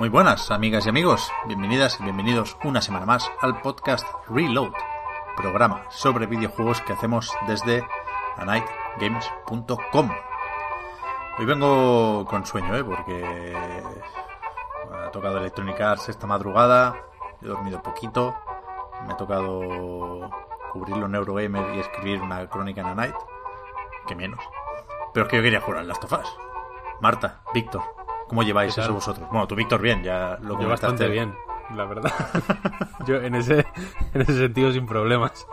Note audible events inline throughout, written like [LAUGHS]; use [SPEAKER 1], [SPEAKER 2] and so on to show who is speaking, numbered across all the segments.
[SPEAKER 1] Muy buenas, amigas y amigos. Bienvenidas y bienvenidos una semana más al podcast Reload, programa sobre videojuegos que hacemos desde anightgames.com. Hoy vengo con sueño, ¿eh? porque me ha tocado Electronic Arts esta madrugada, he dormido poquito, me ha tocado cubrir los Neurogamer y escribir una crónica en A Night, que menos. Pero es que yo quería jugar of Us. Marta, Víctor, ¿cómo lleváis eso vosotros? Bueno, tú Víctor bien, ya lo
[SPEAKER 2] Yo bastante bien, la verdad. [LAUGHS] Yo en ese, en ese sentido sin problemas.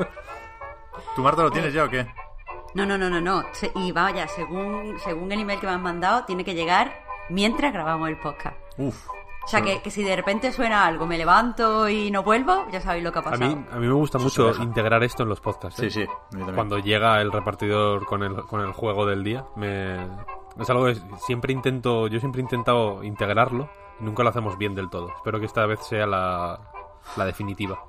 [SPEAKER 1] ¿Tú Marta lo tienes ya o qué?
[SPEAKER 3] No, no, no, no, no. Y vaya, según, según el email que me han mandado, tiene que llegar mientras grabamos el podcast.
[SPEAKER 1] Uf.
[SPEAKER 3] O sea, que, que si de repente suena algo, me levanto y no vuelvo, ya sabéis lo que ha
[SPEAKER 2] A
[SPEAKER 3] pasado.
[SPEAKER 2] mí, a mí me gusta mucho integrar esto en los podcasts.
[SPEAKER 1] Sí,
[SPEAKER 2] ¿eh?
[SPEAKER 1] sí. a también.
[SPEAKER 2] Cuando llega el repartidor con el, con el juego del día, me... es algo que siempre intento, yo siempre he intentado integrarlo y nunca lo hacemos bien del todo. Espero que esta vez sea la, la definitiva.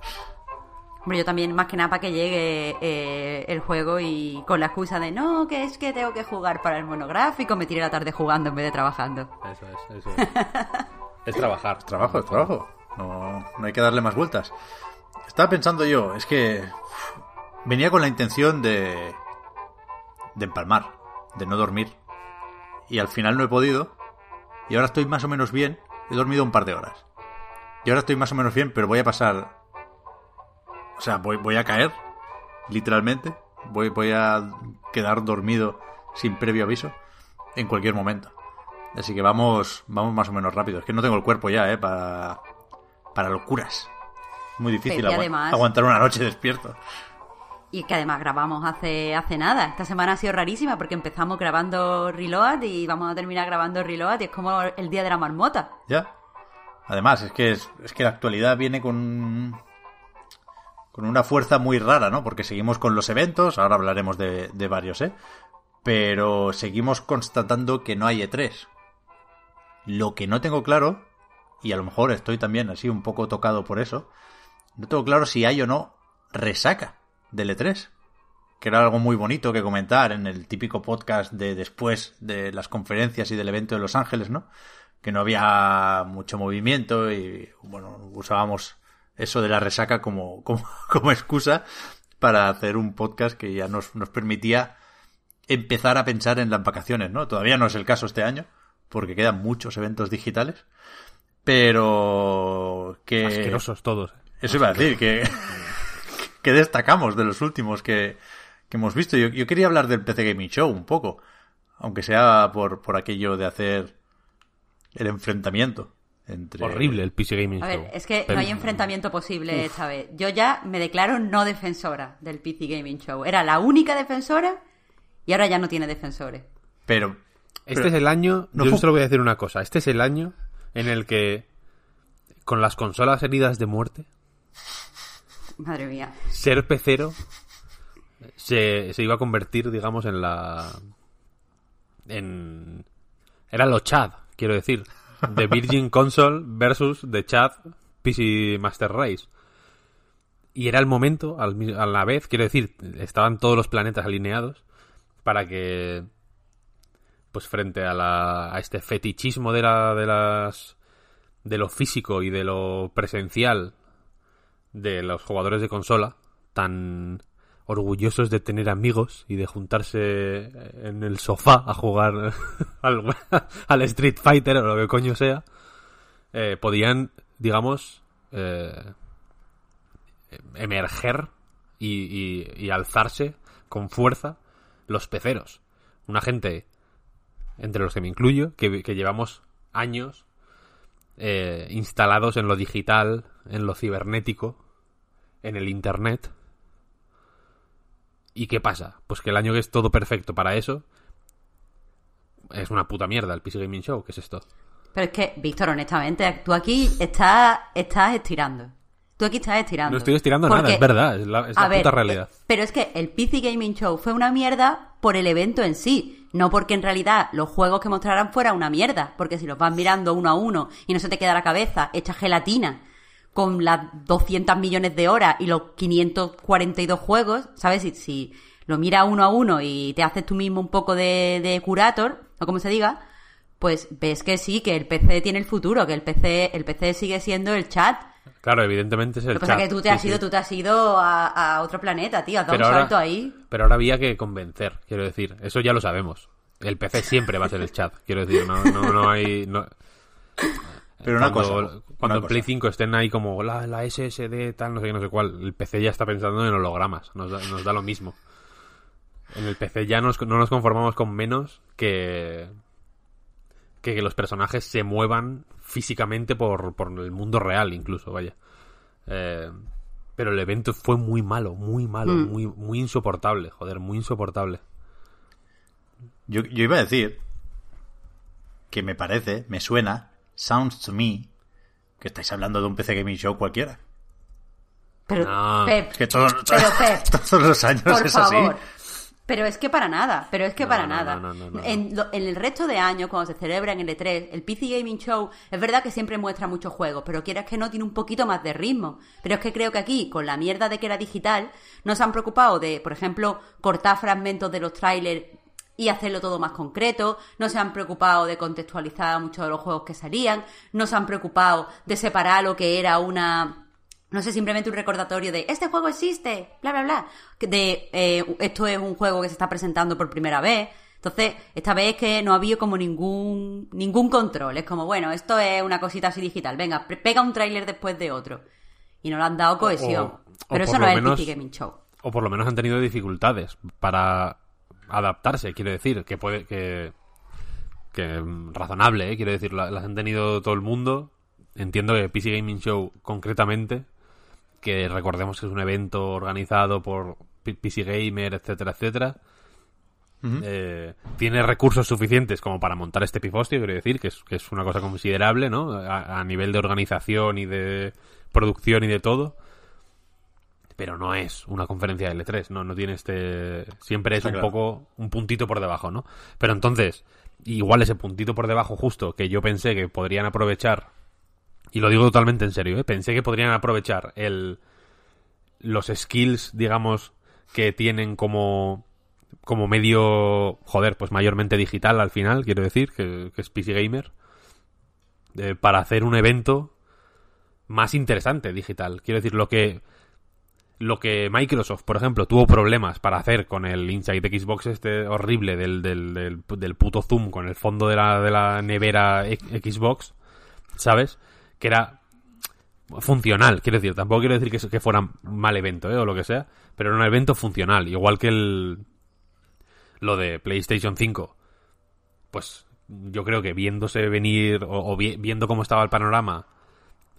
[SPEAKER 3] Hombre, yo también, más que nada para que llegue eh, el juego y con la excusa de no, que es que tengo que jugar para el monográfico, me tiré la tarde jugando en vez de trabajando.
[SPEAKER 2] Eso es, eso es. [LAUGHS] es trabajar.
[SPEAKER 1] Trabajo, es trabajo. No, no hay que darle más vueltas. Estaba pensando yo, es que venía con la intención de de empalmar, de no dormir. Y al final no he podido. Y ahora estoy más o menos bien. He dormido un par de horas. Y ahora estoy más o menos bien, pero voy a pasar... O sea, voy, voy a caer, literalmente. Voy, voy a quedar dormido sin previo aviso en cualquier momento. Así que vamos, vamos más o menos rápido. Es que no tengo el cuerpo ya, ¿eh? Para, para locuras. Muy difícil
[SPEAKER 3] además-
[SPEAKER 1] aguantar una noche despierto.
[SPEAKER 3] Y que además grabamos hace, hace nada. Esta semana ha sido rarísima porque empezamos grabando Reload y vamos a terminar grabando Reload y es como el día de la marmota.
[SPEAKER 1] ¿Ya? Además, es que, es, es que la actualidad viene con, con una fuerza muy rara, ¿no? Porque seguimos con los eventos, ahora hablaremos de, de varios, ¿eh? Pero seguimos constatando que no hay E3. Lo que no tengo claro, y a lo mejor estoy también así un poco tocado por eso, no tengo claro si hay o no resaca del E3. Que era algo muy bonito que comentar en el típico podcast de después de las conferencias y del evento de Los Ángeles, ¿no? que no había mucho movimiento y bueno, usábamos eso de la resaca como, [LAUGHS] como, como excusa para hacer un podcast que ya nos, nos permitía empezar a pensar en las vacaciones, ¿no? Todavía no es el caso este año, porque quedan muchos eventos digitales, pero que...
[SPEAKER 2] Asquerosos todos. ¿eh?
[SPEAKER 1] Eso iba a decir, que, [LAUGHS] que destacamos de los últimos que, que hemos visto. Yo, yo quería hablar del PC Gaming Show un poco, aunque sea por, por aquello de hacer el enfrentamiento entre...
[SPEAKER 2] Horrible el PC Gaming
[SPEAKER 3] A
[SPEAKER 2] Show.
[SPEAKER 3] ver, es que
[SPEAKER 2] Pero-
[SPEAKER 3] no hay enfrentamiento posible esta vez. Yo ya me declaro no defensora del PC Gaming Show. Era la única defensora y ahora ya no tiene defensores.
[SPEAKER 1] Pero...
[SPEAKER 2] Este
[SPEAKER 1] pero-
[SPEAKER 2] es el año,
[SPEAKER 1] no
[SPEAKER 2] yo
[SPEAKER 1] fu-
[SPEAKER 2] solo voy a decir una cosa, este es el año en el que con las consolas heridas de muerte,
[SPEAKER 3] Madre mía.
[SPEAKER 2] ser pecero se, se iba a convertir, digamos, en la... en... era lo Chad, quiero decir, de Virgin [LAUGHS] Console versus The Chad PC Master Race. Y era el momento, a la vez, quiero decir, estaban todos los planetas alineados para que pues frente a, la, a este fetichismo de, la, de las de lo físico y de lo presencial de los jugadores de consola tan orgullosos de tener amigos y de juntarse en el sofá a jugar [LAUGHS] al, al Street Fighter o lo que coño sea eh, podían digamos eh, emerger y, y- y alzarse con fuerza los peceros. Una gente entre los que me incluyo, que, que llevamos años eh, instalados en lo digital, en lo cibernético, en el Internet. ¿Y qué pasa? Pues que el año que es todo perfecto para eso es una puta mierda el PC Gaming Show. ¿Qué es esto?
[SPEAKER 3] Pero es que, Víctor, honestamente, tú aquí estás, estás estirando. Tú aquí estás estirando.
[SPEAKER 2] No estoy estirando nada, es verdad, es la, es la
[SPEAKER 3] A ver,
[SPEAKER 2] puta realidad.
[SPEAKER 3] Pero es que el PC Gaming Show fue una mierda por el evento en sí, no porque en realidad los juegos que mostraran fueran una mierda, porque si los vas mirando uno a uno y no se te queda la cabeza hecha gelatina con las 200 millones de horas y los 542 juegos, ¿sabes? Si, si lo miras uno a uno y te haces tú mismo un poco de, de curator, o como se diga, pues ves que sí, que el PC tiene el futuro, que el PC, el PC sigue siendo el chat.
[SPEAKER 2] Claro, evidentemente es el
[SPEAKER 3] Lo que pasa
[SPEAKER 2] chat,
[SPEAKER 3] es que tú te
[SPEAKER 2] sí,
[SPEAKER 3] has ido,
[SPEAKER 2] sí.
[SPEAKER 3] tú te has ido a, a otro planeta, tío. Has dado
[SPEAKER 2] Pero
[SPEAKER 3] un
[SPEAKER 2] ahora,
[SPEAKER 3] salto ahí.
[SPEAKER 2] pero ahora había que convencer, quiero decir. Eso ya lo sabemos. El PC siempre va a ser el chat, quiero decir. No, no, no hay... no-
[SPEAKER 1] Pero una
[SPEAKER 2] cuando,
[SPEAKER 1] cosa.
[SPEAKER 2] Cuando
[SPEAKER 1] una
[SPEAKER 2] en Play
[SPEAKER 1] cosa.
[SPEAKER 2] 5 estén ahí como la, la SSD, tal, no sé qué, no sé cuál, el PC ya está pensando en hologramas, nos da, nos da lo mismo. En el PC ya nos- no nos conformamos con menos que, que que los personajes se muevan físicamente por, por el mundo real, incluso, vaya. Eh, pero el evento fue muy malo, muy malo,
[SPEAKER 3] Mm.
[SPEAKER 2] muy, muy insoportable, joder, muy insoportable.
[SPEAKER 1] Yo, yo iba a decir que me parece, me suena, sounds to me, que estáis hablando de un PC Gaming Show cualquiera.
[SPEAKER 3] Pero,
[SPEAKER 2] No.
[SPEAKER 3] Pep,
[SPEAKER 1] Que todos,
[SPEAKER 3] Pero, [LAUGHS] Pep,
[SPEAKER 1] todos los años
[SPEAKER 3] por
[SPEAKER 1] es
[SPEAKER 3] favor.
[SPEAKER 1] así.
[SPEAKER 3] Pero es que para nada, pero es que
[SPEAKER 2] No,
[SPEAKER 3] para
[SPEAKER 2] no,
[SPEAKER 3] nada.
[SPEAKER 2] no.
[SPEAKER 3] En, lo- en el resto de años, cuando se celebra en el E3, el PC Gaming Show, es verdad que siempre muestra muchos juegos, pero quieras que no, tiene un poquito más de ritmo. Pero es que creo que aquí, con la mierda de que era digital, no se han preocupado de, por ejemplo, cortar fragmentos de los trailers y hacerlo todo más concreto, no se han preocupado de contextualizar muchos de los juegos que salían, no se han preocupado de separar lo que era una no sé, simplemente un recordatorio de este juego existe, bla, bla, bla. De eh, esto es un juego que se está presentando por primera vez. Entonces, esta vez que no ha habido como ningún ningún control. Es como, bueno, esto es una cosita así digital. Venga, pega un tráiler después de otro. Y no le han dado cohesión.
[SPEAKER 2] o
[SPEAKER 3] Pero
[SPEAKER 2] por
[SPEAKER 3] eso no es el PC Gaming Show.
[SPEAKER 2] o por lo menos han tenido dificultades para adaptarse, quiero decir, que puede que que razonable, ¿eh? quiero decir, la- las han tenido todo el mundo. Entiendo que PC Gaming Show concretamente, que recordemos que es un evento organizado por PC Gamer, etcétera, etcétera. eh, tiene recursos suficientes como para montar este pifostio, quiero decir, que es, que es una cosa considerable, ¿no? A, a nivel de organización y de producción y de todo pero no es una conferencia de L3, no, no tiene este... Siempre es
[SPEAKER 1] Está
[SPEAKER 2] un
[SPEAKER 1] claro.
[SPEAKER 2] poco un puntito por debajo, ¿no? Pero entonces, igual ese puntito por debajo justo que yo pensé que podrían aprovechar, y lo digo totalmente en serio, ¿eh? pensé que podrían aprovechar el los skills, digamos, que tienen como como medio, joder, pues mayormente digital al final, quiero decir, que, es PC Gamer, eh, para hacer un evento más interesante digital. Quiero decir, lo que lo que Microsoft, por ejemplo, tuvo problemas para hacer con el Inside Xbox este horrible del, del, del, del puto zoom con el fondo de la, de la nevera Xbox, ¿sabes? Que era funcional, quiero decir, tampoco quiero decir que, que fuera mal evento, ¿eh? O lo que sea, pero era un evento funcional, igual que el lo de PlayStation 5. Pues yo creo que viéndose venir o, o vi- viendo cómo estaba el panorama,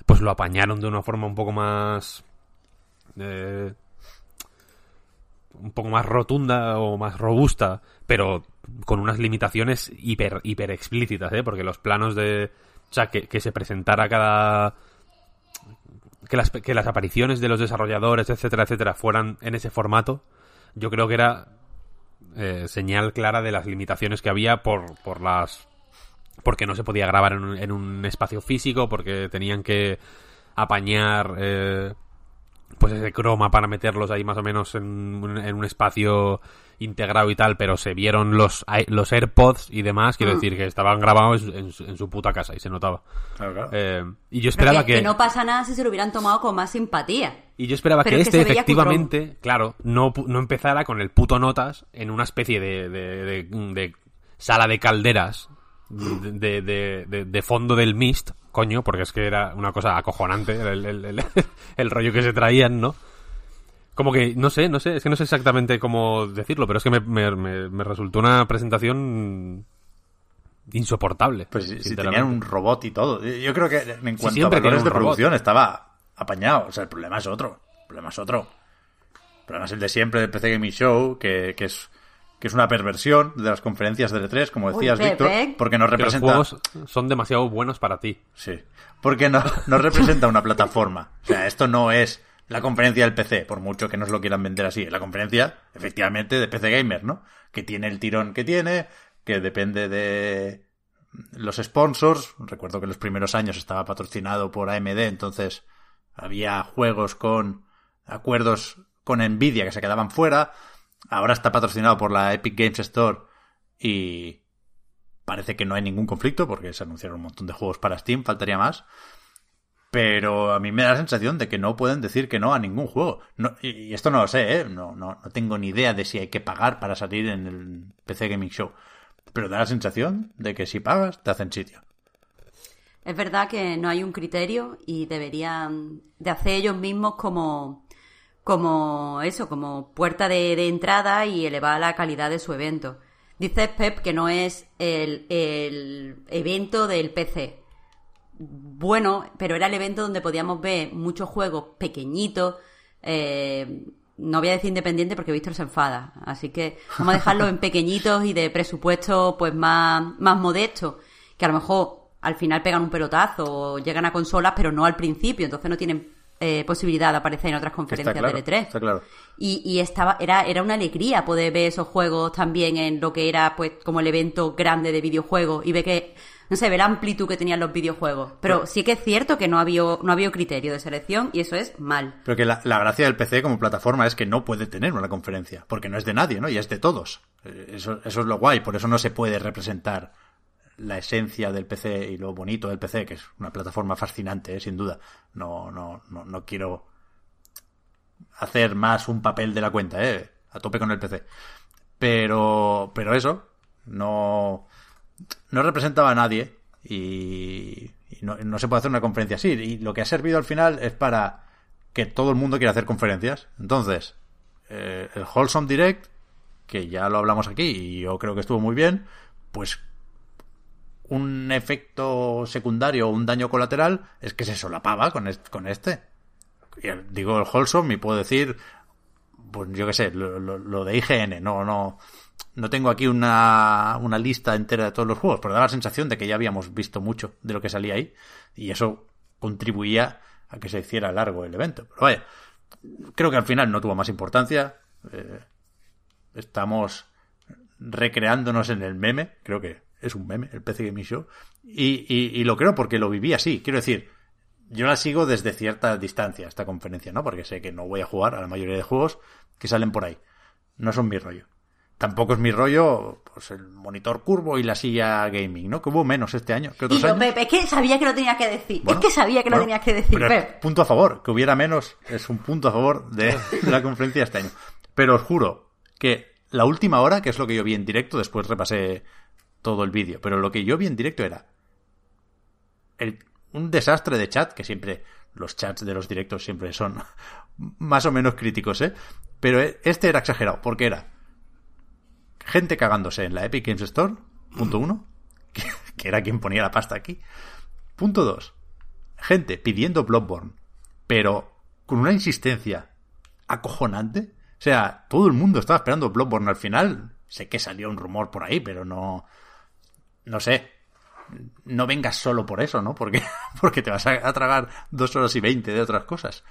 [SPEAKER 2] pues lo apañaron de una forma un poco más eh, un poco más rotunda o más robusta, pero con unas limitaciones hiper, hiper explícitas, ¿eh? Porque los planos de... O sea, que, se presentara cada... Que las, que las apariciones de los desarrolladores, etcétera, etcétera, fueran en ese formato, yo creo que era eh, señal clara de las limitaciones que había por, por las... Porque no se podía grabar en un, en un espacio físico, porque tenían que apañar... eh, pues ese croma para meterlos ahí más o menos en, en un espacio integrado y tal, pero se vieron los, los AirPods y demás, quiero decir que estaban grabados en, su- en su puta casa y se notaba.
[SPEAKER 1] Claro, claro.
[SPEAKER 2] Eh, y yo esperaba
[SPEAKER 3] que,
[SPEAKER 2] que,
[SPEAKER 3] que no pasa nada si se lo hubieran tomado con más simpatía.
[SPEAKER 2] y yo esperaba
[SPEAKER 3] pero
[SPEAKER 2] que
[SPEAKER 3] es que
[SPEAKER 2] este
[SPEAKER 3] se veía
[SPEAKER 2] efectivamente, claro, no, pu- no empezara con el puto notas en una especie de, de, de- de sala de calderas de, de, de- de fondo del Mist, coño, porque es que era una cosa acojonante el, el- el- [LAUGHS] el rollo que se traían, ¿no? Como que, no sé, no sé, es que no sé exactamente cómo decirlo, pero es que me, me- me- me resultó una presentación insoportable.
[SPEAKER 1] Pues si, tenían un robot y todo. Yo creo que en cuanto a
[SPEAKER 2] siempre
[SPEAKER 1] valores de
[SPEAKER 2] robot.
[SPEAKER 1] producción estaba apañado. O sea, el problema es otro. El problema es otro. El problema es el de siempre del PC Gaming Show, que, que es que es una perversión de las conferencias de E3, como decías. Víctor, porque no
[SPEAKER 2] Que los
[SPEAKER 1] representa...
[SPEAKER 2] juegos son demasiado buenos para ti.
[SPEAKER 1] Sí, porque no, no representa una plataforma. O sea, esto no es la conferencia del PC, por mucho que nos lo quieran vender así. La conferencia, efectivamente, de PC Gamer, ¿no? Que tiene el tirón que tiene, que depende de los sponsors. Recuerdo que en los primeros años estaba patrocinado por AMD, entonces había juegos con acuerdos con Nvidia que se quedaban fuera. Ahora está patrocinado por la Epic Games Store y parece que no hay ningún conflicto porque se anunciaron un montón de juegos para Steam, faltaría más. Pero a mí me da la sensación de que no pueden decir que no a ningún juego. No- y, esto no lo sé, ¿eh? No, no, no tengo ni idea de si hay que pagar para salir en el PC Gaming Show. Pero da la sensación de que si pagas, te hacen sitio.
[SPEAKER 3] Es verdad que no hay un criterio y deberían de hacer ellos mismos como, como eso, como puerta de, de entrada y elevar la calidad de su evento. Dice Pep que no es el, el evento del PC. Bueno, pero era el evento donde podíamos ver muchos juegos pequeñitos. eh, no voy a decir independiente porque Víctor se enfada. Así que vamos a dejarlo en [LAUGHS] pequeñitos y de presupuesto pues más, más modesto. Que a lo mejor al final pegan un pelotazo o llegan a consolas, pero no al principio. Entonces no tienen eh, posibilidad de aparecer en otras conferencias
[SPEAKER 1] claro,
[SPEAKER 3] de E3.
[SPEAKER 1] está claro.
[SPEAKER 3] Y, y estaba, era, era una alegría poder ver esos juegos también en lo que era pues como el evento grande de videojuegos y ver que, no sé, ver la amplitud que tenían los videojuegos. Pero sí que es cierto que no había, no había criterio de selección y eso es mal.
[SPEAKER 1] Pero que la, la gracia del PC como plataforma es que no puede tener una conferencia, porque no es de nadie, ¿no? Y es de todos. Eh, Eso, eso es lo guay, por eso no se puede representar la esencia del PC y lo bonito del PC, que es una plataforma fascinante, ¿eh? sin duda. No, no, no, no quiero hacer más un papel de la cuenta, ¿eh? A tope con el PC. Pero, pero eso, no, no representaba a nadie y, no, no se puede hacer una conferencia así. Y lo que ha servido al final es para que todo el mundo quiera hacer conferencias. Entonces, eh, el Wholesome Direct, que ya lo hablamos aquí y yo creo que estuvo muy bien, pues un efecto secundario o un daño colateral es que se solapaba con este. Y digo el Wholesome y puedo decir, pues yo qué sé, lo, lo- lo de IGN, no, no, no tengo aquí una, una lista entera de todos los juegos, pero da la sensación de que ya habíamos visto mucho de lo que salía ahí y eso contribuía a que se hiciera largo el evento. Pero vaya, creo que al final no tuvo más importancia. eh, estamos recreándonos en el meme, creo que es un meme, el PC Gaming Show, y, y- y lo creo porque lo viví así. Quiero decir, yo la sigo desde cierta distancia, esta conferencia, ¿no? Porque sé que no voy a jugar a la mayoría de juegos que salen por ahí. No son mi rollo. Tampoco es mi rollo, pues el monitor curvo y la silla gaming, ¿no? Que hubo menos este año que otros
[SPEAKER 3] Y yo,
[SPEAKER 1] años.
[SPEAKER 3] Pepe, es que sabía que lo tenías que decir.
[SPEAKER 1] Bueno,
[SPEAKER 3] es que sabía que lo
[SPEAKER 1] bueno,
[SPEAKER 3] tenías que decir, Pep.
[SPEAKER 1] punto a favor, que hubiera menos es un punto a favor de, de [LAUGHS] la conferencia este año. Pero os juro que la última hora, que es lo que yo vi en directo, después repasé todo el vídeo, pero lo que yo vi en directo era el- un desastre de chat, que siempre los chats de los directos siempre son [LAUGHS] más o menos críticos, ¿eh? Pero este era exagerado, porque era gente cagándose en la Epic Games Store, punto uno, [LAUGHS] que, era quien ponía la pasta aquí. Punto dos, gente pidiendo Bloodborne, pero con una insistencia acojonante. O sea, todo el mundo estaba esperando Bloodborne al final. Sé que salió un rumor por ahí, pero no. No sé. No vengas solo por eso, ¿no? Porque, [LAUGHS] porque te vas a, a tragar dos horas y veinte de otras cosas.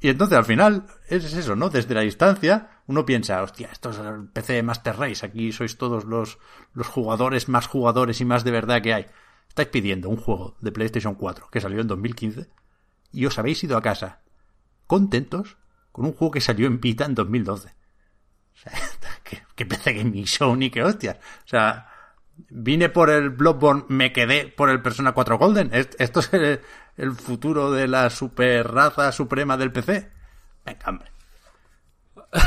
[SPEAKER 1] Y entonces al final es eso, ¿no? Desde la distancia uno piensa, hostia, esto es el PC Master Race, aquí sois todos los, los jugadores más jugadores y más de verdad que hay. Estáis pidiendo un juego de PlayStation 4 que salió en 2015 y os habéis ido a casa contentos con un juego que salió en Vita en 2012. O sea, [LAUGHS] que, que PC Gaming Show ni que hostias. O sea, vine por el Bloodborne, me quedé por el Persona 4 Golden. ¿Est- ¿Esto es el futuro de la super raza suprema del PC? Venga, hombre. [LAUGHS]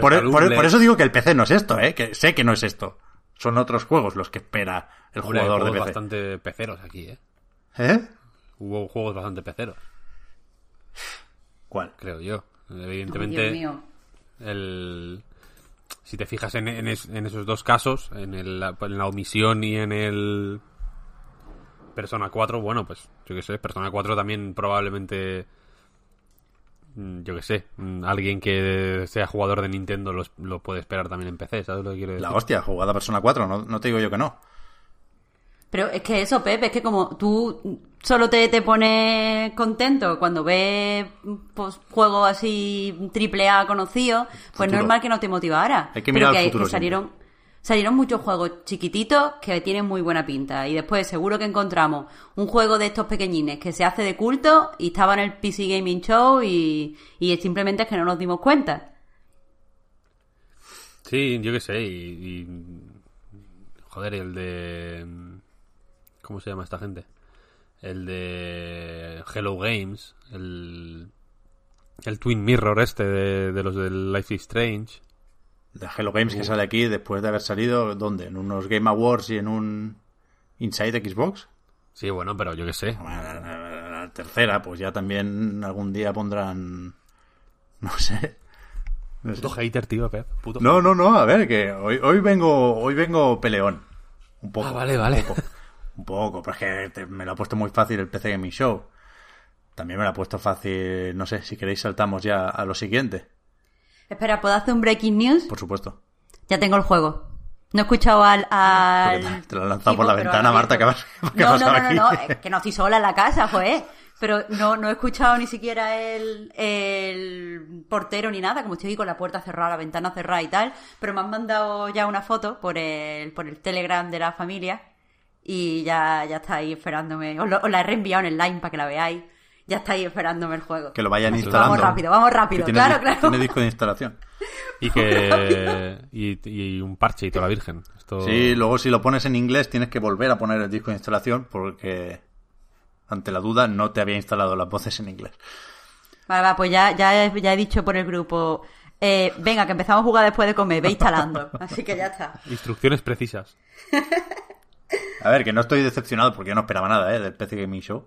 [SPEAKER 1] Por,
[SPEAKER 2] le-
[SPEAKER 1] por eso digo que el PC no es esto, ¿eh? Que sé que no es esto. Son otros juegos los que espera el
[SPEAKER 2] Hombre,
[SPEAKER 1] jugador de
[SPEAKER 2] juegos
[SPEAKER 1] PC.
[SPEAKER 2] bastante peceros aquí, ¿eh?
[SPEAKER 1] ¿Eh?
[SPEAKER 2] Hubo juegos bastante peceros,
[SPEAKER 1] ¿Cuál?
[SPEAKER 2] creo yo.
[SPEAKER 3] Dios
[SPEAKER 2] Evidentemente,
[SPEAKER 3] mío.
[SPEAKER 2] el... si te fijas en, en es- en esos dos casos, en, el- en la omisión y en el Persona 4, bueno, pues yo qué sé, Persona 4 también probablemente, mm, yo qué sé, mm, alguien que sea jugador de Nintendo los- lo puede esperar también en PC, ¿sabes lo que quiero decir?
[SPEAKER 1] La hostia, jugada Persona 4, no, no te digo yo que no.
[SPEAKER 3] Pero es que eso, Pepe, es que como tú solo te, te pones contento cuando ves pues, juegos así triple A conocidos, pues
[SPEAKER 1] Futuro.
[SPEAKER 3] normal que no te motivara.
[SPEAKER 1] Hay que mirar
[SPEAKER 3] Pero
[SPEAKER 1] al
[SPEAKER 3] que,
[SPEAKER 1] futuro
[SPEAKER 3] que salieron, salieron muchos juegos chiquititos que tienen muy buena pinta. Y después seguro que encontramos un juego de estos pequeñines que se hace de culto y estaba en el PC Gaming Show y, y simplemente es que no nos dimos cuenta.
[SPEAKER 2] Sí, yo qué sé, y, Joder, el de... ¿Cómo se llama esta gente? El de Hello Games, el... El Twin Mirror este de, de los del Life is Strange.
[SPEAKER 1] De Hello Games que sale aquí después de haber salido, ¿dónde? ¿En unos Game Awards y en un Inside Xbox?
[SPEAKER 2] Sí, bueno, pero yo qué sé.
[SPEAKER 1] Bueno, la, la- la tercera, pues ya también algún día pondrán... No [LAUGHS] sé. No sé.
[SPEAKER 2] Puto hater, tío, Pep. Puto
[SPEAKER 1] No, no, no, a ver, que hoy, hoy vengo hoy vengo peleón. Un poco.
[SPEAKER 2] Ah, vale, vale.
[SPEAKER 1] Un poco, un poco, pero es que te- me lo ha puesto muy fácil el PC Gaming Show. También me lo ha puesto fácil, no sé, si queréis saltamos ya a lo siguiente,
[SPEAKER 3] Espera, ¿puedo hacer un breaking news?
[SPEAKER 1] por supuesto.
[SPEAKER 3] Ya tengo el juego. No he escuchado al... al...
[SPEAKER 1] Te- te lo han lanzado por la ventana, Marta. ¿qué vas- qué
[SPEAKER 3] no, no, no, no,
[SPEAKER 1] aquí?
[SPEAKER 3] no, es que no estoy sola en la casa, joder. Pero no, no he escuchado ni siquiera el, el portero ni nada, como estoy con la puerta cerrada, la ventana cerrada y tal. Pero me han mandado ya una foto por el, por el Telegram de la familia y ya, ya está ahí esperándome. Os, lo- os la he reenviado en el line para que la veáis. Ya está ahí esperándome el juego.
[SPEAKER 1] Que lo vayan instalando.
[SPEAKER 3] Vamos rápido, vamos rápido.
[SPEAKER 1] Tiene
[SPEAKER 3] Claro, claro.
[SPEAKER 1] Tiene disco de instalación. [LAUGHS]
[SPEAKER 2] Y que... y, y un parche y toda la virgen. Esto...
[SPEAKER 1] Sí, luego si lo pones en inglés tienes que volver a poner el disco de instalación porque ante la duda no te había instalado las voces en inglés.
[SPEAKER 3] Vale, va, pues ya, ya, he, ya he dicho por el grupo. eh, venga, que empezamos a jugar después de comer, ve instalando. [LAUGHS] Así que ya está.
[SPEAKER 2] Instrucciones precisas.
[SPEAKER 1] A ver, que no estoy decepcionado porque yo no esperaba nada ¿eh? del PC Gaming Show,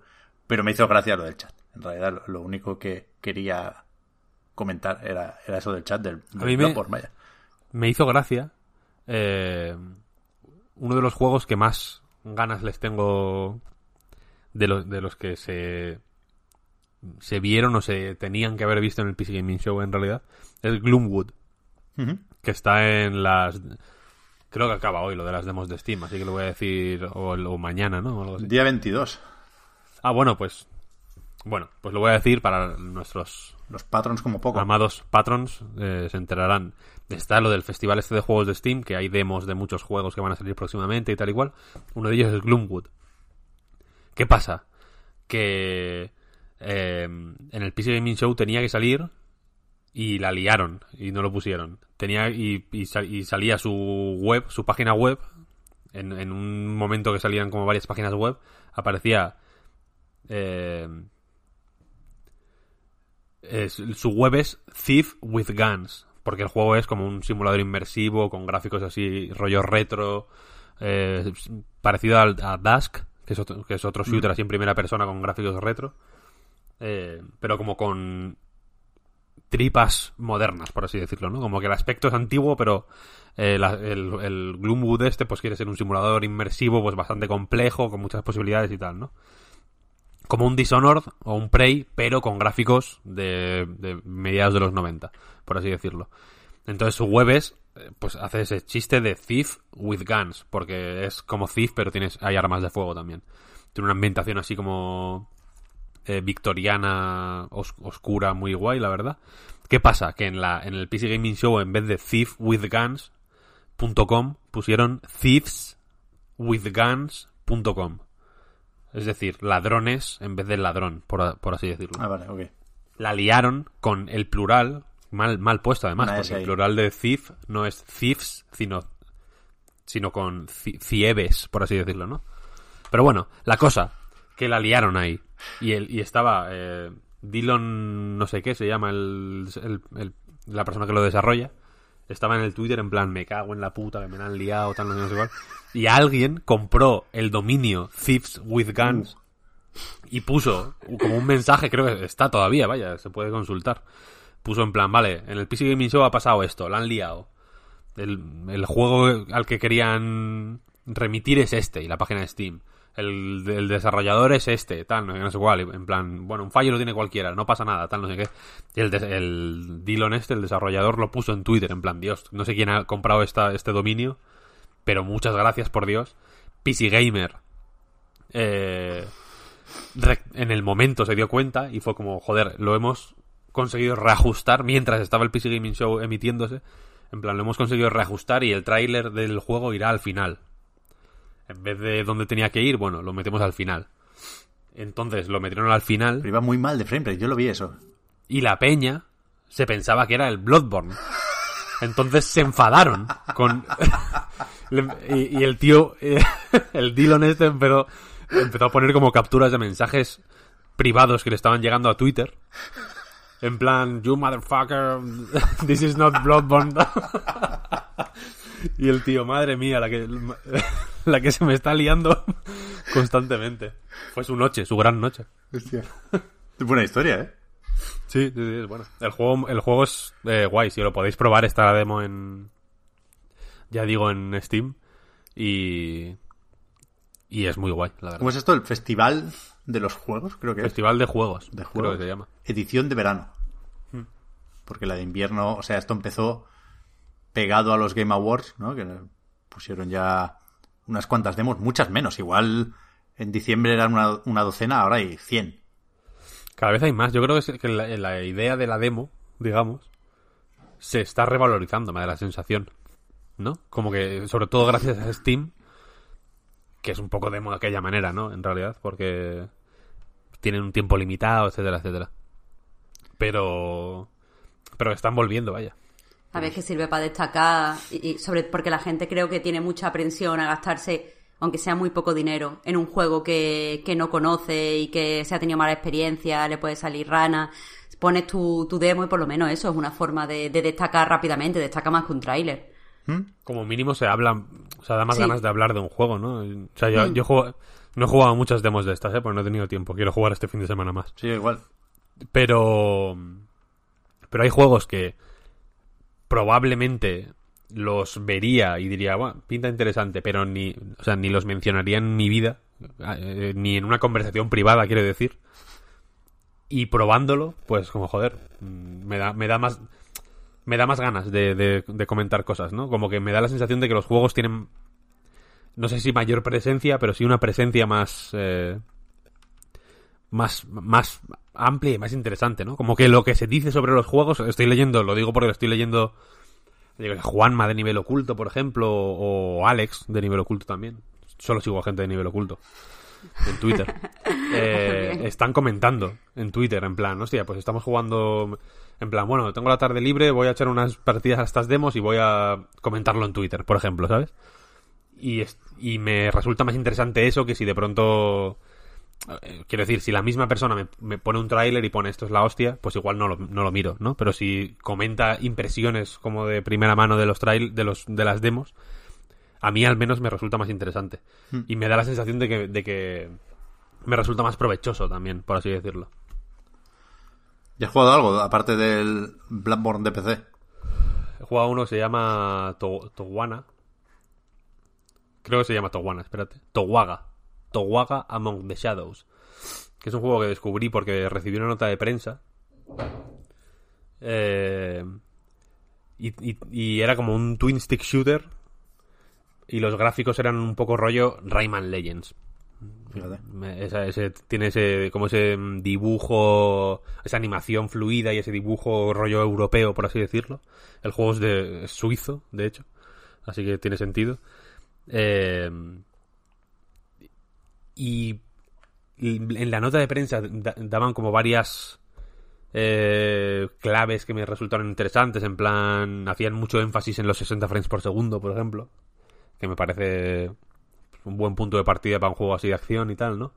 [SPEAKER 1] pero me hizo gracia lo del chat. En realidad, lo, lo único que quería comentar era, era eso del chat del, del
[SPEAKER 2] A mí me-
[SPEAKER 1] Bloodborne, vaya.
[SPEAKER 2] me hizo gracia eh, uno de los juegos que más ganas les tengo de, los de los que se se vieron o se tenían que haber visto en el PC Gaming Show en realidad es Gloomwood que está en las creo que acaba hoy lo de las demos de Steam así que lo voy a decir o, o mañana no O algo así.
[SPEAKER 1] Día 22.
[SPEAKER 2] Ah bueno pues bueno pues lo voy a decir para nuestros
[SPEAKER 1] Los patrons como poco.
[SPEAKER 2] amados patrons eh, se enterarán. Está lo del festival este de juegos de Steam, que hay demos de muchos juegos que van a salir próximamente y tal y cual. Uno de ellos es Gloomwood. ¿Qué pasa? Que eh, en el PC Gaming Show tenía que salir y la liaron y no lo pusieron. Tenía y, y sal- y salía su web, su página web. En, en un momento que salían como varias páginas web, aparecía eh, es- su web es Thief with Guns, porque el juego es como un simulador inmersivo con gráficos así, rollo retro, eh, parecido al, a Dusk, que es otro, que es otro shooter así en primera persona con gráficos retro, eh, pero como con tripas modernas, por así decirlo, ¿no? Como que el aspecto es antiguo, pero eh, la- el, el Gloomwood este pues quiere ser un simulador inmersivo pues bastante complejo, con muchas posibilidades y tal, ¿no? Como un Dishonored o un Prey, pero con gráficos de, de mediados de los 90, por así decirlo. Entonces su web es, eh, pues hace ese chiste de Thief with Guns, porque es como Thief, pero tienes hay armas de fuego también. Tiene una ambientación así como eh, victoriana, os- oscura, muy guay, la verdad. ¿Qué pasa? Que en, la, en el PC Gaming Show, en vez de thiefwithguns.com, pusieron thieveswithguns.com. Es decir, ladrones en vez de ladrón, por, por así decirlo.
[SPEAKER 1] Ah, vale, ok.
[SPEAKER 2] La liaron con el plural, mal, mal puesto además, porque el plural de thief no es thieves, sino, sino con ci- cieves, por así decirlo, ¿no? Pero bueno, la cosa, que la liaron ahí. Y, el, y estaba eh, Dylan, no sé qué, se llama el, el- el- la persona que lo desarrolla. Estaba en el Twitter en plan, me cago en la puta, que me la han liado, tal, no sé, cuál. Y alguien compró el dominio Thieves with Guns y puso como un mensaje, creo que está todavía, vaya, se puede consultar. Puso en plan, vale, en el PC Gaming Show ha pasado esto, la han liado. el, el juego al que querían remitir es este, y la página de Steam. El, el desarrollador es este, tal, no, sé cuál. En plan, bueno, un fallo lo tiene cualquiera, no pasa nada, tal, no sé qué. Y el, el este, el desarrollador, lo puso en Twitter, en plan, Dios, no sé quién ha comprado esta, este dominio, pero muchas gracias por Dios. PC Gamer eh, en el momento se dio cuenta y fue como, joder, lo hemos conseguido reajustar mientras estaba el PC Gaming Show emitiéndose. En plan, lo hemos conseguido reajustar y el tráiler del juego irá al final. En vez de donde tenía que ir, bueno, lo metemos al final. Entonces lo metieron al final
[SPEAKER 1] Pero iba muy mal de framerate, yo lo vi eso.
[SPEAKER 2] y la peña se pensaba que era el Bloodborne. Entonces se enfadaron con... [LAUGHS] Y, y el tío, eh, [LAUGHS] el Dillon este empezó, empezó a poner como capturas de mensajes privados que le estaban llegando a Twitter. En plan, you motherfucker, [LAUGHS] this is not Bloodborne. y el tío, madre mía, la que, [LAUGHS] la que se me está liando [LAUGHS] constantemente. Fue su noche, su gran noche.
[SPEAKER 1] Hostia. Es buena historia, ¿eh?
[SPEAKER 2] Sí, sí, sí, es bueno. El juego, el juego es eh, guay, si lo podéis probar, está la demo en. Ya digo, en Steam. Y. Y es muy guay, la verdad.
[SPEAKER 1] ¿Cómo es esto? El Festival de los Juegos, creo que es.
[SPEAKER 2] Festival de juegos,
[SPEAKER 1] de
[SPEAKER 2] creo
[SPEAKER 1] juegos.
[SPEAKER 2] que se llama.
[SPEAKER 1] Edición de verano. Porque la de invierno, o sea, esto empezó pegado a los Game Awards, ¿no? Que pusieron ya unas cuantas demos, muchas menos. Igual en diciembre eran una, una docena, ahora hay 100.
[SPEAKER 2] Cada vez hay más. Yo creo que, la, la idea de la demo, digamos, se está revalorizando, me da la sensación. ¿No? Como que, sobre todo gracias a Steam, que es un poco demo de aquella manera, ¿no? En realidad, porque tienen un tiempo limitado, etcétera, etcétera. Pero. Pero están volviendo, vaya.
[SPEAKER 3] A ver que sirve para destacar, y, y sobre porque la gente creo que tiene mucha aprensión a gastarse, aunque sea muy poco dinero, en un juego que, que no conoce y que se ha tenido mala experiencia, le puede salir rana. Pones tu, tu demo y por lo menos eso es una forma de, de destacar rápidamente, destaca más que un tráiler.
[SPEAKER 2] Como mínimo se habla, o sea, da más
[SPEAKER 3] Sí.
[SPEAKER 2] ganas de hablar de un juego, ¿no? O sea, yo,
[SPEAKER 3] Mm.
[SPEAKER 2] yo juego- no he jugado a muchas demos de estas, ¿eh? Porque no he tenido tiempo. Quiero jugar este fin de semana más.
[SPEAKER 1] Sí, igual.
[SPEAKER 2] Pero. Pero hay juegos que probablemente los vería y diría, bueno, pinta interesante, pero ni, o sea, ni los mencionaría en mi vida, eh, ni en una conversación privada, quiero decir. Y probándolo, pues como joder, mm, me da, me da más. Me da más ganas de, de- de comentar cosas, ¿no? Como que me da la sensación de que los juegos tienen. No sé si mayor presencia, pero sí una presencia más. eh, más, más amplia y más interesante, ¿no? Como que lo que se dice sobre los juegos, estoy leyendo, lo digo porque lo estoy leyendo Juanma de nivel oculto, por ejemplo, o Alex de nivel oculto también. Solo sigo a gente de nivel oculto en Twitter. [LAUGHS] Eh, están comentando en Twitter, en plan, hostia, pues estamos jugando, en plan, bueno, tengo la tarde libre, voy a echar unas partidas a estas demos y voy a comentarlo en Twitter, por ejemplo, ¿sabes? Y, es- y me resulta más interesante eso que si de pronto... eh, Quiero decir, si la misma persona me, me pone un tráiler y pone esto es la hostia, pues igual no lo, no lo miro, ¿no? Pero si comenta impresiones como de primera mano de los trail, de los de las demos, a mí al menos me resulta más interesante. Y me da la sensación de que, de que me resulta más provechoso también, por así decirlo.
[SPEAKER 1] ¿Ya has jugado algo aparte del Bloodborne de PC?
[SPEAKER 2] He jugado uno que se llama To- Towana. Creo que se llama Towana, espérate. Towaga. Towaga Among the Shadows. Que es un juego que descubrí porque recibí una nota de prensa. Eh, y, y- y era como un twin stick shooter. Y los gráficos eran un poco rollo Rayman Legends.
[SPEAKER 1] Fíjate.
[SPEAKER 2] Me- esa- ese, tiene ese como ese dibujo, esa animación fluida y ese dibujo rollo europeo, por así decirlo. El juego es de es suizo, de hecho, así que tiene sentido. Eh, y en la nota de prensa da- daban como varias eh, claves que me resultaron interesantes, en plan, hacían mucho énfasis en los 60 frames por segundo, por ejemplo, que me parece un buen punto de partida para un juego así de acción y tal, ¿no?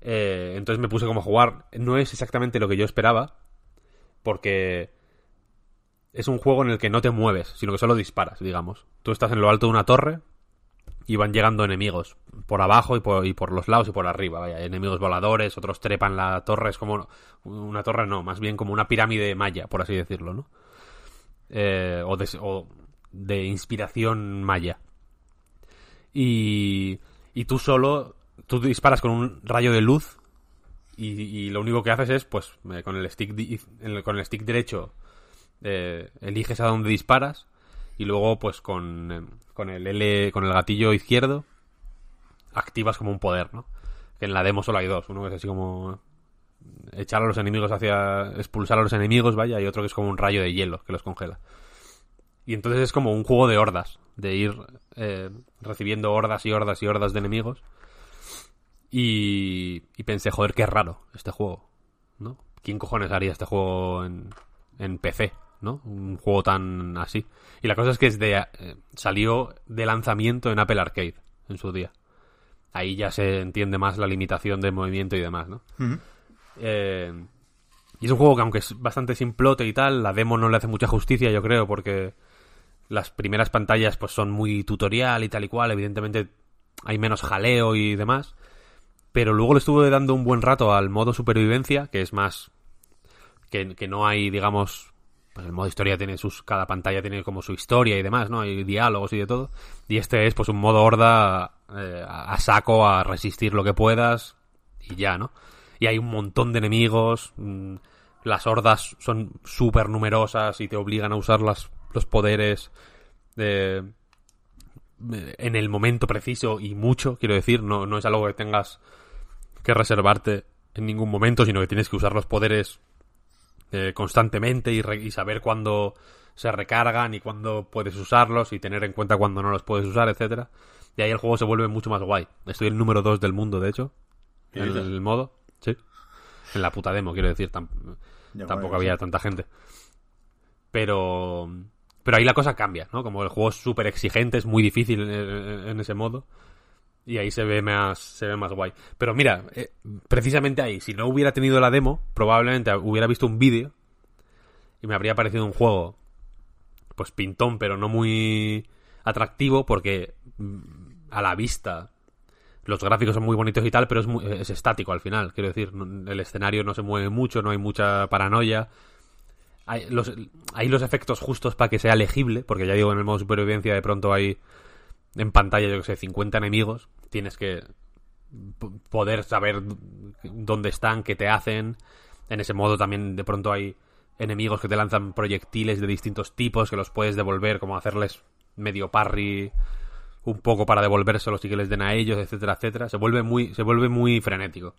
[SPEAKER 2] Eh, entonces me puse como a jugar. No es exactamente lo que yo esperaba, porque es un juego en el que no te mueves, sino que solo disparas, digamos. Tú estás en lo alto de una torre y van llegando enemigos por abajo y por, y por los lados y por arriba. Vaya, hay enemigos voladores, otros trepan la torre, es como una torre, no, más bien como una pirámide maya, por así decirlo, ¿no? Eh, o, o de inspiración maya. Y, y tú solo, tú disparas con un rayo de luz y, y lo único que haces es, pues, eh, con el stick, di- con el stick derecho eh, eliges a dónde disparas y luego, pues, con, eh, con el L, con el gatillo izquierdo activas como un poder, ¿no? Que en la demo solo hay dos, uno que es así como echar a los enemigos hacia expulsar a los enemigos, vaya, y otro que es como un rayo de hielo que los congela. Y entonces es como un juego de hordas, de ir eh, recibiendo hordas y hordas y hordas de enemigos. Y, y pensé, joder, qué raro este juego, ¿no? ¿Quién cojones haría este juego en, en PC, ¿no? Un juego tan así. Y la cosa es que es de, eh, salió de lanzamiento en Apple Arcade en su día. Ahí ya se entiende más la limitación de movimiento y demás, ¿no? Eh, y es un juego que aunque es bastante simplote y tal, la demo no le hace mucha justicia, yo creo, porque las primeras pantallas pues son muy tutorial y tal y cual, evidentemente hay menos jaleo y demás. Pero luego le estuve dando un buen rato al modo supervivencia, que es más que, que no hay, digamos, pues el modo historia tiene sus, cada pantalla tiene como su historia y demás, ¿no? Hay diálogos y de todo. Y este es pues un modo horda eh, a saco, a resistir lo que puedas y ya, ¿no? Y hay un montón de enemigos, mm, las hordas son súper numerosas y te obligan a usar los poderes de, en el momento preciso y mucho, quiero decir, no, no es algo que tengas que reservarte en ningún momento, sino que tienes que usar los poderes eh, constantemente y, re- y saber cuándo se recargan y cuándo puedes usarlos y tener en cuenta cuándo no los puedes usar, etcétera. Y ahí el juego se vuelve mucho más guay. Estoy el número 2 del mundo, de hecho,
[SPEAKER 1] ¿Qué
[SPEAKER 2] en el modo. Sí. En la puta demo, quiero decir.
[SPEAKER 1] Ya,
[SPEAKER 2] tampoco había
[SPEAKER 1] sí.
[SPEAKER 2] tanta gente. Pero. Pero ahí la cosa cambia, ¿no? Como el juego es súper exigente, es muy difícil en, en- en ese modo. Y ahí se ve más, se ve más guay. Pero mira, eh, precisamente ahí, si no hubiera tenido la demo, probablemente hubiera visto un vídeo y me habría parecido un juego, pues pintón, pero no muy atractivo, porque mm, a la vista los gráficos son muy bonitos y tal, pero es, muy- es estático al final. Quiero decir, el escenario no se mueve mucho, no hay mucha paranoia. Hay los, hay los efectos justos para que sea legible, porque ya digo, en el modo supervivencia de pronto hay en pantalla, yo que sé, 50 enemigos. Tienes que poder saber dónde están, qué te hacen. En ese modo también de pronto hay enemigos que te lanzan proyectiles de distintos tipos que los puedes devolver, como hacerles medio parry un poco para devolvérselos y que les den a ellos, etcétera, etcétera. Se vuelve muy, se vuelve muy frenético.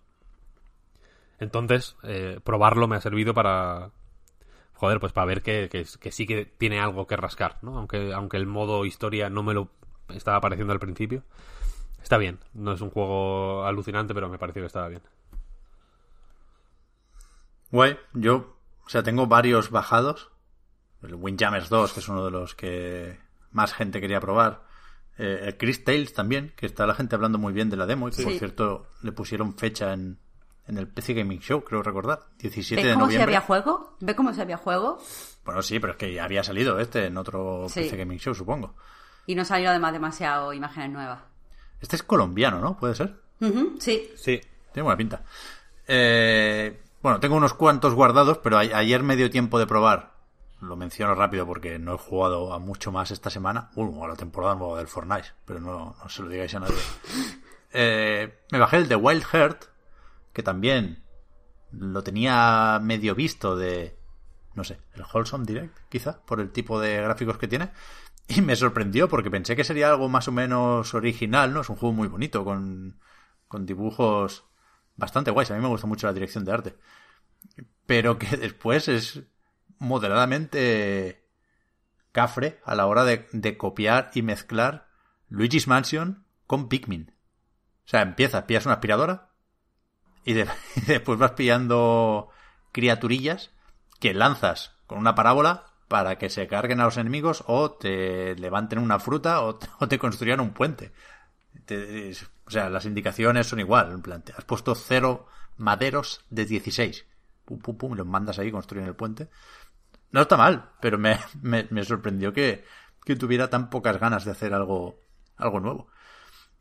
[SPEAKER 2] Entonces, eh, probarlo me ha servido para, joder, pues para ver que, que, que sí que tiene algo que rascar, ¿no? Aunque, aunque el modo historia no me lo estaba pareciendo al principio. Está bien, no es un juego alucinante, pero me pareció que estaba bien.
[SPEAKER 1] Guay, yo, o sea, tengo varios bajados. El Windjammers 2, que es uno de los que más gente quería probar. Eh, el Chris Tales también, que está la gente hablando muy bien de la demo y que, por cierto, le pusieron fecha en, en el PC Gaming Show, creo recordar. 17
[SPEAKER 3] ¿Ves
[SPEAKER 1] de
[SPEAKER 3] cómo se
[SPEAKER 1] noviembre.
[SPEAKER 3] había juego? ¿Ves cómo se había juego?
[SPEAKER 1] Bueno, sí, pero es que ya había salido este en otro
[SPEAKER 3] Sí.
[SPEAKER 1] PC Gaming Show, supongo.
[SPEAKER 3] Y no salió además demasiado imágenes nuevas.
[SPEAKER 1] Este es colombiano, ¿no? ¿Puede ser?
[SPEAKER 3] Sí.
[SPEAKER 2] Sí.
[SPEAKER 1] Tiene buena pinta. Eh, bueno, tengo unos cuantos guardados, pero a- ayer me dio tiempo de probar. Lo menciono rápido porque no he jugado a mucho más esta semana. Uh, a la temporada nueva del Fortnite, pero no, no se lo digáis a nadie. [LAUGHS] Eh, me bajé el de Wild Heart, que también lo tenía medio visto de, no sé, el Wholesome Direct, quizá, por el tipo de gráficos que tiene. [LAUGHS] Y me sorprendió porque pensé que sería algo más o menos original, ¿no? Es un juego muy bonito, con, con dibujos bastante guays. A mí me gusta mucho la dirección de arte. Pero que [LAUGHS] después es moderadamente cafre a la hora de, de copiar y mezclar Luigi's Mansion con Pikmin. O sea, empiezas, pillas una aspiradora y, [LAUGHS] y después vas pillando criaturillas que lanzas con una parábola para que se carguen a los enemigos o te levanten una fruta o te, [LAUGHS] o te construyan un puente. Te- o sea, las indicaciones son igual. En plan, te has puesto cero maderos de 16. Pum, pum, pum, y los mandas ahí, construyen el puente. No está mal, pero me, [LAUGHS] me, me sorprendió que, que tuviera tan pocas ganas de hacer algo, algo nuevo.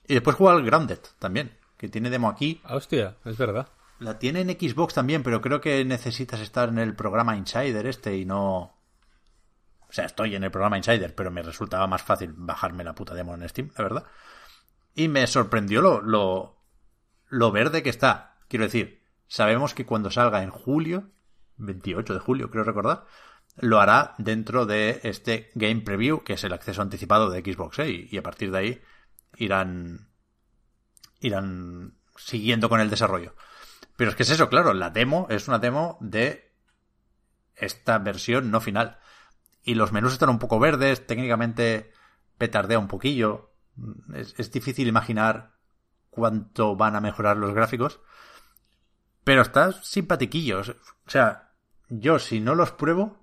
[SPEAKER 1] Y después juega al Grounded también, que tiene demo aquí.
[SPEAKER 2] Ah, hostia, es verdad.
[SPEAKER 1] La tiene en Xbox también, pero creo que necesitas estar en el programa Insider este y no. O sea, estoy en el programa Insider, pero me resultaba más fácil bajarme la puta demo en Steam, la verdad. Y me sorprendió lo, lo, lo verde que está. Quiero decir, sabemos que cuando salga en julio, 28 de julio creo recordar, lo hará dentro de este Game Preview, que es el acceso anticipado de Xbox, ¿eh? y, a partir de ahí irán irán siguiendo con el desarrollo. Pero es que es eso, claro, la demo es una demo de esta versión no final. Y los menús están un poco verdes, técnicamente petardea un poquillo. Es, difícil imaginar cuánto van a mejorar los gráficos. Pero está simpatiquillo. O sea, yo si no los pruebo,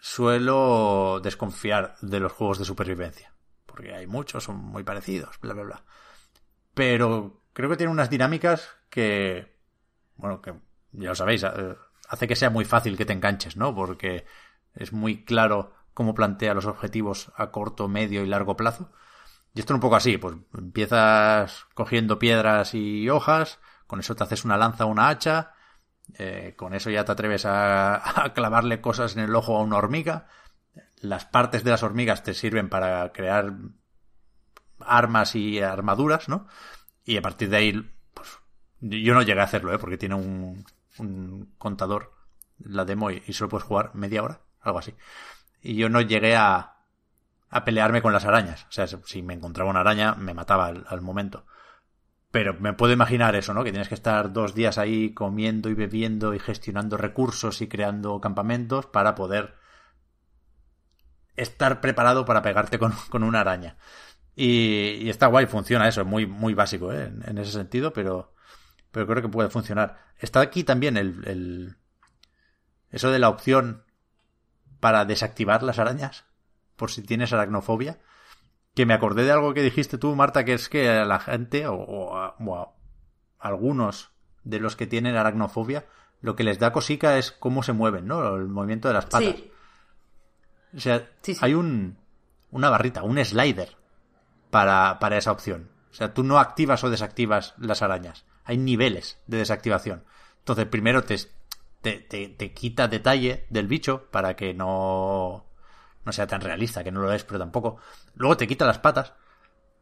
[SPEAKER 1] suelo desconfiar de los juegos de supervivencia. Porque hay muchos, son muy parecidos, bla, bla, bla. Pero creo que tiene unas dinámicas que, bueno, que ya lo sabéis, eh, hace que sea muy fácil que te enganches, ¿no? Porque es muy claro cómo plantea los objetivos a corto, medio y largo plazo. Y esto es un poco así, pues empiezas cogiendo piedras y hojas, con eso te haces una lanza o una hacha, eh, con eso ya te atreves [LAUGHS] a, clavarle cosas en el ojo a una hormiga. Las partes de las hormigas te sirven para crear armas y armaduras, ¿no? Y a partir de ahí, pues yo no llegué a hacerlo, ¿eh? Porque tiene un, contador, la demo, y, solo puedes jugar media hora, algo así. Y yo no llegué a, a pelearme con las arañas. O sea, si me encontraba una araña, me mataba al momento. Pero me puedo imaginar eso, ¿no? Que tienes que estar dos días ahí comiendo y bebiendo y gestionando recursos y creando campamentos para poder estar preparado para pegarte con, una araña. Y, está guay, funciona eso, es muy, muy básico ¿eh? en, ese sentido, pero, pero creo que puede funcionar. Está aquí también el, el, eso de la opción para desactivar las arañas, por si tienes aracnofobia que me acordé de algo que dijiste tú, Marta, que es que a la gente, o, a, algunos de los que tienen aracnofobia, lo que les da cosica es cómo se mueven, ¿no? El movimiento de las patas. Sí. O sea, hay un, una barrita, un slider para, para esa opción. O sea, tú no activas o desactivas las arañas. Hay niveles de desactivación. Entonces, primero te, te, te quita detalle del bicho para que no no sea tan realista, que no lo es, pero tampoco. Luego te quita las patas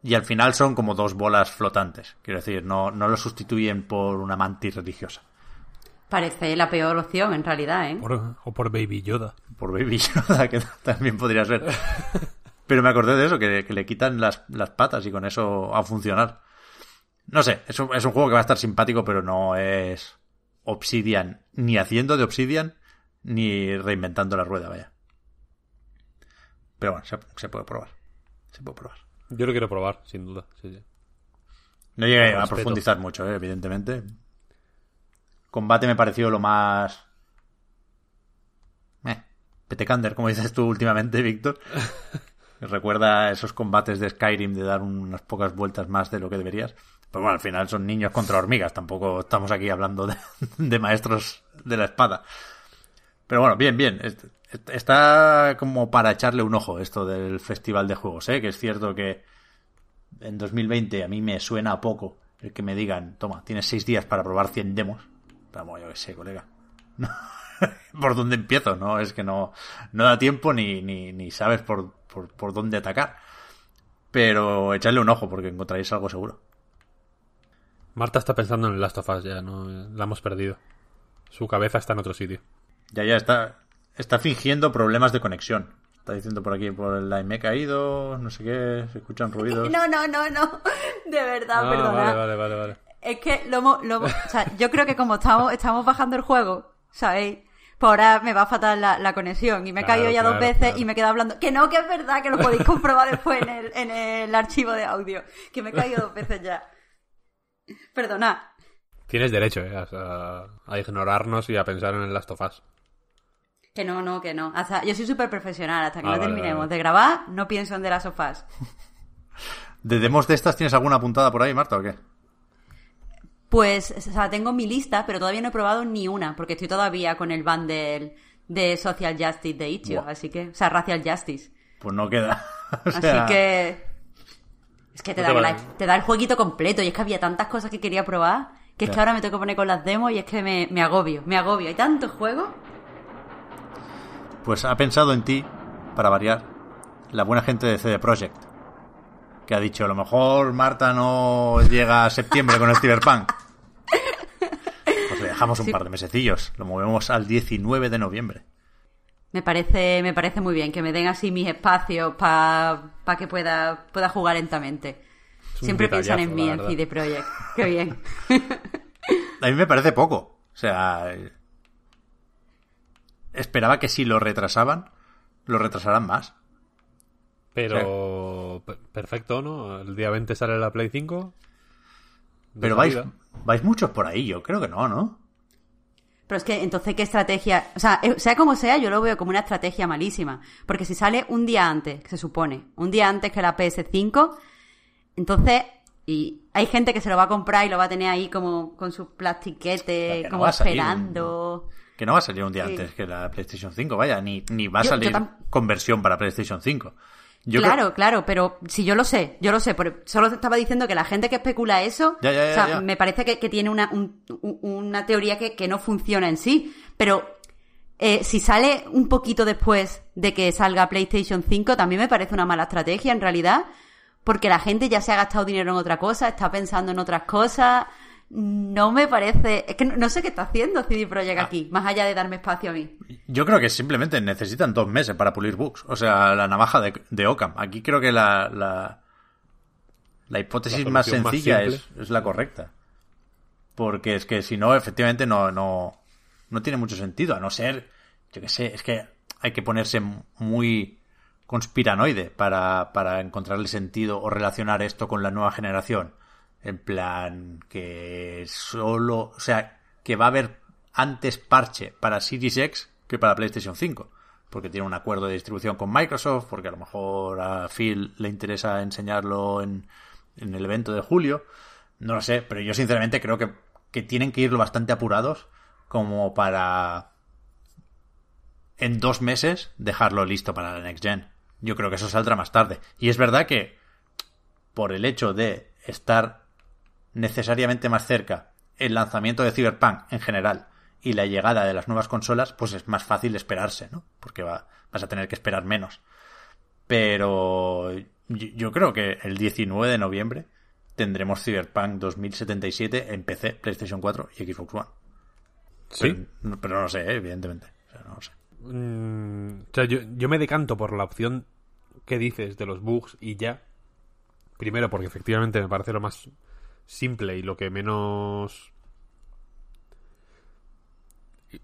[SPEAKER 1] y al final son como dos bolas flotantes. Quiero decir, no, no lo sustituyen por una mantis religiosa.
[SPEAKER 3] Parece la peor opción, en realidad, ¿eh?
[SPEAKER 2] o por Baby Yoda.
[SPEAKER 1] Por Baby Yoda, [LAUGHS] que también podría ser. Pero me acordé de eso, que, le quitan las, las, patas y con eso a funcionar. No sé, es un, es un juego que va a estar simpático, pero no es Obsidian, ni haciendo de Obsidian, ni reinventando la rueda, vaya. Pero bueno, se, puede probar. Se puede probar.
[SPEAKER 2] Yo lo quiero probar, sin duda.
[SPEAKER 1] No llegué a profundizar mucho, eh, evidentemente. Combate me pareció lo más. Eh, petecander, como dices tú últimamente, Víctor. [LAUGHS] Recuerda esos combates de Skyrim de dar unas pocas vueltas más de lo que deberías. Pues bueno, al final son niños contra hormigas. Tampoco estamos aquí hablando de, [LAUGHS] maestros de la espada. Pero bueno, bien, bien. Está como para echarle un ojo esto del Festival de Juegos, ¿eh? que es cierto que en 2020 a mí me suena poco el que me digan, toma, tienes seis días para probar 100 demos. Vamos, yo qué sé, colega. [LAUGHS] ¿Por dónde empiezo? No, es que no, no da tiempo ni, ni, ni sabes por, por, por dónde atacar. Pero echarle un ojo porque encontraréis algo seguro.
[SPEAKER 2] Marta está pensando en el Last of Us ya, ¿no? La hemos perdido. Su cabeza está en otro sitio.
[SPEAKER 1] Ya, ya está. Está fingiendo problemas de conexión. Está diciendo por aquí, por el line, me he caído, no sé qué, se escuchan [LAUGHS] ruidos.
[SPEAKER 3] No, no, no, no. [LAUGHS] De verdad,
[SPEAKER 2] ah,
[SPEAKER 3] perdona.
[SPEAKER 2] Vale, vale, vale, vale.
[SPEAKER 3] Es que lo, lo, o sea, yo creo que como estamos, estamos bajando el juego, ¿sabéis? Pues ahora me va a faltar la, conexión y me he caído ya dos veces y me he quedado hablando. Que no, que es verdad, que lo podéis [LAUGHS] comprobar después en el, en el archivo de audio. Que me he caído dos veces ya. Perdona.
[SPEAKER 2] Tienes derecho eh, a, a, ignorarnos y a pensar en el Last of Us.
[SPEAKER 3] Que no, no, que no. Hasta, yo soy súper profesional. Hasta que ah, no terminemos de grabar, no pienso en de las sofás. [LAUGHS]
[SPEAKER 1] ¿De demos de estas tienes alguna apuntada por ahí, Marta, o qué?
[SPEAKER 3] Pues, o sea, tengo mi lista, pero todavía no he probado ni una, porque estoy todavía con el bundle de Social Justice de Itch.io, así que, o sea, Racial Justice.
[SPEAKER 1] Pues no queda. [LAUGHS]
[SPEAKER 3] Así que... Es que te, da, te da el jueguito completo y es que había tantas cosas que quería probar que es que ahora me tengo que poner con las demos y es que me, me agobio, me agobio. Hay tantos juegos
[SPEAKER 1] pues ha pensado en ti para variar, la buena gente de CD Projekt, que ha dicho, a lo mejor Marta no llega a septiembre con el Cyberpunk. [LAUGHS] Pues le dejamos un par de mesecillos, lo movemos al 19 de noviembre.
[SPEAKER 3] Me parece, me parece muy bien que me den así mis espacios para que pueda, pueda jugar lentamente. Siempre piensan en mí en. CD Projekt. [LAUGHS] Qué bien.
[SPEAKER 1] A mí me parece poco. O sea, esperaba que si lo retrasaban, lo retrasaran más.
[SPEAKER 2] Pero pe- perfecto, ¿no? El día 20 sale la Play 5. de
[SPEAKER 1] Pero vais, vais muchos por ahí, yo creo que no, ¿no?
[SPEAKER 3] Pero es que entonces, ¿qué estrategia? O sea, eh, sea como sea, yo lo veo como una estrategia malísima. Porque si sale un día antes, que se supone, un día antes que la PS5, entonces, y hay gente que se lo va a comprar y lo va a tener ahí como con sus plastiquetes,
[SPEAKER 1] no
[SPEAKER 3] como
[SPEAKER 1] salir
[SPEAKER 3] esperando.
[SPEAKER 1] Que no va a salir un día
[SPEAKER 3] Sí.
[SPEAKER 1] antes que la PlayStation 5, vaya, ni, ni va a
[SPEAKER 3] Yo- yo
[SPEAKER 1] salir
[SPEAKER 3] tam-
[SPEAKER 1] conversión para PlayStation 5. Yo
[SPEAKER 3] claro,
[SPEAKER 1] creo-
[SPEAKER 3] claro, pero si yo lo sé, yo lo sé, pero solo te estaba diciendo que la gente que especula eso,
[SPEAKER 1] Ya, ya, ya,
[SPEAKER 3] o sea, me parece que, que tiene una, un- un- una teoría que, que no funciona en sí, pero eh, si sale un poquito después de que salga PlayStation 5, también me parece una mala estrategia en realidad, porque la gente ya se ha gastado dinero en otra cosa, está pensando en otras cosas, no me parece, es que no, no sé qué está haciendo CD Projekt
[SPEAKER 1] Ah.
[SPEAKER 3] aquí, más allá de darme espacio a mí.
[SPEAKER 1] Yo creo que simplemente necesitan dos meses para pulir bugs. O sea, la navaja de, de Occam. Aquí creo que la, la, la hipótesis
[SPEAKER 2] La
[SPEAKER 1] más sencilla es, es la correcta. Porque es que si no, efectivamente no, no, no tiene mucho sentido. A no ser, yo qué sé, es que hay que ponerse muy conspiranoide para, para encontrarle sentido o relacionar esto con la nueva generación. En plan, que solo, o sea, que va a haber antes parche para Series X que para PlayStation 5. Porque tiene un acuerdo de distribución con Microsoft, porque a lo mejor a Phil le interesa enseñarlo en, en el evento de julio. No lo sé, pero yo sinceramente creo que, que tienen que irlo bastante apurados como para en dos meses dejarlo listo para la Next Gen. Yo creo que eso saldrá más tarde. Y es verdad que por el hecho de estar necesariamente más cerca el lanzamiento de Cyberpunk en general y la llegada de las nuevas consolas, pues es más fácil esperarse, ¿no? Porque va, vas a tener que esperar menos. Pero yo, yo creo que el 19 de noviembre tendremos Cyberpunk 2077 en PC, PlayStation 4 y Xbox One.
[SPEAKER 2] Sí.
[SPEAKER 1] Pero, pero no sé, ¿eh? evidentemente. O sea, no lo sé.
[SPEAKER 2] Mm, o sea, yo, yo me decanto por la opción que dices de los bugs y ya. Primero, porque efectivamente me parece lo más simple y lo que menos.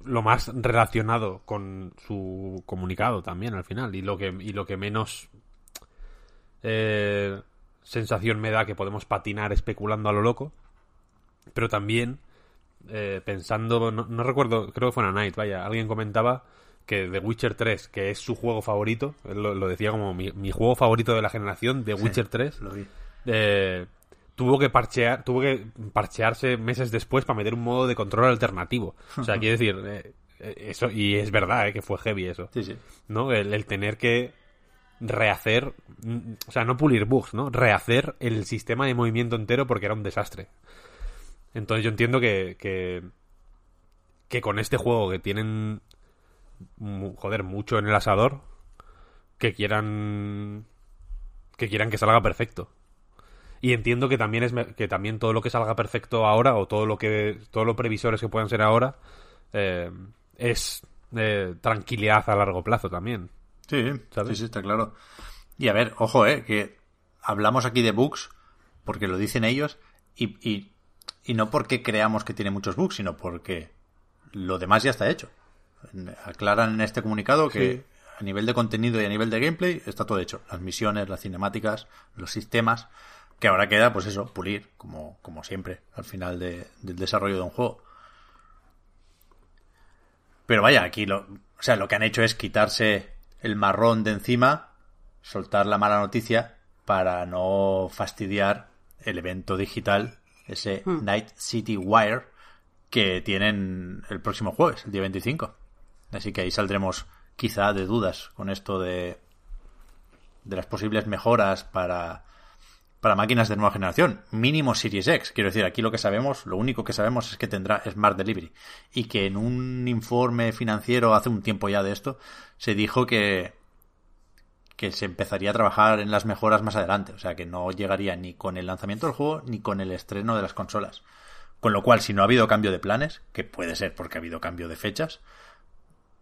[SPEAKER 2] Lo más relacionado con su comunicado también al final. Y lo que, y lo que menos. eh, sensación me da que podemos patinar especulando a lo loco. Pero también eh, pensando, no, no recuerdo, creo que fue en A Night, vaya, alguien comentaba que The Witcher 3, que es su juego favorito, lo, lo decía como mi, mi juego favorito de la generación, The Witcher 3,
[SPEAKER 1] Lo vi.
[SPEAKER 2] eh, tuvo que parchear, tuvo que parchearse meses después para meter un modo de control alternativo. O sea, [LAUGHS] quiero decir, eh, eso, y es verdad, eh, que fue heavy eso.
[SPEAKER 1] Sí, sí.
[SPEAKER 2] ¿no? El, el tener que rehacer, o sea, no pulir bugs, ¿no? Rehacer el sistema de movimiento entero porque era un desastre. Entonces yo entiendo que, que, que con este juego que tienen, joder, mucho en el asador, que quieran que quieran que salga perfecto. Y entiendo que también es que también todo lo que salga perfecto ahora o todo lo que todos los previsores que puedan ser ahora eh, es eh, tranquilidad a largo plazo también.
[SPEAKER 1] Sí,
[SPEAKER 2] ¿Sabes?
[SPEAKER 1] sí, sí, está claro. Y a ver, ojo, eh, que hablamos aquí de bugs porque lo dicen ellos y, y, y no porque creamos que tiene muchos bugs, sino porque lo demás ya está hecho. Aclaran en este comunicado que
[SPEAKER 2] Sí.
[SPEAKER 1] a nivel de contenido y a nivel de gameplay está todo hecho. Las misiones, las cinemáticas, los sistemas, que ahora queda, pues eso, pulir, como, como siempre, al final de- del desarrollo de un juego. Pero vaya, aquí lo, o sea, lo que han hecho es quitarse el marrón de encima, soltar la mala noticia para no fastidiar el evento digital, ese Night City Wire que tienen el próximo jueves, el día 25. Así que ahí saldremos quizá de dudas con esto de de las posibles mejoras para para máquinas de nueva generación, mínimo Series X. Quiero decir, aquí lo que sabemos, lo único que sabemos es que tendrá Smart Delivery. Y que en un informe financiero hace un tiempo ya de esto, se dijo que, que se empezaría a trabajar en las mejoras más adelante. O sea, que no llegaría ni con el lanzamiento del juego ni con el estreno de las consolas. Con lo cual, si no ha habido cambio de planes, que puede ser porque ha habido cambio de fechas,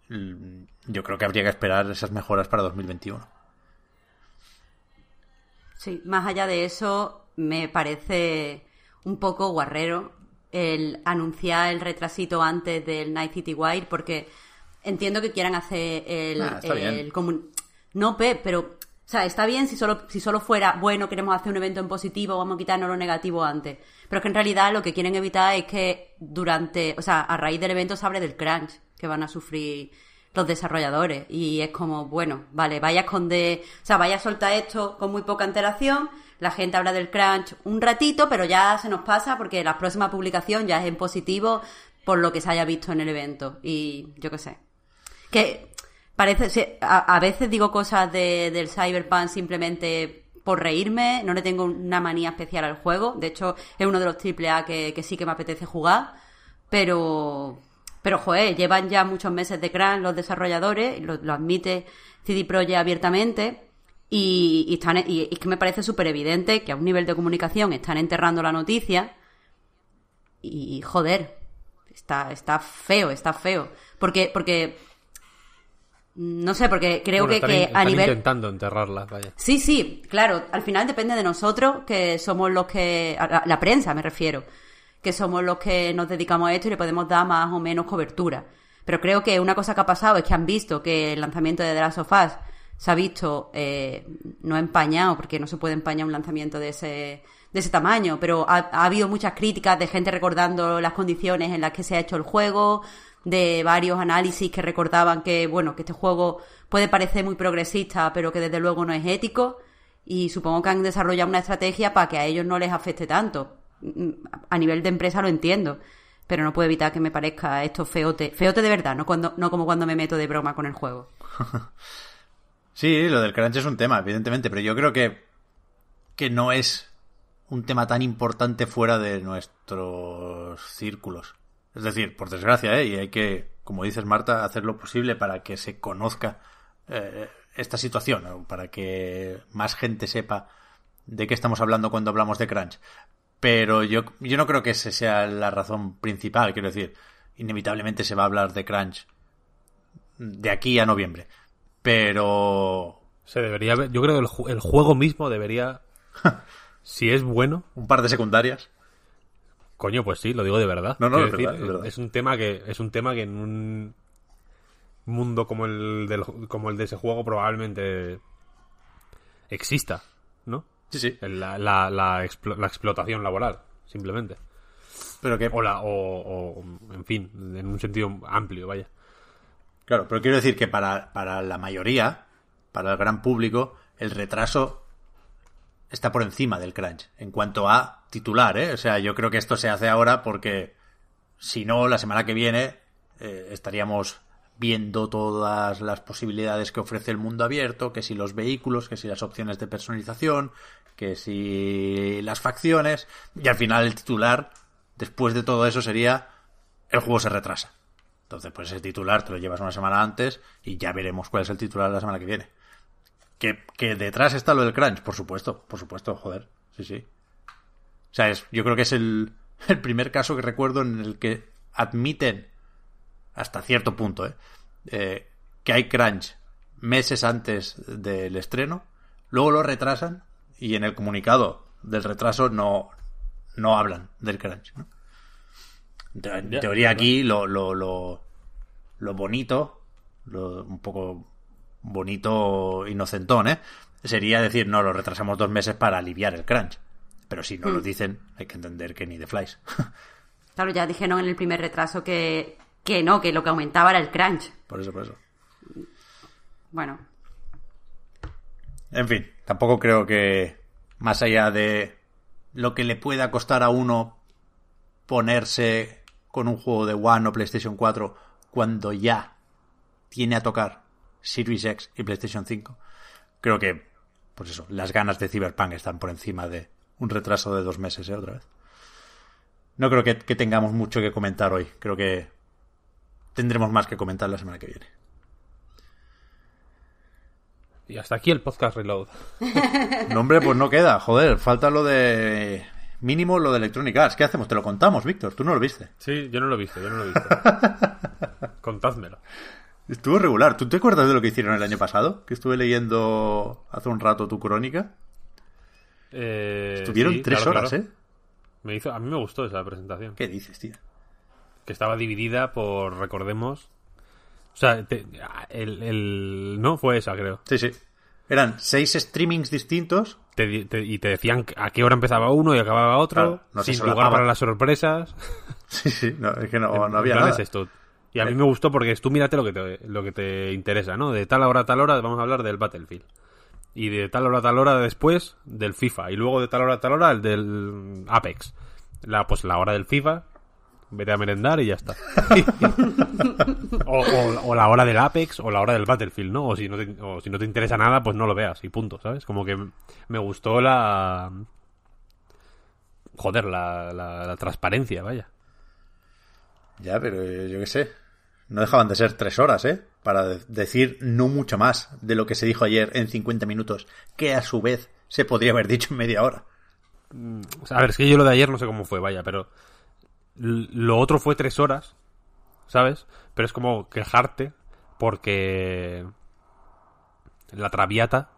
[SPEAKER 1] yo creo que habría que esperar esas mejoras para 2021.
[SPEAKER 3] Sí, más allá de eso, me parece un poco guarrero el anunciar el retrasito antes del Night City Wire, porque entiendo que quieran hacer el,
[SPEAKER 1] Ah,
[SPEAKER 3] comun- No, Pep, pero o sea, está bien si solo, si solo fuera, bueno, queremos hacer un evento en positivo, vamos a quitarnos lo negativo antes. Pero es que en realidad lo que quieren evitar es que durante, o sea, a raíz del evento se hable del crunch que van a sufrir los desarrolladores. Y es como, bueno, vale, vaya a esconder, o sea, vaya a soltar esto con muy poca antelación, la gente habla del crunch un ratito, pero ya se nos pasa porque la próxima publicación ya es en positivo por lo que se haya visto en el evento. Y yo qué sé. Que parece, a, a veces digo cosas de, del Cyberpunk simplemente por reírme, no le tengo una manía especial al juego, de hecho es uno de los AAA que, que sí que me apetece jugar, pero, pero joder, llevan ya muchos meses de crunch los desarrolladores, lo, lo admite CD Projekt abiertamente, y, y están, y es que me parece súper evidente que a un nivel de comunicación están enterrando la noticia, y joder, está, está feo, está feo, porque, porque no sé, porque creo
[SPEAKER 2] Bueno,
[SPEAKER 3] que,
[SPEAKER 2] están
[SPEAKER 3] que a
[SPEAKER 2] están
[SPEAKER 3] nivel...
[SPEAKER 2] intentando enterrarla, vaya.
[SPEAKER 3] Sí, sí, claro, al final depende de nosotros, que somos los que... la prensa me refiero, que somos los que nos dedicamos a esto y le podemos dar más o menos cobertura. Pero creo que una cosa que ha pasado es que han visto que el lanzamiento de The Last of Us se ha visto eh, no empañado, porque no se puede empañar un lanzamiento de ese, de ese tamaño, pero ha, ha habido muchas críticas de gente recordando las condiciones en las que se ha hecho el juego, de varios análisis que recordaban que, bueno, que este juego puede parecer muy progresista, pero que desde luego no es ético. Y supongo que han desarrollado una estrategia para que a ellos no les afecte tanto. A nivel de empresa lo entiendo, pero no puedo evitar que me parezca esto feote. Feote de verdad, no, cuando, no como cuando me meto de broma con el juego. [LAUGHS]
[SPEAKER 1] Sí, lo del crunch es un tema, evidentemente, pero yo creo que, que no es un tema tan importante fuera de nuestros círculos. Es decir, por desgracia, ¿eh? y hay que, como dices Marta, hacer lo posible para que se conozca eh, esta situación, para que más gente sepa de qué estamos hablando cuando hablamos de crunch. Pero yo, yo no creo que esa sea la razón principal, quiero decir, inevitablemente se va a hablar de crunch de aquí a noviembre. Pero
[SPEAKER 2] Se debería ver- yo creo que el, ju- el juego mismo debería, [LAUGHS] si es bueno,
[SPEAKER 1] un par de secundarias.
[SPEAKER 2] coño, pues sí, lo digo de verdad.
[SPEAKER 1] No, no, verdad, es verdad.
[SPEAKER 2] es un tema que es un tema que en un mundo como el del, como el de ese juego probablemente exista, ¿no?
[SPEAKER 1] Sí, sí.
[SPEAKER 2] La, la, la, explo- la explotación laboral, simplemente.
[SPEAKER 1] Pero que,
[SPEAKER 2] O, la, o, o, en fin, en un sentido amplio, vaya.
[SPEAKER 1] claro, pero quiero decir que para, para la mayoría, para el gran público, el retraso está por encima del crunch. En cuanto a titular, ¿eh? O sea, yo creo que esto se hace ahora porque si no, la semana que viene eh, estaríamos viendo todas las posibilidades que ofrece el mundo abierto, que si los vehículos, que si las opciones de personalización, que si las facciones, y al final el titular, después de todo eso, sería el juego se retrasa. Entonces, pues ese titular te lo llevas una semana antes y ya veremos cuál es el titular la semana que viene. Que, detrás está lo del crunch, por supuesto, por supuesto, joder, sí, sí. O sea, es, yo creo que es el [LAUGHS] primer caso que recuerdo en el que admiten, hasta cierto punto, ¿eh? Eh, que hay crunch meses antes del estreno, luego lo retrasan y en el comunicado del retraso no, no hablan del crunch. ¿no? En teoría aquí lo, lo, lo, lo bonito, lo, un poco bonito inocentón, ¿eh? Sería decir, no, lo retrasamos dos meses para aliviar el crunch. Pero si no lo dicen, hay que entender que ni de flies. [LAUGHS]
[SPEAKER 3] Claro, ya dijeron en el primer retraso que, que no, que lo que aumentaba era el crunch.
[SPEAKER 1] por eso, por eso.
[SPEAKER 3] Bueno,
[SPEAKER 1] En fin, tampoco creo que más allá de lo que le pueda costar a uno ponerse con un juego de One o PlayStation 4 cuando ya tiene a tocar Series X y PlayStation 5, creo que, pues eso, las ganas de Cyberpunk están por encima de un retraso de dos meses, ¿eh? Otra vez. No creo que, que tengamos mucho que comentar hoy. Creo que tendremos más que comentar la semana que viene.
[SPEAKER 2] Y hasta aquí el podcast Reload. [LAUGHS]
[SPEAKER 1] No, hombre, pues no queda. Joder, falta lo de... Mínimo lo de Electronic Arts. ¿Qué hacemos? Te lo contamos, Víctor. Tú no lo viste.
[SPEAKER 2] Sí, yo no lo he visto, yo no lo he visto. [LAUGHS] Contádmelo.
[SPEAKER 1] Estuvo regular. ¿Tú te acuerdas de lo que hicieron el año pasado? Que estuve leyendo hace un rato tu crónica.
[SPEAKER 2] Eh,
[SPEAKER 1] Estuvieron
[SPEAKER 2] sí,
[SPEAKER 1] tres
[SPEAKER 2] claro,
[SPEAKER 1] horas,
[SPEAKER 2] claro.
[SPEAKER 1] ¿eh?
[SPEAKER 2] Me hizo, a mí me gustó esa presentación.
[SPEAKER 1] ¿Qué dices, tío?
[SPEAKER 2] Que estaba dividida por, recordemos... O sea, te- el, el- No, fue esa, creo.
[SPEAKER 1] Sí, sí. Eran seis streamings distintos.
[SPEAKER 2] Te te- y te decían a qué hora empezaba uno y acababa otro,
[SPEAKER 1] Claro, no
[SPEAKER 2] sin lugar para las sorpresas. [LAUGHS]
[SPEAKER 1] Sí, sí. No, es que no, no había nada.
[SPEAKER 2] es esto. Y a mí
[SPEAKER 1] Eh.
[SPEAKER 2] me gustó porque es tú mírate lo que te, lo que te interesa, ¿no? De tal hora a tal hora vamos a hablar del Battlefield. Y de tal hora a tal hora después del FIFA. Y luego de tal hora a tal hora el del Apex. La, pues la hora del FIFA, vete a merendar y ya está. [LAUGHS] o, o- o la hora del Apex o la hora del Battlefield, ¿no? O si no, te, o si no te interesa nada, pues no lo veas y punto, ¿sabes? Como que me gustó la... Joder, la, la, la transparencia, vaya.
[SPEAKER 1] Ya, pero eh, yo qué sé. No dejaban de ser tres horas, ¿eh? Para de- decir no mucho más de lo que se dijo ayer en 50 minutos, que a su vez se podría haber dicho en media hora.
[SPEAKER 2] Sea, a ver, es que yo lo de ayer no sé cómo fue, vaya, pero lo otro fue tres horas, ¿sabes? Pero es como quejarte porque la Traviata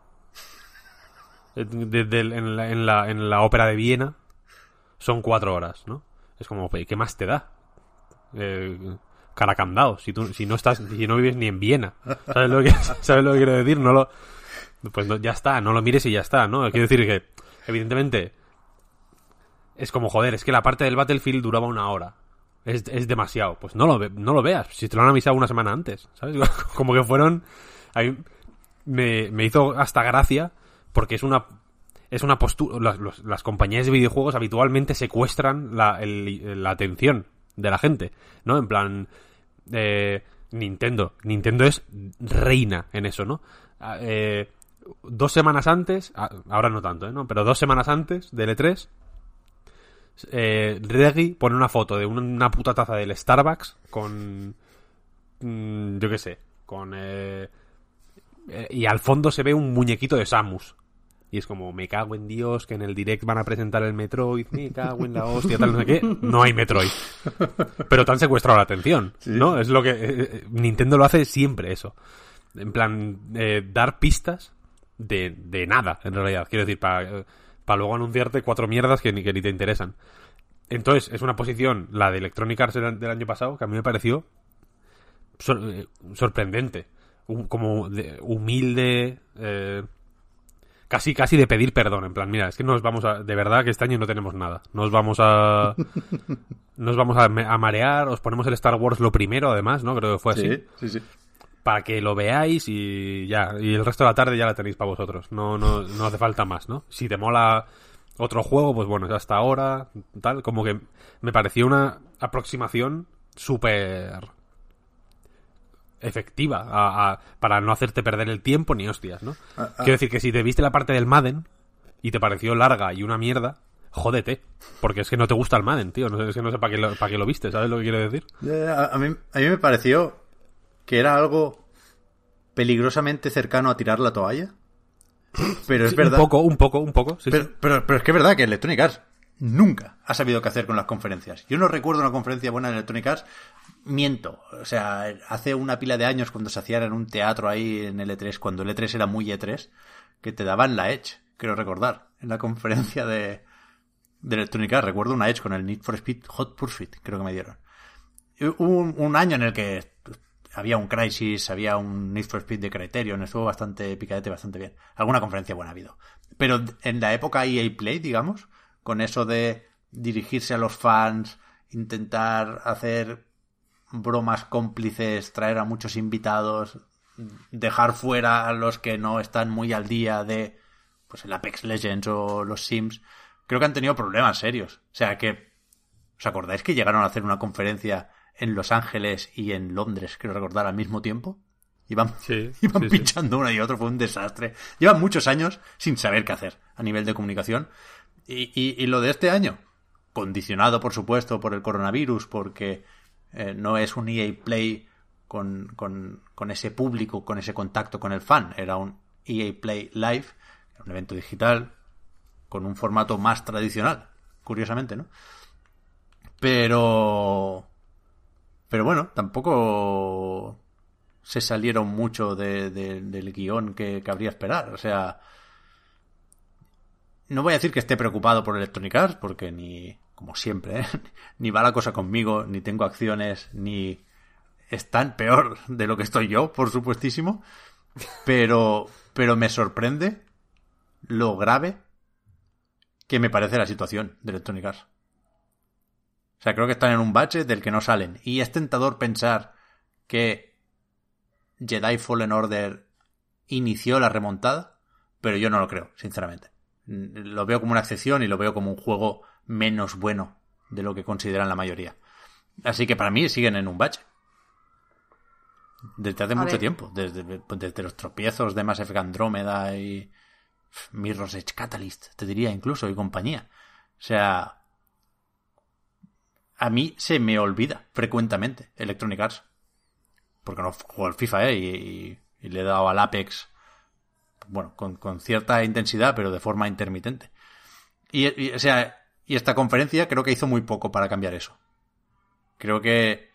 [SPEAKER 2] eh, en, la, ópera de Viena son cuatro horas, ¿no? Es como, ¿qué más te da? Eh, caracandao, si tú si no estás si no vives ni en Viena ¿sabes lo que, [LAUGHS] ¿sabes lo que quiero decir? no lo pues no- ya está, no lo mires y ya está, ¿no? Quiero decir que evidentemente es como, joder, es que la parte del Battlefield duraba una hora. Es, es demasiado. Pues no lo, no lo veas. Si te lo han avisado una semana antes, ¿sabes? [LAUGHS] Como que fueron... me, me hizo hasta gracia porque es una... Es una postura... Las compañías de videojuegos habitualmente secuestran la, el- la atención de la gente, ¿no? En plan... eh, Nintendo. Nintendo es reina en eso, ¿no? Ah, eh, dos semanas antes... ah, Ahora no tanto, ¿eh? ¿no? Pero dos semanas antes del E3 eh, Reggie pone una foto de una, puta taza del Starbucks con. mm, yo qué sé. Con. eh, eh, y al fondo se ve un muñequito de Samus. Y es como, me cago en Dios, que en el direct van a presentar el Metroid, me cago en la hostia, tal, no sé qué. No hay Metroid. Pero te han secuestrado la atención, ¿no? Es lo que. eh, eh, Nintendo lo hace siempre, eso. En plan, eh, dar pistas de, de nada, en realidad. Quiero decir, para luego anunciarte cuatro mierdas que ni, que ni te interesan. Entonces, es una posición, la de Electronic Arts del, del año pasado, que a mí me pareció sor- eh, sorprendente. Un- como de- humilde, eh, casi casi de pedir perdón. En plan, mira, es que nos vamos a. De verdad que este año no tenemos nada. Nos vamos a. [LAUGHS] Nos vamos a, a marear, os ponemos el Star Wars lo primero, además, ¿no? Creo que fue así
[SPEAKER 1] Sí, sí, sí.
[SPEAKER 2] Para que lo veáis y ya. Y el resto de la tarde ya la tenéis para vosotros. No, no, no hace falta más, ¿no? Si te mola otro juego, pues bueno, es hasta ahora, tal. Como que me pareció una aproximación súper efectiva a- a- para no hacerte perder el tiempo ni hostias, ¿no? Quiero decir que si te viste la parte del Madden y te pareció larga y una mierda, jódete. Porque es que no te gusta el Madden, tío. No es que no sé para qué, lo, para qué lo viste, ¿sabes lo que quiero decir?
[SPEAKER 1] A mí, a mí me pareció que era algo peligrosamente cercano a tirar la toalla. Pero es
[SPEAKER 2] Sí,
[SPEAKER 1] verdad.
[SPEAKER 2] Un poco, un poco, un poco. sí,
[SPEAKER 1] pero,
[SPEAKER 2] sí.
[SPEAKER 1] pero, pero es que es verdad que Electronic Arts nunca ha sabido qué hacer con las conferencias. Yo no recuerdo una conferencia buena de Electronic Arts. Miento. O sea, hace una pila de años cuando se hacían en un teatro ahí en el E3, cuando el E3 era muy E3, que te daban la Edge, creo recordar, en la conferencia de, de Electronic Arts. Recuerdo una Edge con el Need for Speed Hot Pursuit, creo que me dieron. Hubo un, un año en el que había un Crisis, había un Need for Speed de Criterion, estuvo bastante picadete, bastante bien. Alguna conferencia buena ha habido. Pero en la época EA Play, digamos, con eso de dirigirse a los fans, intentar hacer bromas cómplices, traer a muchos invitados, dejar fuera a los que no están muy al día de pues el Apex Legends o los Sims, creo que han tenido problemas serios. O sea que, ¿os acordáis que llegaron a hacer una conferencia en Los Ángeles y en Londres, creo recordar, al mismo tiempo? Iban,
[SPEAKER 2] Sí, [LAUGHS]
[SPEAKER 1] iban
[SPEAKER 2] sí, sí.
[SPEAKER 1] pinchando uno y otro, fue un desastre. Llevan muchos años sin saber qué hacer a nivel de comunicación. Y, y- y lo de este año, condicionado por supuesto por el coronavirus, porque eh, no es un EA Play con, con, con ese público, con ese contacto con el fan, era un EA Play Live, un evento digital con un formato más tradicional, curiosamente, ¿no? Pero... Pero bueno, tampoco se salieron mucho de, de, del guion que cabría esperar. O sea, no voy a decir que esté preocupado por Electronic Arts, porque ni, como siempre, ¿eh? [LAUGHS] ni va la cosa conmigo, ni tengo acciones, ni están peor de lo que estoy yo, por supuestísimo. Pero, pero me sorprende lo grave que me parece la situación de Electronic Arts. O sea, creo que están en un bache del que no salen. Y es tentador pensar que Jedi Fallen Order inició la remontada, pero yo no lo creo, sinceramente. Lo veo como una excepción y lo veo como un juego menos bueno de lo que consideran la mayoría. Así que para mí siguen en un bache. Desde hace
[SPEAKER 3] A
[SPEAKER 1] mucho
[SPEAKER 3] ver.
[SPEAKER 1] tiempo. Desde, desde los tropiezos de Mass Effect Andrómeda y Mirror's Edge Catalyst, te diría incluso, y compañía. O sea, a mí se me olvida frecuentemente Electronic Arts. Porque no juego al FIFA, ¿eh? Y, le he dado al Apex, bueno, con, cierta intensidad, pero de forma intermitente. Y, o sea, y esta conferencia creo que hizo muy poco para cambiar eso. Creo que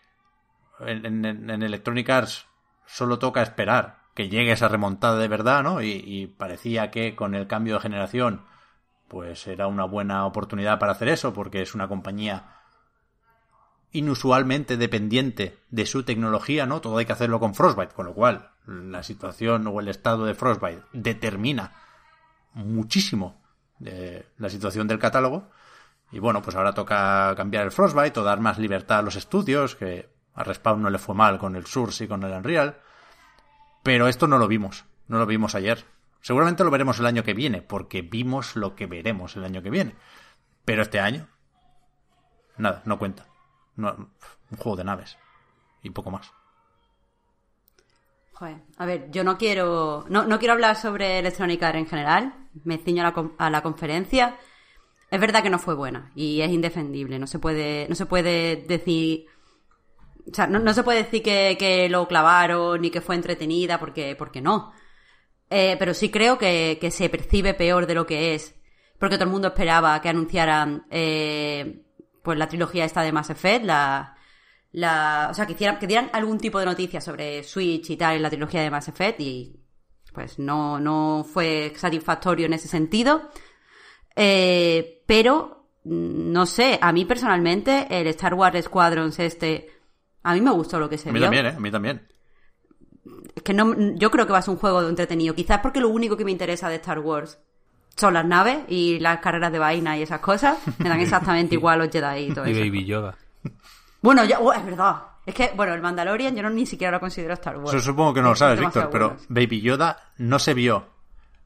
[SPEAKER 1] en, en- en Electronic Arts solo toca esperar que llegue esa remontada de verdad, ¿no? Y, y parecía que con el cambio de generación, pues era una buena oportunidad para hacer eso, porque es una compañía inusualmente dependiente de su tecnología, ¿no? Todo hay que hacerlo con Frostbite, con lo cual la situación o el estado de Frostbite determina muchísimo de la situación del catálogo. Y bueno, pues ahora toca cambiar el Frostbite o dar más libertad a los estudios, que a Respawn no le fue mal con el Source y con el Unreal. Pero esto no lo vimos, no lo vimos ayer. Seguramente lo veremos el año que viene, porque vimos lo que veremos el año que viene. Pero este año, nada, no cuenta. No, un juego de naves. Y poco más.
[SPEAKER 3] Joder, a ver, yo no quiero, no, no quiero hablar sobre Electronic Arts en general, me ciño a la, a la conferencia. Es verdad que no fue buena y es indefendible, no se puede, no se puede decir, o sea, no, no se puede decir que, que lo clavaron ni que fue entretenida porque, porque no. Eh, pero sí creo que, que se percibe peor de lo que es, porque todo el mundo esperaba que anunciaran eh, pues la trilogía esta de Mass Effect, la, la, o sea, que, hicieran, que dieran algún tipo de noticia sobre Switch y tal en la trilogía de Mass Effect y pues no, no fue satisfactorio en ese sentido. Eh, pero, mm, no sé, a mí personalmente el Star Wars Squadrons este, a mí me gustó lo que se
[SPEAKER 1] A mí
[SPEAKER 3] vio.
[SPEAKER 1] también, ¿eh? A mí también.
[SPEAKER 3] Es que no, yo creo que va a ser un juego entretenido. Quizás porque lo único que me interesa de Star Wars son las naves y las carreras de vaina y esas cosas. Me dan [LAUGHS] exactamente igual los Jedi y todo
[SPEAKER 2] Y
[SPEAKER 3] eso.
[SPEAKER 2] Baby Yoda.
[SPEAKER 3] Bueno, ya, oh, es verdad. Es que, bueno, el Mandalorian yo no ni siquiera lo considero Star Wars.
[SPEAKER 1] Eso supongo que no lo
[SPEAKER 3] Es
[SPEAKER 1] sabes, Víctor, pero. Baby Yoda no se vio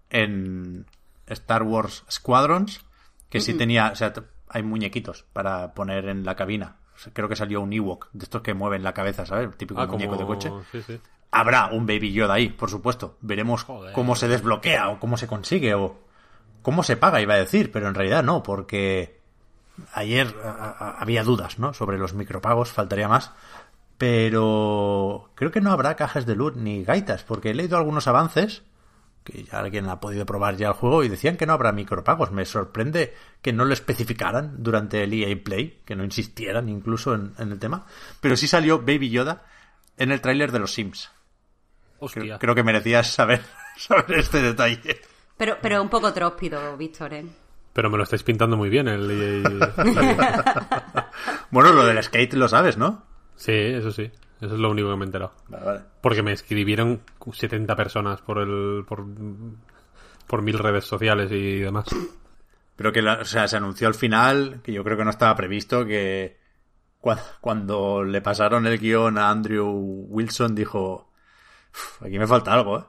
[SPEAKER 1] en Star Wars Squadrons, que sí tenía, o sea, hay muñequitos para poner en la cabina. O sea, creo que salió un Ewok, de estos que mueven la cabeza, ¿sabes? El típico
[SPEAKER 2] Ah,
[SPEAKER 1] muñeco
[SPEAKER 2] como...
[SPEAKER 1] de coche.
[SPEAKER 2] Sí, sí.
[SPEAKER 1] Habrá un Baby Yoda ahí, por supuesto. Veremos
[SPEAKER 2] Joder.
[SPEAKER 1] cómo se desbloquea o cómo se consigue o cómo se paga, iba a decir, pero en realidad no, porque ayer a- a- había dudas, ¿no? Sobre los micropagos, faltaría más. Pero creo que no habrá cajas de loot ni gaitas, porque he leído algunos avances que ya alguien ha podido probar ya el juego y decían que no habrá micropagos. Me sorprende que no lo especificaran durante el EA Play, que no insistieran incluso en, en el tema. Pero sí salió Baby Yoda en el tráiler de los Sims.
[SPEAKER 2] Hostia.
[SPEAKER 1] Creo, creo que merecías saber, [LAUGHS] saber este detalle.
[SPEAKER 3] Pero, pero un poco tróspido, Víctor, ¿eh?
[SPEAKER 2] Pero me lo estáis pintando muy bien. El... [LAUGHS]
[SPEAKER 1] Bueno, lo del skate lo sabes, ¿no?
[SPEAKER 2] sí, eso sí. Eso es lo único que me he enterado.
[SPEAKER 1] Vale, vale.
[SPEAKER 2] Porque me escribieron 70 personas por el por, por mil redes sociales y demás.
[SPEAKER 1] Pero que, la- o sea, se anunció al final, que yo creo que no estaba previsto, que cua- cuando le pasaron el guion a Andrew Wilson dijo, "Uf, aquí me falta algo, ¿eh?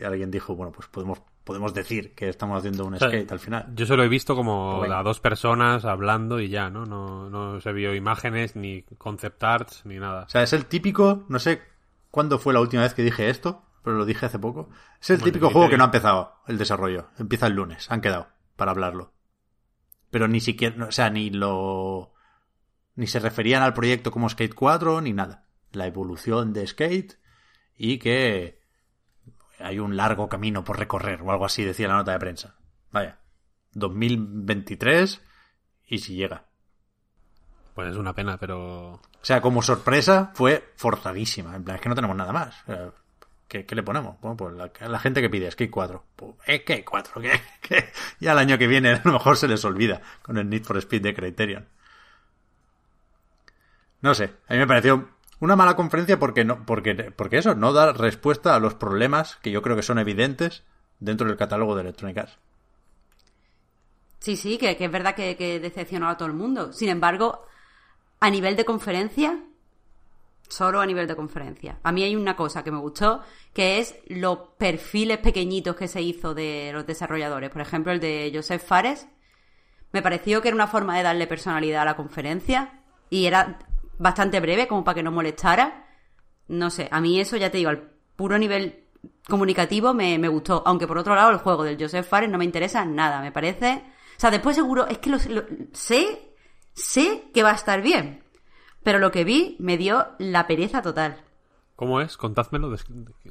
[SPEAKER 1] Y alguien dijo, bueno, pues podemos, podemos decir que estamos haciendo un
[SPEAKER 2] O sea,
[SPEAKER 1] skate al final.
[SPEAKER 2] Yo solo he visto como
[SPEAKER 1] Bueno.
[SPEAKER 2] a dos personas hablando y ya, ¿no? No, no se vio imágenes, ni concept arts, ni nada.
[SPEAKER 1] O sea, es el típico, no sé cuándo fue la última vez que dije esto, pero lo dije hace poco. Es el típico juego que no ha empezado el desarrollo. Empieza el lunes, han quedado para hablarlo. Pero ni siquiera, no, o sea, ni lo... Ni se referían al proyecto como Skate 4, ni nada. La evolución de Skate y que hay un largo camino por recorrer o algo así, decía la nota de prensa. Vaya, 2023 y si llega.
[SPEAKER 2] Pues es una pena, pero...
[SPEAKER 1] O sea, como sorpresa fue forzadísima. En plan, es que no tenemos nada más. ¿qué, qué le ponemos? Bueno, pues la, la gente que pide Skate 4. Pues, ¿eh, ¿Qué 4? ¿Qué, qué? Ya el año que viene a lo mejor se les olvida con el Need for Speed de Criterion. No sé, a mí me pareció una mala conferencia porque no, porque, porque eso, no da respuesta a los problemas que yo creo que son evidentes dentro del catálogo de Electronic Arts.
[SPEAKER 3] Sí, sí, que, que es verdad que, que decepcionó a todo el mundo. Sin embargo, a nivel de conferencia, solo a nivel de conferencia. A mí hay una cosa que me gustó, que es los perfiles pequeñitos que se hizo de los desarrolladores. Por ejemplo, el de Joseph Fares. Me pareció que era una forma de darle personalidad a la conferencia y era bastante breve, como para que no molestara. No sé, a mí eso ya te digo, al puro nivel comunicativo me, me gustó. Aunque por otro lado, el juego del Joseph Fares no me interesa nada. Me parece. O sea, después seguro, es que lo, lo- sé, sé que va a estar bien. Pero lo que vi me dio la pereza total.
[SPEAKER 2] ¿Cómo es? Contádmelo, des-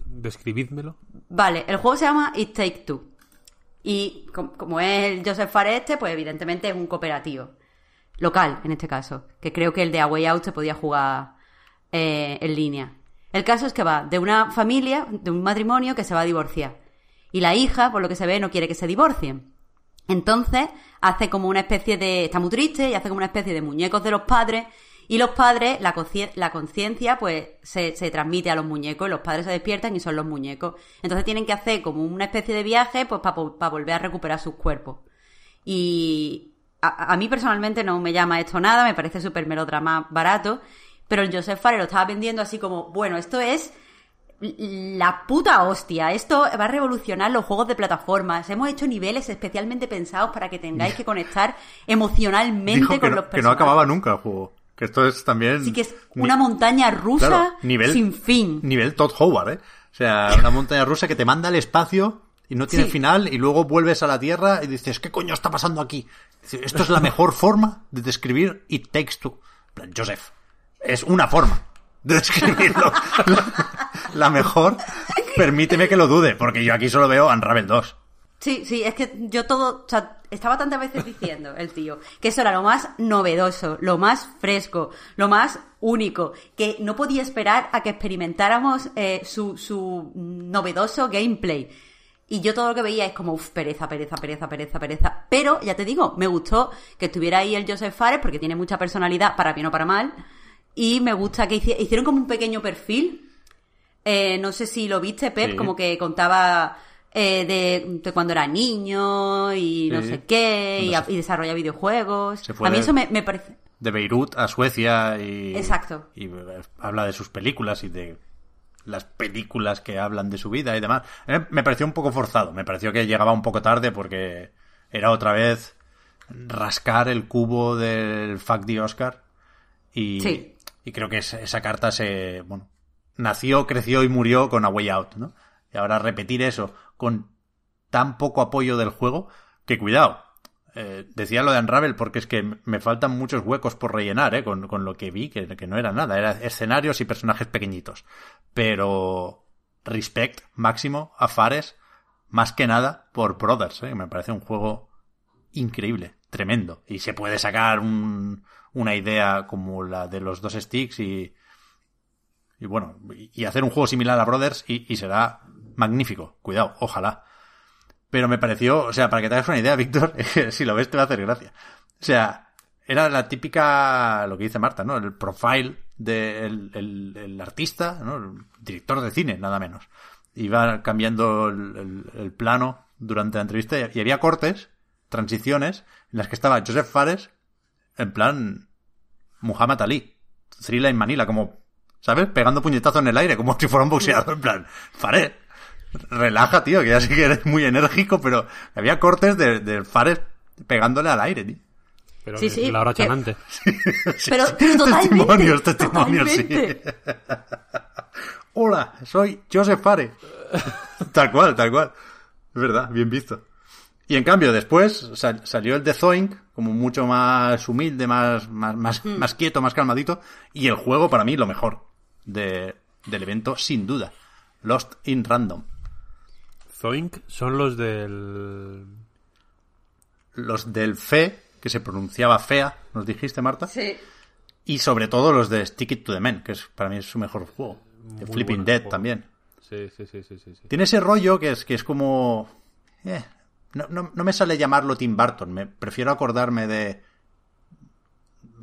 [SPEAKER 2] describidmelo.
[SPEAKER 3] Vale, el juego se llama It Take Two. Y com- como es el Joseph Fares este, pues evidentemente es un cooperativo. Local, en este caso. Que creo que el de A Way Out se podía jugar eh, en línea. El caso es que va de una familia, de un matrimonio que se va a divorciar. Y la hija, por lo que se ve, no quiere que se divorcien. Entonces hace como una especie de... Está muy triste y hace como una especie de muñecos de los padres. Y los padres, la conciencia, pues se, se transmite a los muñecos. Y los padres se despiertan y son los muñecos. Entonces tienen que hacer como una especie de viaje pues para volver a recuperar sus cuerpos. Y a, a mí personalmente no me llama esto nada, me parece súper melodrama barato. Pero el Joseph Fares lo estaba vendiendo así como, bueno, esto es la puta hostia. Esto va a revolucionar los juegos de plataformas. Hemos hecho niveles especialmente pensados para que tengáis que conectar emocionalmente
[SPEAKER 1] Dijo
[SPEAKER 3] con los
[SPEAKER 1] no, que
[SPEAKER 3] personajes.
[SPEAKER 1] no acababa nunca el juego. Que esto es también...
[SPEAKER 3] Así que es una montaña rusa
[SPEAKER 1] Claro, nivel,
[SPEAKER 3] sin fin.
[SPEAKER 1] Nivel Todd Howard, ¿eh? O sea, una montaña rusa que te manda al espacio y no tiene
[SPEAKER 3] Sí.
[SPEAKER 1] final y luego vuelves a la Tierra y dices, ¿qué coño está pasando aquí? Esto es la mejor [LAUGHS] forma de describir It Takes Two. Joseph, es una forma de describirlo. [LAUGHS] la mejor, permíteme que lo dude, porque yo aquí solo veo Unravel 2.
[SPEAKER 3] Sí, sí, es que yo todo, o sea, estaba tantas veces diciendo el tío que eso era lo más novedoso, lo más fresco, lo más único, que no podía esperar a que experimentáramos eh, su, su novedoso gameplay. Y yo todo lo que veía es como, uff, pereza, pereza, pereza, pereza, pereza. Pero, ya te digo, me gustó que estuviera ahí el Joseph Fares porque tiene mucha personalidad, para bien o para mal. Y me gusta que hici- hicieron como un pequeño perfil eh, no sé si lo viste, Pep,
[SPEAKER 1] Sí.
[SPEAKER 3] como que contaba eh, de, de cuando era niño y no sé qué, y, a- y desarrolla videojuegos. A mí
[SPEAKER 1] de-
[SPEAKER 3] eso me, me parece...
[SPEAKER 1] de Beirut a Suecia y
[SPEAKER 3] Exacto.
[SPEAKER 1] y eh, habla de sus películas y de las películas que hablan de su vida y demás. Eh, Me pareció un poco forzado, me pareció que llegaba un poco tarde porque era otra vez rascar el cubo del fuck the Oscar y,
[SPEAKER 3] Sí.
[SPEAKER 1] y creo que esa, esa carta se bueno nació, creció y murió con A Way Out, ¿no? Y ahora repetir eso con tan poco apoyo del juego que cuidado. Eh, decía lo de Unravel porque es que me faltan muchos huecos por rellenar, ¿eh? Con, con lo que vi, que, no era nada, era escenarios y personajes pequeñitos. Pero respect máximo a Fares, más que nada por Brothers, ¿eh? Me parece un juego increíble, tremendo. Y se puede sacar un- una idea como la de los dos sticks y, y bueno, y hacer un juego similar a Brothers y será magnífico. Cuidado, ojalá. Pero me pareció, o sea, para que te hagas una idea, [LAUGHS] Víctor, si lo ves te va a hacer gracia. O sea, era la típica, lo que dice Marta, ¿no? El profile del el, el artista, ¿no? El director de cine, nada menos. Iba cambiando el, plano durante la entrevista y, había cortes, transiciones, en las que estaba Joseph Fares en plan Muhammad Ali, Thriller in Manila, como, ¿sabes? Pegando puñetazo en el aire, como si fuera un boxeador, en plan, Fares, relaja, tío, que ya sé que eres muy enérgico, pero había cortes de, de Fares pegándole al aire, tío.
[SPEAKER 2] Pero
[SPEAKER 3] Sí, sí,
[SPEAKER 2] la hora
[SPEAKER 3] que-
[SPEAKER 2] chanante. [LAUGHS]
[SPEAKER 3] Pero, pero totalmente.
[SPEAKER 1] testimonios, testimonios, sí. [LAUGHS] Hola, soy Joseph Fares. [LAUGHS] tal cual, tal cual. Es verdad, bien visto. Y en cambio, después sal- salió el de Zoink, como mucho más humilde, más, más, más,
[SPEAKER 3] Hmm.
[SPEAKER 1] más quieto, más calmadito. Y el juego, para mí, lo mejor de, del evento, sin duda. Lost in Random.
[SPEAKER 2] Zoink son los del...
[SPEAKER 1] Los del Fe, que se pronunciaba fea, nos dijiste, Marta.
[SPEAKER 3] Sí.
[SPEAKER 1] Y sobre todo los de Stick It to the Man, que es, para mí es su mejor juego. Flipping Dead
[SPEAKER 2] juego.
[SPEAKER 1] también.
[SPEAKER 2] Sí, sí, sí, sí, sí. sí.
[SPEAKER 1] Tiene ese rollo que es, que es como... eh, no, no- no me sale llamarlo Tim Burton, me prefiero acordarme de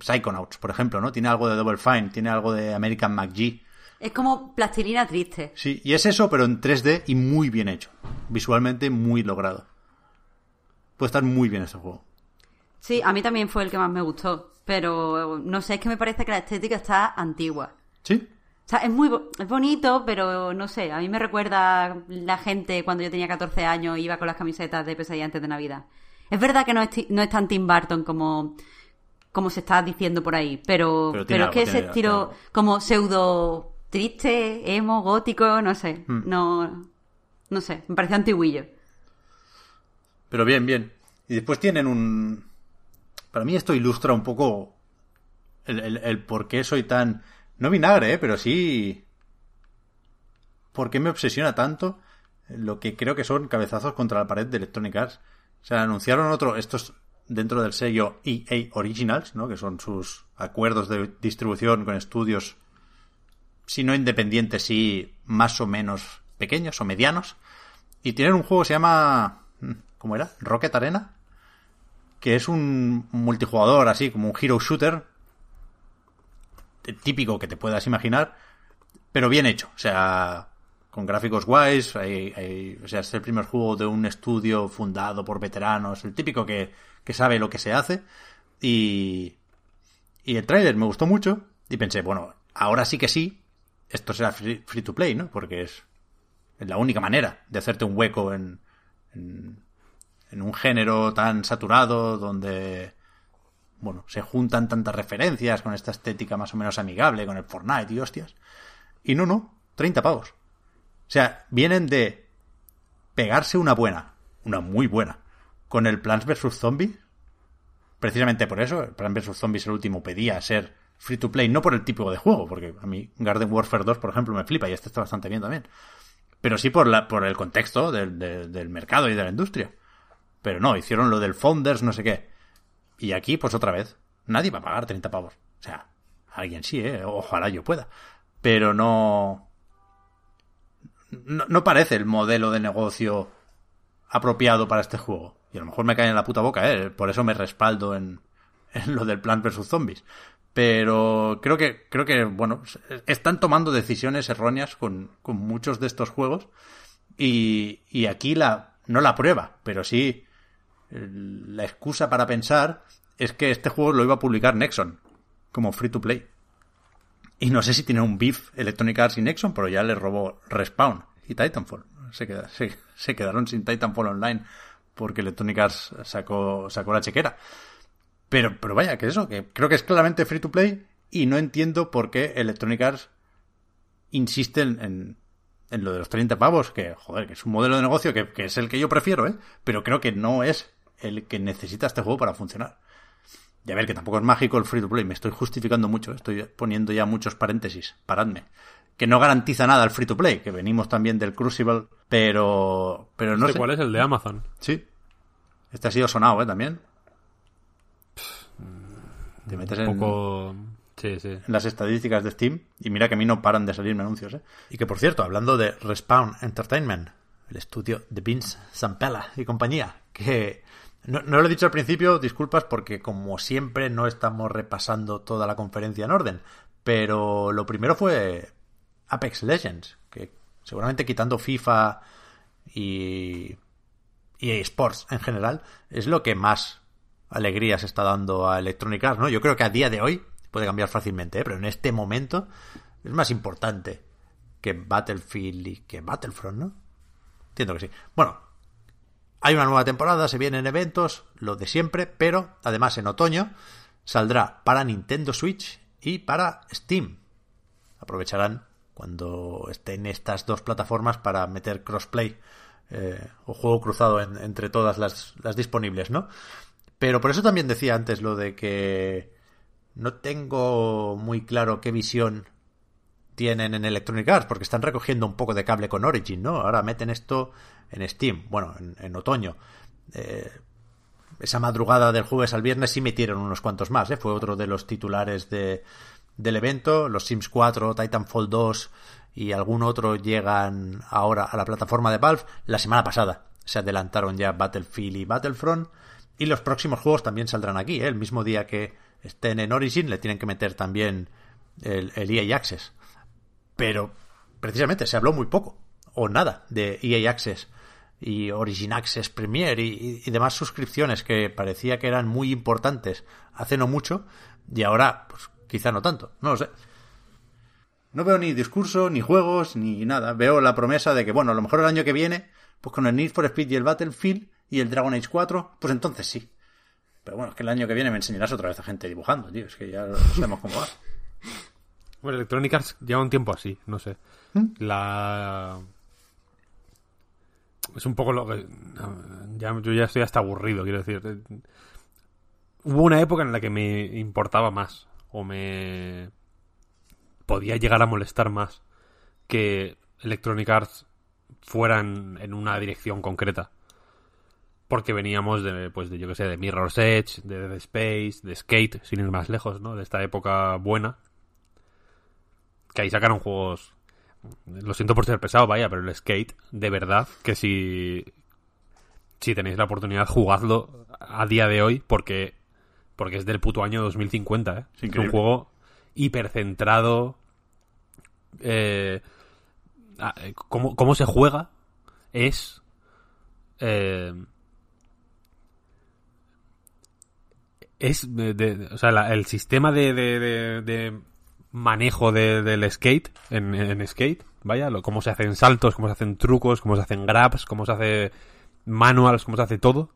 [SPEAKER 1] Psychonauts, por ejemplo, ¿no? Tiene algo de Double Fine, tiene algo de American McGee.
[SPEAKER 3] Es como plastilina triste.
[SPEAKER 1] Sí, y es eso, pero en 3D y muy bien hecho. Visualmente muy logrado. Puede estar muy bien ese juego.
[SPEAKER 3] Sí, a mí también fue el que más me gustó. Pero no sé, es que me parece que la estética está antigua.
[SPEAKER 1] ¿Sí?
[SPEAKER 3] O sea, es muy es bonito, pero no sé, a mí me recuerda la gente cuando yo tenía 14 años iba con las camisetas de pesadilla antes de Navidad. Es verdad que no es, no es tan Tim Burton como, como se está diciendo por ahí, pero,
[SPEAKER 1] Pero
[SPEAKER 3] es que ese estilo como pseudo triste, emo, gótico, no sé,
[SPEAKER 1] Hmm.
[SPEAKER 3] no, no sé, me pareció antiguillo.
[SPEAKER 1] Pero bien, bien. Y después tienen un... Para mí esto ilustra un poco el, el- el por qué soy tan... No vinagre, ¿eh? pero sí... ¿Por qué me obsesiona tanto lo que creo que son cabezazos contra la pared de Electronic Arts? O sea, anunciaron otro... Estos dentro del sello EA Originals, ¿no? Que son sus acuerdos de distribución con estudios, si no independientes, sí más o menos pequeños o medianos. Y tienen un juego que se llama... ¿Cómo era? Rocket Arena. Que es un multijugador así, como un hero shooter. Típico que te puedas imaginar. Pero bien hecho. O sea, con gráficos guays. o sea, es el primer juego de un estudio fundado por veteranos. El típico que, que sabe lo que se hace. Y, y el tráiler me gustó mucho. Y pensé, bueno, ahora sí que sí. Esto será free, to play, ¿no? Porque es, la única manera de hacerte un hueco en, en, en un género tan saturado donde bueno, se juntan tantas referencias con esta estética más o menos amigable con el Fortnite y hostias. Y no, no, 30 pavos. O sea, vienen de pegarse una buena, una muy buena, con el Plants vs. Zombies. Precisamente por eso, el Plants vs. Zombies el último pedía ser free to play, no por el tipo de juego, porque a mí Garden Warfare 2, por ejemplo, me flipa y este está bastante bien también. Pero sí por, la, por el contexto del, del- mercado y de la industria. Pero no, hicieron lo del Founders, no sé qué. Y aquí, pues otra vez, nadie va a pagar 30 pavos. O sea, alguien sí, ¿eh? Ojalá yo pueda. Pero no... No, no parece el modelo de negocio apropiado para este juego. Y a lo mejor me cae en la puta boca, ¿eh? Por eso me respaldo en, en lo del Plan vs. Zombies. Pero creo que, creo que, bueno, están tomando decisiones erróneas con, con muchos de estos juegos. Y, y aquí la, no la prueba, pero sí la excusa para pensar es que este juego lo iba a publicar Nexon como free to play. Y no sé si tiene un beef Electronic Arts y Nexon, pero ya le robó Respawn y Titanfall. Se, queda- se- se quedaron sin Titanfall Online porque Electronic Arts sacó, sacó la chequera. Pero, pero vaya, que eso, que creo que es claramente free to play y no entiendo por qué Electronic Arts insiste en, en, en lo de los 30 pavos, que, joder, que es un modelo de negocio que, que es el que yo prefiero, ¿eh? Pero creo que no es el que necesita este juego para funcionar. Y a ver, que tampoco es mágico el free to play, me estoy justificando mucho, estoy poniendo ya muchos paréntesis, paradme. Que no garantiza nada el free to play, que venimos también del Crucible, pero, pero no
[SPEAKER 2] ¿Este
[SPEAKER 1] sé.
[SPEAKER 2] cuál es? El de Amazon.
[SPEAKER 1] Sí. Este ha sido sonado, ¿eh? También. Te metes en,
[SPEAKER 2] Un poco... Sí, sí.
[SPEAKER 1] en las estadísticas de Steam y mira que a mí no paran de salirme anuncios, ¿eh? Y que, por cierto, hablando de Respawn Entertainment, el estudio de Vince Zampella y compañía, que no, no lo he dicho al principio, disculpas, porque como siempre no estamos repasando toda la conferencia en orden, pero lo primero fue Apex Legends, que seguramente quitando FIFA y y Sports en general es lo que más alegría se está dando a Electronic Arts, ¿no? Yo creo que a día de hoy puede cambiar fácilmente, ¿eh? pero en este momento es más importante que Battlefield y que Battlefront, ¿no? Entiendo que sí. Bueno, hay una nueva temporada, se vienen eventos, lo de siempre, pero además en otoño saldrá para Nintendo Switch y para Steam. Aprovecharán cuando estén estas dos plataformas para meter crossplay eh, o juego cruzado en- entre todas las disponibles, ¿no? Pero por eso también decía antes lo de que no tengo muy claro qué visión tienen en Electronic Arts, porque están recogiendo un poco de cable con Origin, ¿no? Ahora meten esto en Steam, bueno, en, otoño. Eh, esa madrugada del jueves al viernes sí metieron unos cuantos más, ¿eh? Fue otro de los titulares de, del evento. Los Sims 4, Titanfall 2 y algún otro llegan ahora a la plataforma de Valve. La semana pasada se adelantaron ya Battlefield y Battlefront. Y los próximos juegos también saldrán aquí, ¿eh? El mismo día que estén en Origin le tienen que meter también el, EA Access. Pero precisamente se habló muy poco o nada de EA Access y Origin Access Premier y, demás suscripciones que parecía que eran muy importantes hace no mucho y ahora pues quizá no tanto, no lo sé. No veo ni discurso, ni juegos, ni nada. Veo la promesa de que, bueno, a lo mejor el año que viene, pues con el Need for Speed y el Battlefield y el Dragon Age 4, pues entonces sí. Pero bueno, es que el año que viene me enseñarás otra vez a gente dibujando, tío. Es que ya sabemos cómo va.
[SPEAKER 2] Bueno, Electronic Arts lleva un tiempo así, no sé. ¿Mm? La... Es un poco lo que... Ya, yo ya estoy hasta aburrido, quiero decir. Hubo una época en la que me importaba más. O me... Podía llegar a molestar más que Electronic Arts fueran en una dirección concreta. Porque veníamos de, pues, de, yo que sé, de Mirror's Edge, de Dead Space, de Skate, sin ir más lejos, ¿no? De esta época buena. Que ahí sacaron juegos lo siento por ser pesado, vaya, pero el skate, de verdad, que si, si tenéis la oportunidad, jugadlo a día de hoy, porque, porque es del puto año 2050, ¿eh? Es, un juego hipercentrado. Eh, cómo, cómo se juega es. Eh, es de, de, o sea, la, el sistema de, de, manejo de, del skate en, en, skate, vaya, lo, cómo se hacen saltos, cómo se hacen trucos, cómo se hacen grabs, cómo se hace manuals, cómo se hace todo,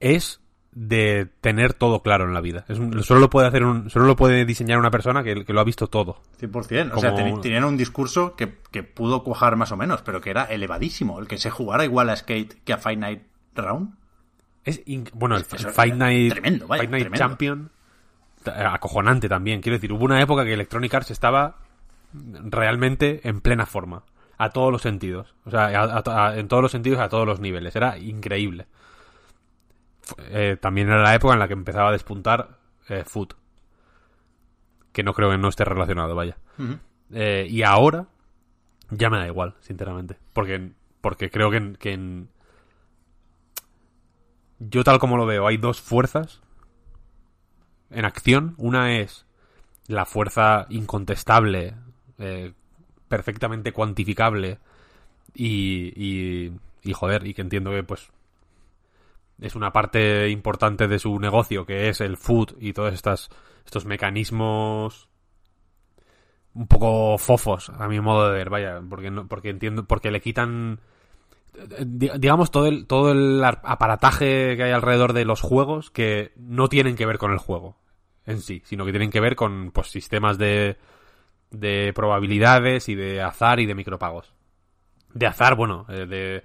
[SPEAKER 2] es de tener todo claro en la vida. Es un, solo lo puede hacer un, solo lo puede diseñar una persona que, que lo ha visto todo.
[SPEAKER 1] 100%. Como... O sea, ten, tenían un discurso que, que, pudo cuajar más o menos, pero que era elevadísimo. El que se jugara igual a Skate que a Fight Night Round.
[SPEAKER 2] Es bueno, el, Fight Night,
[SPEAKER 1] tremendo, vaya,
[SPEAKER 2] Fight Night
[SPEAKER 1] tremendo.
[SPEAKER 2] Champion acojonante también. Quiero decir, hubo una época que Electronic Arts estaba realmente en plena forma. A todos los sentidos. O sea, a, a, a, en todos los sentidos, a todos los niveles. Era increíble. Eh, también era la época en la que empezaba a despuntar eh, Foot. Que no creo que no esté relacionado, vaya.
[SPEAKER 1] Uh -huh.
[SPEAKER 2] eh, y ahora ya me da igual, sinceramente. Porque, porque creo que, que en... yo tal como lo veo, hay dos fuerzas en acción. Una es la fuerza incontestable, eh, perfectamente cuantificable y, y, y, joder, y que entiendo que pues es una parte importante de su negocio, que es el food y todos estas, estos mecanismos un poco fofos, a mi modo de ver, vaya, porque no, porque entiendo, porque le quitan digamos todo el todo el aparataje que hay alrededor de los juegos que no tienen que ver con el juego en sí, sino que tienen que ver con pues sistemas de de probabilidades y de azar y de micropagos. De azar, bueno, eh, de,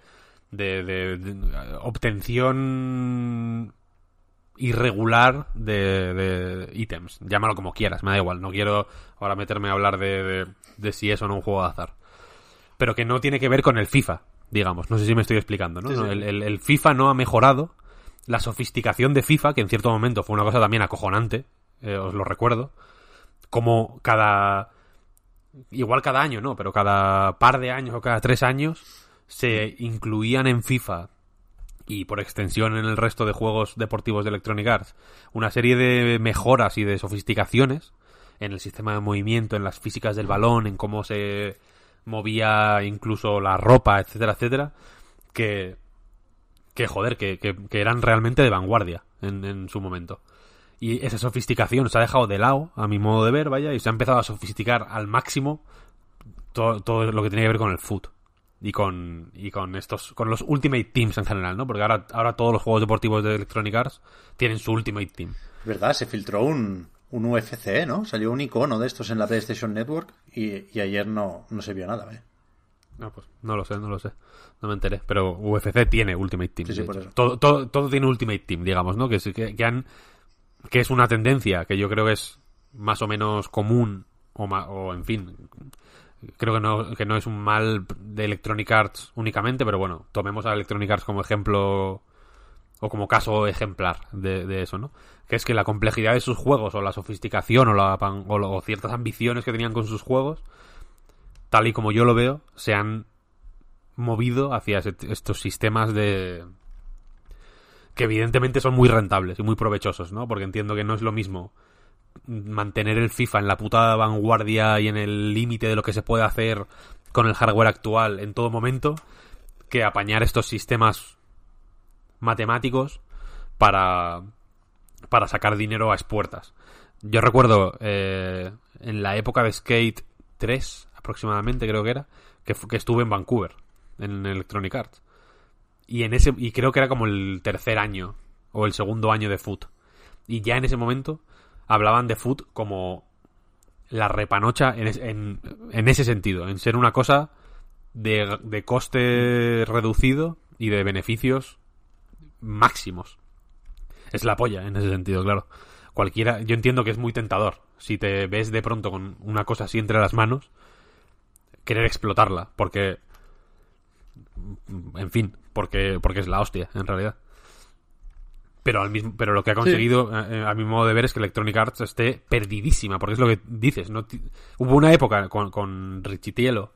[SPEAKER 2] de, obtención irregular de, de ítems. Llámalo como quieras, me da igual. No quiero ahora meterme a hablar de, de, si es o no un juego de azar. Pero que no tiene que ver con el FIFA, digamos. No sé si me estoy explicando, ¿no?
[SPEAKER 1] Sí, sí.
[SPEAKER 2] El, el, el, FIFA no ha mejorado. La sofisticación de FIFA, que en cierto momento fue una cosa también acojonante, eh, os lo recuerdo. Como cada. Igual cada año, ¿no? Pero cada par de años o cada tres años se incluían en FIFA y por extensión en el resto de juegos deportivos de Electronic Arts una serie de mejoras y de sofisticaciones en el sistema de movimiento, en las físicas del balón, en cómo se movía incluso la ropa, etcétera, etcétera, que, que joder, que, que, que eran realmente de vanguardia en, en, su momento. Y esa sofisticación se ha dejado de lado, a mi modo de ver, vaya, y se ha empezado a sofisticar al máximo todo, todo lo que tiene que ver con el foot y con y con estos con los Ultimate Teams en general, ¿no? Porque ahora ahora todos los juegos deportivos de Electronic Arts tienen su Ultimate Team.
[SPEAKER 1] ¿Verdad? Se filtró un un UFC, ¿no? Salió un icono de estos en la PlayStation Network y, y ayer no, no se vio nada, ¿eh?
[SPEAKER 2] No, pues no lo sé, no lo sé. No me enteré. Pero UFC tiene Ultimate Team.
[SPEAKER 1] Sí, sí, por eso.
[SPEAKER 2] Todo, todo, todo, tiene Ultimate Team, digamos, ¿no? Que, que, que, han, que es una tendencia que yo creo que es más o menos común o, ma- o en fin, creo que no, que no es un mal de Electronic Arts únicamente, pero bueno, tomemos a Electronic Arts como ejemplo o como caso ejemplar de, eso, ¿no? Que es que la complejidad de sus juegos o la sofisticación o, la, o, o ciertas ambiciones que tenían con sus juegos, tal y como yo lo veo, se han movido hacia estos sistemas de que evidentemente son muy rentables y muy provechosos, ¿no? Porque entiendo que no es lo mismo mantener el FIFA en la puta vanguardia y en el límite de lo que se puede hacer con el hardware actual en todo momento que apañar estos sistemas matemáticos para para sacar dinero a expuertas. Yo recuerdo eh, en la época de Skate 3 aproximadamente creo que era que, estuve en Vancouver en Electronic Arts y en ese y creo que era como el tercer año o el segundo año de Foot y ya en ese momento hablaban de Foot como la repanocha en, en, en ese sentido, en ser una cosa de, de coste reducido y de beneficios máximos. Es la polla en ese sentido, claro. Cualquiera, yo entiendo que es muy tentador si te ves de pronto con una cosa así entre las manos, querer explotarla, porque en fin, porque porque es la hostia en realidad. Pero al mismo, pero lo que ha conseguido, eh, a mi modo de ver, es que Electronic Arts esté perdidísima, porque es lo que dices. ¿no? Hubo una época con, con Richitielo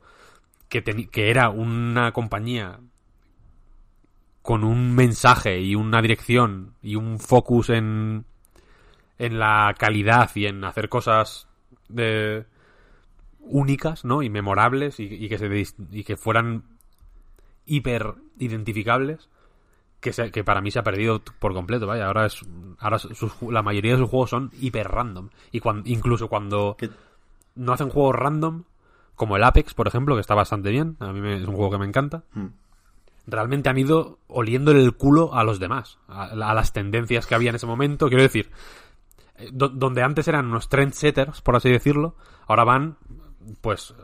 [SPEAKER 2] que, que era una compañía con un mensaje y una dirección y un focus en, en la calidad y en hacer cosas de únicas, ¿no? Y memorables y, y que se dis- y que fueran hiper identificables que, se- que para mí se ha perdido por completo, vaya, ahora es ahora sus la mayoría de sus juegos son hiper random y cuan- incluso cuando no hacen juegos random como el Apex, por ejemplo, que está bastante bien, a mí me- es un juego que me encanta.
[SPEAKER 1] Mm.
[SPEAKER 2] Realmente han ido oliéndole el culo a los demás, a, a las tendencias que había en ese momento. Quiero decir, eh, do- donde antes eran unos trendsetters, por así decirlo, ahora van, pues,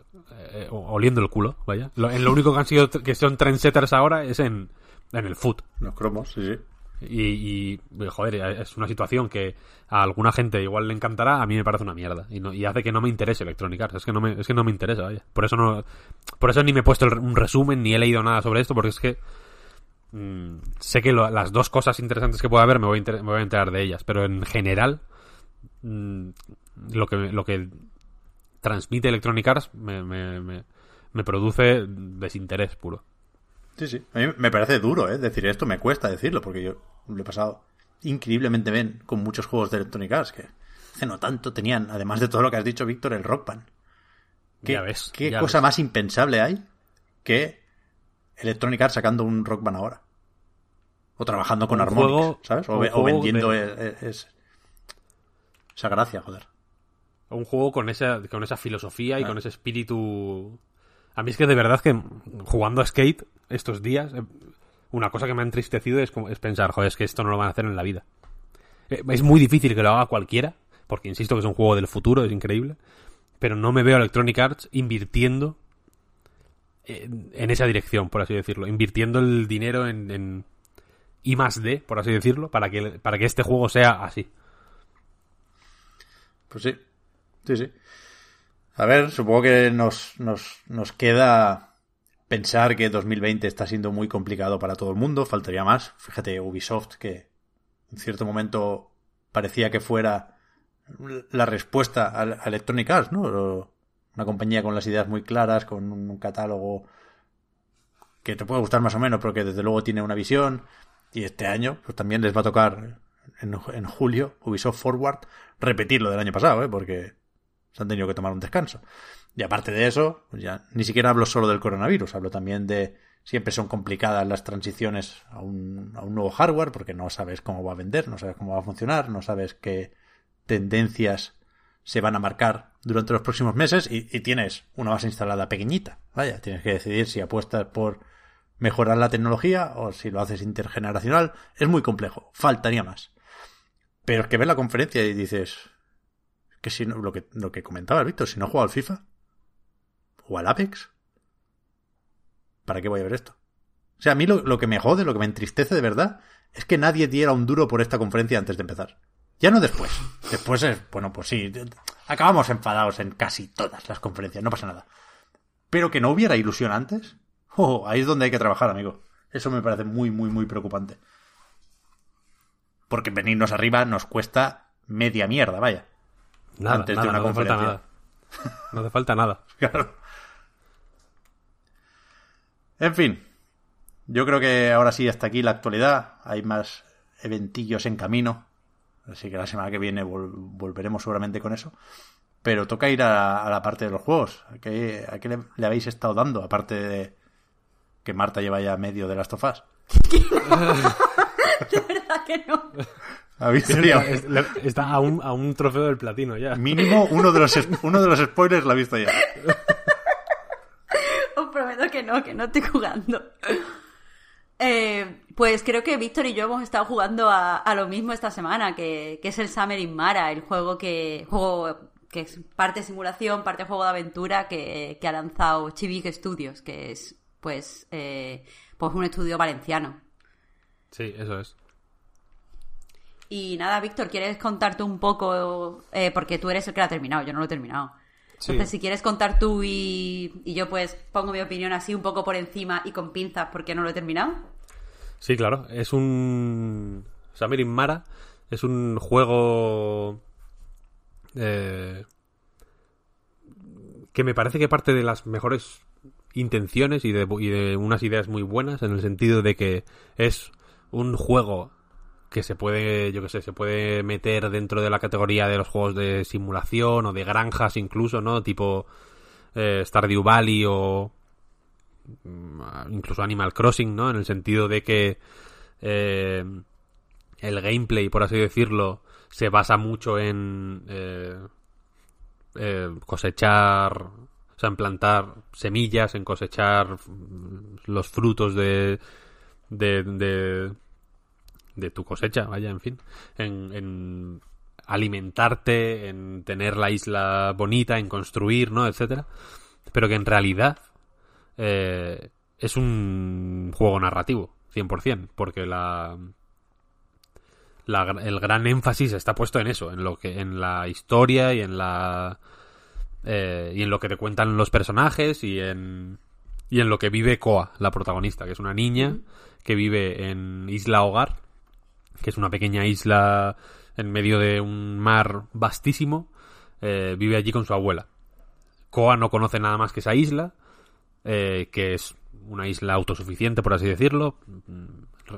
[SPEAKER 2] eh, oliendo el culo, vaya. Lo, en lo único que han sido, que son trendsetters ahora es en, en el foot.
[SPEAKER 1] Los cromos, sí, sí.
[SPEAKER 2] Y, y, joder, es una situación que a alguna gente igual le encantará, a mí me parece una mierda. Y, no, y hace que no me interese Electronic Arts. Es que no me, es que no me interesa, vaya. Por eso no, por eso ni me he puesto el- un resumen, ni he leído nada sobre esto, porque es que mm, sé que las dos cosas interesantes que pueda haber me voy, a inter- enterar de ellas. Pero en general, mm, lo que, lo que transmite Electronic Arts me, me, me produce desinterés puro.
[SPEAKER 1] Sí, sí. A mí me parece duro, ¿eh? Decir esto, me cuesta decirlo, porque yo lo he pasado increíblemente bien con muchos juegos de Electronic Arts, que hace no tanto tenían, además de todo lo que has dicho, Víctor, el Rock Band. ¿Qué,
[SPEAKER 2] Ya ves,
[SPEAKER 1] ¿qué
[SPEAKER 2] ya
[SPEAKER 1] cosa
[SPEAKER 2] ves.
[SPEAKER 1] más impensable hay que Electronic Arts sacando un Rock Band ahora? O trabajando con Harmonix, ¿sabes? O, vendiendo
[SPEAKER 2] de-
[SPEAKER 1] e- e- es- esa gracia, joder.
[SPEAKER 2] un juego con esa, con esa filosofía y
[SPEAKER 1] Ah.
[SPEAKER 2] con ese espíritu. A mí es que de verdad que jugando a skate estos días, eh, una cosa que me ha entristecido es, es pensar, joder, es que esto no lo van a hacer en la vida. Eh, Es muy difícil que lo haga cualquiera, porque insisto que es un juego del futuro, es increíble, pero no me veo a Electronic Arts invirtiendo en, en esa dirección, por así decirlo, invirtiendo el dinero en, en I más D, por así decirlo, para que, para que este juego sea así.
[SPEAKER 1] Pues sí, sí, sí. A ver, supongo que nos, nos, nos queda pensar que 2020 está siendo muy complicado para todo el mundo, faltaría más. Fíjate, Ubisoft, que en cierto momento parecía que fuera la respuesta a, Electronic Arts, ¿no? Una compañía con las ideas muy claras, con un catálogo que te puede gustar más o menos, pero que desde luego tiene una visión. Y este año, pues también les va a tocar en, en julio, Ubisoft Forward, repetir lo del año pasado, ¿eh? porque se han tenido que tomar un descanso. Y aparte de eso, pues ya ni siquiera hablo solo del coronavirus, hablo también de siempre son complicadas las transiciones a un, a un nuevo hardware, porque no sabes cómo va a vender, no sabes cómo va a funcionar, no sabes qué tendencias se van a marcar durante los próximos meses y, tienes una base instalada pequeñita. Vaya, tienes que decidir si apuestas por mejorar la tecnología o si lo haces intergeneracional. Es muy complejo, faltaría más. Pero es que ves la conferencia y dices que si no, lo que lo que comentaba Víctor, si no juego al FIFA o al Apex, ¿para qué voy a ver esto? O sea, a mí lo, lo que me jode, lo que me entristece de verdad, es que nadie diera un duro por esta conferencia antes de empezar. Ya no después. Después es, bueno, pues sí, acabamos enfadados en casi todas las conferencias, no pasa nada. Pero que no hubiera ilusión antes, oh, ahí es donde hay que trabajar, amigo. Eso me parece muy, muy, muy preocupante. Porque venirnos arriba nos cuesta media mierda, vaya.
[SPEAKER 2] Nada,
[SPEAKER 1] antes
[SPEAKER 2] nada,
[SPEAKER 1] de una
[SPEAKER 2] no hace falta
[SPEAKER 1] conferencia.
[SPEAKER 2] nada. No hace falta nada. [LAUGHS]
[SPEAKER 1] Claro. En fin, yo creo que ahora sí, hasta aquí la actualidad. Hay más eventillos en camino. Así que la semana que viene vol- volveremos seguramente con eso. Pero toca ir a, a la parte de los juegos. ¿A qué, a qué le, le habéis estado dando? Aparte de que Marta lleva ya medio de las tofas. [LAUGHS]
[SPEAKER 3] De verdad que no.
[SPEAKER 1] ¿Habéis tenido-
[SPEAKER 2] Es- le- Está a un, a un trofeo del platino ya.
[SPEAKER 1] Mínimo uno de los, es- uno de los spoilers lo ha visto ya. [LAUGHS]
[SPEAKER 3] Que no, que no estoy jugando. Eh, pues creo que Víctor y yo hemos estado jugando a, a lo mismo esta semana, que, que es el Summer in Mara, el juego que juego que es parte simulación, parte juego de aventura que, que ha lanzado Chivik Studios, que es pues eh, pues un estudio valenciano.
[SPEAKER 2] Sí, eso es.
[SPEAKER 3] Y nada, Víctor, ¿quieres contarte un poco? Eh, porque tú eres el que lo ha terminado, yo no lo he terminado.
[SPEAKER 2] Sí.
[SPEAKER 3] Entonces, si quieres contar tú y, y yo pues pongo mi opinión así un poco por encima y con pinzas porque no lo he terminado.
[SPEAKER 2] Sí, claro. Es un. Summer in Mara es un juego. eh, que me parece que parte de las mejores intenciones y de, y de unas ideas muy buenas en el sentido de que es un juego que se puede, yo que sé, se puede meter dentro de la categoría de los juegos de simulación o de granjas incluso, ¿no? Tipo eh, Stardew Valley o mm, incluso Animal Crossing, ¿no? En el sentido de que eh, el gameplay, por así decirlo, se basa mucho en eh, eh, cosechar, o sea, en plantar semillas, en cosechar mm, los frutos de, de, de, de tu cosecha, vaya, en fin, en, en alimentarte, en tener la isla bonita, en construir, ¿no? Etcétera. Pero que en realidad eh, es un juego narrativo, 100%, porque la, la, el gran énfasis está puesto en eso, en lo que, en la historia y en la eh, y en lo que te cuentan los personajes y en y en lo que vive Koa, la protagonista, que es una niña que vive en Isla Hogar, que es una pequeña isla en medio de un mar vastísimo, eh, vive allí con su abuela. Koa no conoce nada más que esa isla, eh, que es una isla autosuficiente, por así decirlo.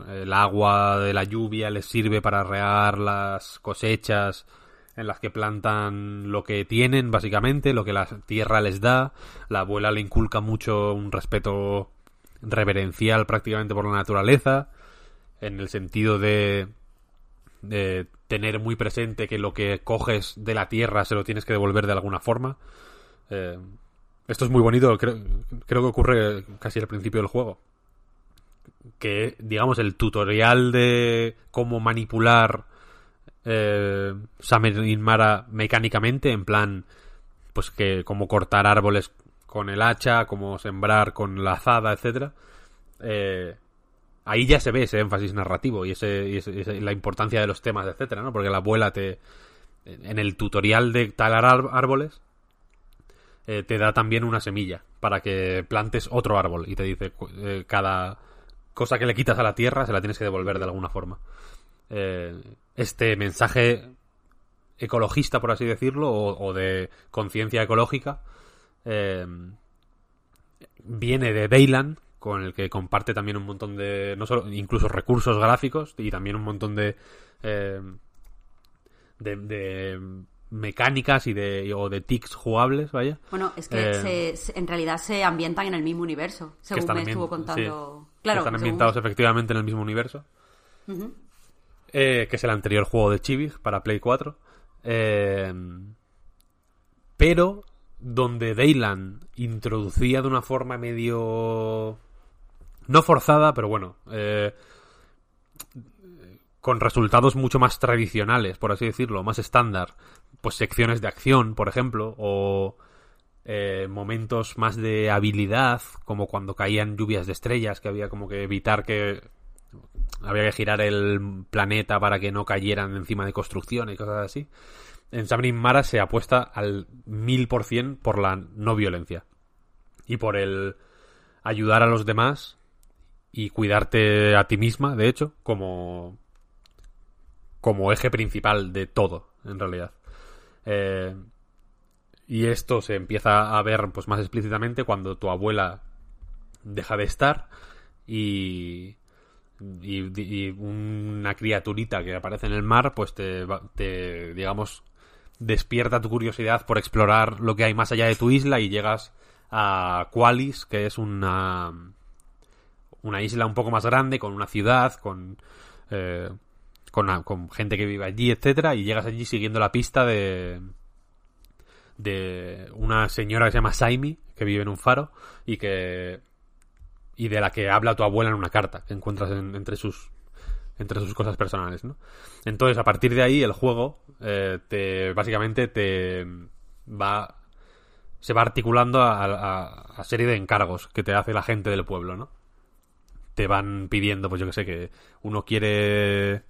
[SPEAKER 2] El agua de la lluvia les sirve para regar las cosechas en las que plantan lo que tienen, básicamente, lo que la tierra les da. La abuela le inculca mucho un respeto reverencial prácticamente por la naturaleza, en el sentido de, de tener muy presente que lo que coges de la tierra se lo tienes que devolver de alguna forma. Eh, esto es muy bonito, creo, creo que ocurre casi al principio del juego. Que, digamos, el tutorial de cómo manipular eh, Summer in Mara mecánicamente, en plan, pues que cómo cortar árboles con el hacha, cómo sembrar con la azada, etcétera. Eh, ahí ya se ve ese énfasis narrativo y, ese, la importancia de los temas, etcétera, ¿no? Porque la abuela te en el tutorial de talar ar- árboles eh, te da también una semilla para que plantes otro árbol y te dice eh, cada cosa que le quitas a la tierra se la tienes que devolver de alguna forma. Eh, este mensaje ecologista, por así decirlo, o, de conciencia ecológica, eh, viene de Dayland, con el que comparte también un montón de, no solo, incluso recursos gráficos y también un montón de, eh, de, de mecánicas y de, o de tics jugables, vaya.
[SPEAKER 3] Bueno, es que
[SPEAKER 2] Eh,
[SPEAKER 3] se- en realidad se ambientan en el mismo universo, según me estuvo contando.
[SPEAKER 2] sí,
[SPEAKER 3] claro,
[SPEAKER 2] que están
[SPEAKER 3] según-
[SPEAKER 2] ambientados efectivamente en el mismo universo. Eh, que es el anterior juego de Chivig para Play 4. eh, pero donde Dayland introducía de una forma medio... No forzada, pero bueno. eh, con resultados mucho más tradicionales, por así decirlo, más estándar. Pues secciones de acción, por ejemplo, o eh, momentos más de habilidad, como cuando caían lluvias de estrellas, que había como que evitar que había que girar el planeta para que no cayeran encima de construcciones y cosas así. En Submarine Mara se apuesta al mil por cien por la no violencia y por el ayudar a los demás y cuidarte a ti misma, de hecho, como como eje principal de todo, en realidad. Eh, y esto se empieza a ver pues más explícitamente cuando tu abuela deja de estar y, y, una criaturita que aparece en el mar pues te, te, digamos despierta tu curiosidad por explorar lo que hay más allá de tu isla y llegas a Qualis que es una una isla un poco más grande con una ciudad con eh, con, gente que vive allí etcétera y llegas allí siguiendo la pista de de una señora que se llama Saimi que vive en un faro y que y de la que habla tu abuela en una carta que encuentras entre sus entre sus cosas personales, ¿no? Entonces, a partir de ahí, el juego eh, te básicamente te va se va articulando a, a, serie de encargos que te hace la gente del pueblo, ¿no? Te van pidiendo, pues yo que sé, que uno quiere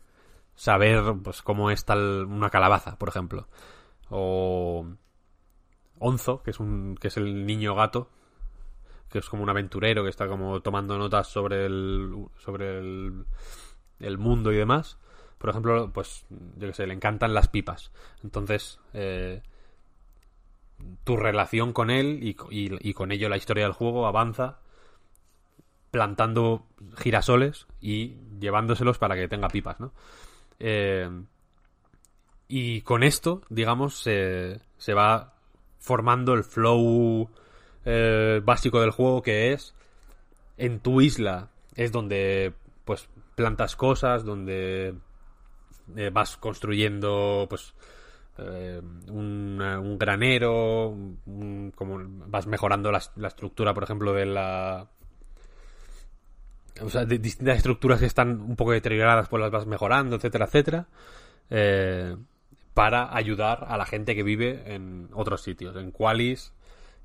[SPEAKER 2] saber, pues cómo es tal una calabaza, por ejemplo, o Onzo, que es un que es el niño gato que es como un aventurero que está como tomando notas sobre el sobre el, mundo y demás. Por ejemplo pues yo que sé le encantan las pipas. Entonces eh, tu relación con él y, y, con ello la historia del juego avanza plantando girasoles y llevándoselos para que tenga pipas no eh, y con esto digamos se va formando el flow eh, básico del juego que es en tu isla es donde pues plantas cosas, donde eh, vas construyendo pues eh, un, granero, como vas mejorando la, estructura, por ejemplo, de la o sea, de distintas estructuras que están un poco deterioradas, pues las vas mejorando, etcétera, etcétera, para ayudar a la gente que vive en otros sitios, en Qualis,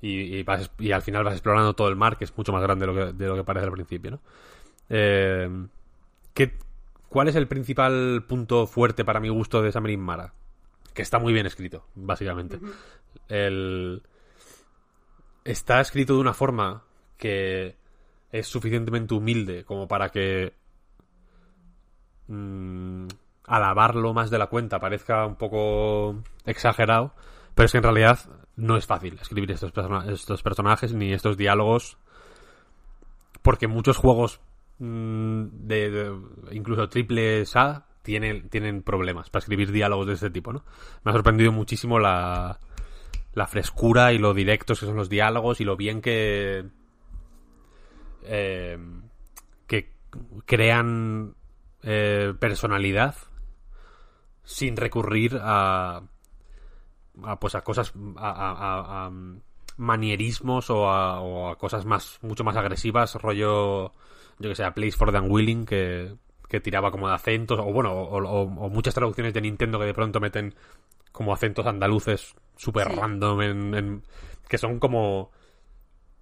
[SPEAKER 2] y, y, al final vas explorando todo el mar, que es mucho más grande de lo que, de lo que parece al principio, ¿no? Eh, ¿Cuál es el principal punto fuerte para mi gusto de Samarin Mara? Que está muy bien escrito, básicamente. el... Está escrito de una forma que es suficientemente humilde como para que mmm, alabarlo más de la cuenta parezca un poco exagerado, pero es que en realidad no es fácil escribir estos, estos personajes ni estos diálogos. Porque muchos juegos mm, de, incluso triple A tienen, tienen problemas para escribir diálogos de este tipo, ¿no? Me ha sorprendido muchísimo la, la frescura y lo directos que son los diálogos y lo bien que eh, que crean eh, personalidad sin recurrir a a, pues a cosas, a, manierismos o a, cosas más, mucho más agresivas, rollo, yo que sé, a Place for the Unwilling, que, que tiraba como de acentos, o bueno, o, muchas traducciones de Nintendo que de pronto meten como acentos andaluces súper random, en, que son como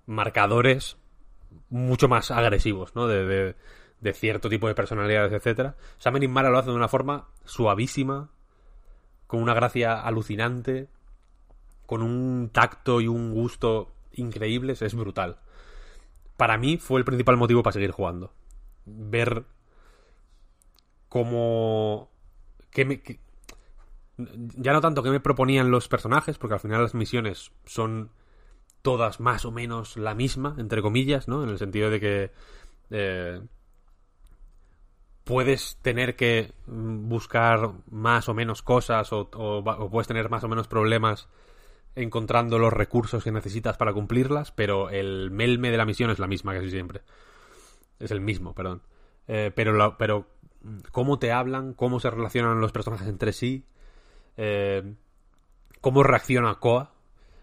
[SPEAKER 2] marcadores mucho más agresivos, ¿no? De, de, cierto tipo de personalidades, etcétera. Samen Mara lo hace de una forma suavísima, con una gracia alucinante, con un tacto y un gusto increíbles, es brutal. Para mí fue el principal motivo para seguir jugando. Ver cómo... Que ya no tanto que me proponían los personajes, porque al final las misiones son todas más o menos la misma, entre comillas, ¿no? En el sentido de que eh, puedes tener que mm, buscar más o menos cosas o, puedes tener más o menos problemas encontrando los recursos que necesitas para cumplirlas, pero el melme de la misión es la misma casi siempre. Es el mismo, perdón. Eh, pero, pero mm, cómo te hablan, cómo se relacionan los personajes entre sí, eh, cómo reacciona Koa,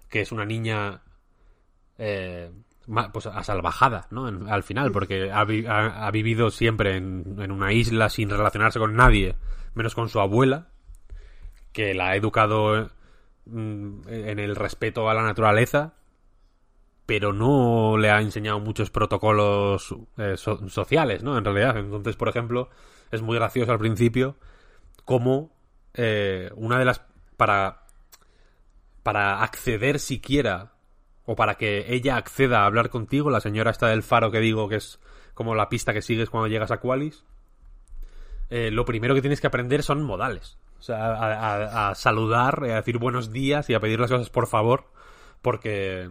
[SPEAKER 2] que es una niña eh, pues a salvajada, ¿no? al final, porque ha, vivido siempre en, una isla sin relacionarse con nadie, menos con su abuela, que la ha educado mm, en el respeto a la naturaleza, pero no le ha enseñado muchos protocolos eh, so- sociales, ¿no? En realidad. Entonces, por ejemplo, es muy gracioso al principio cómo eh, una de las... para para acceder siquiera o para que ella acceda a hablar contigo, la señora está del faro que digo que es como la pista que sigues cuando llegas a Qualis, eh, lo primero que tienes que aprender son modales. O sea, a, saludar, a decir buenos días y a pedir las cosas por favor, porque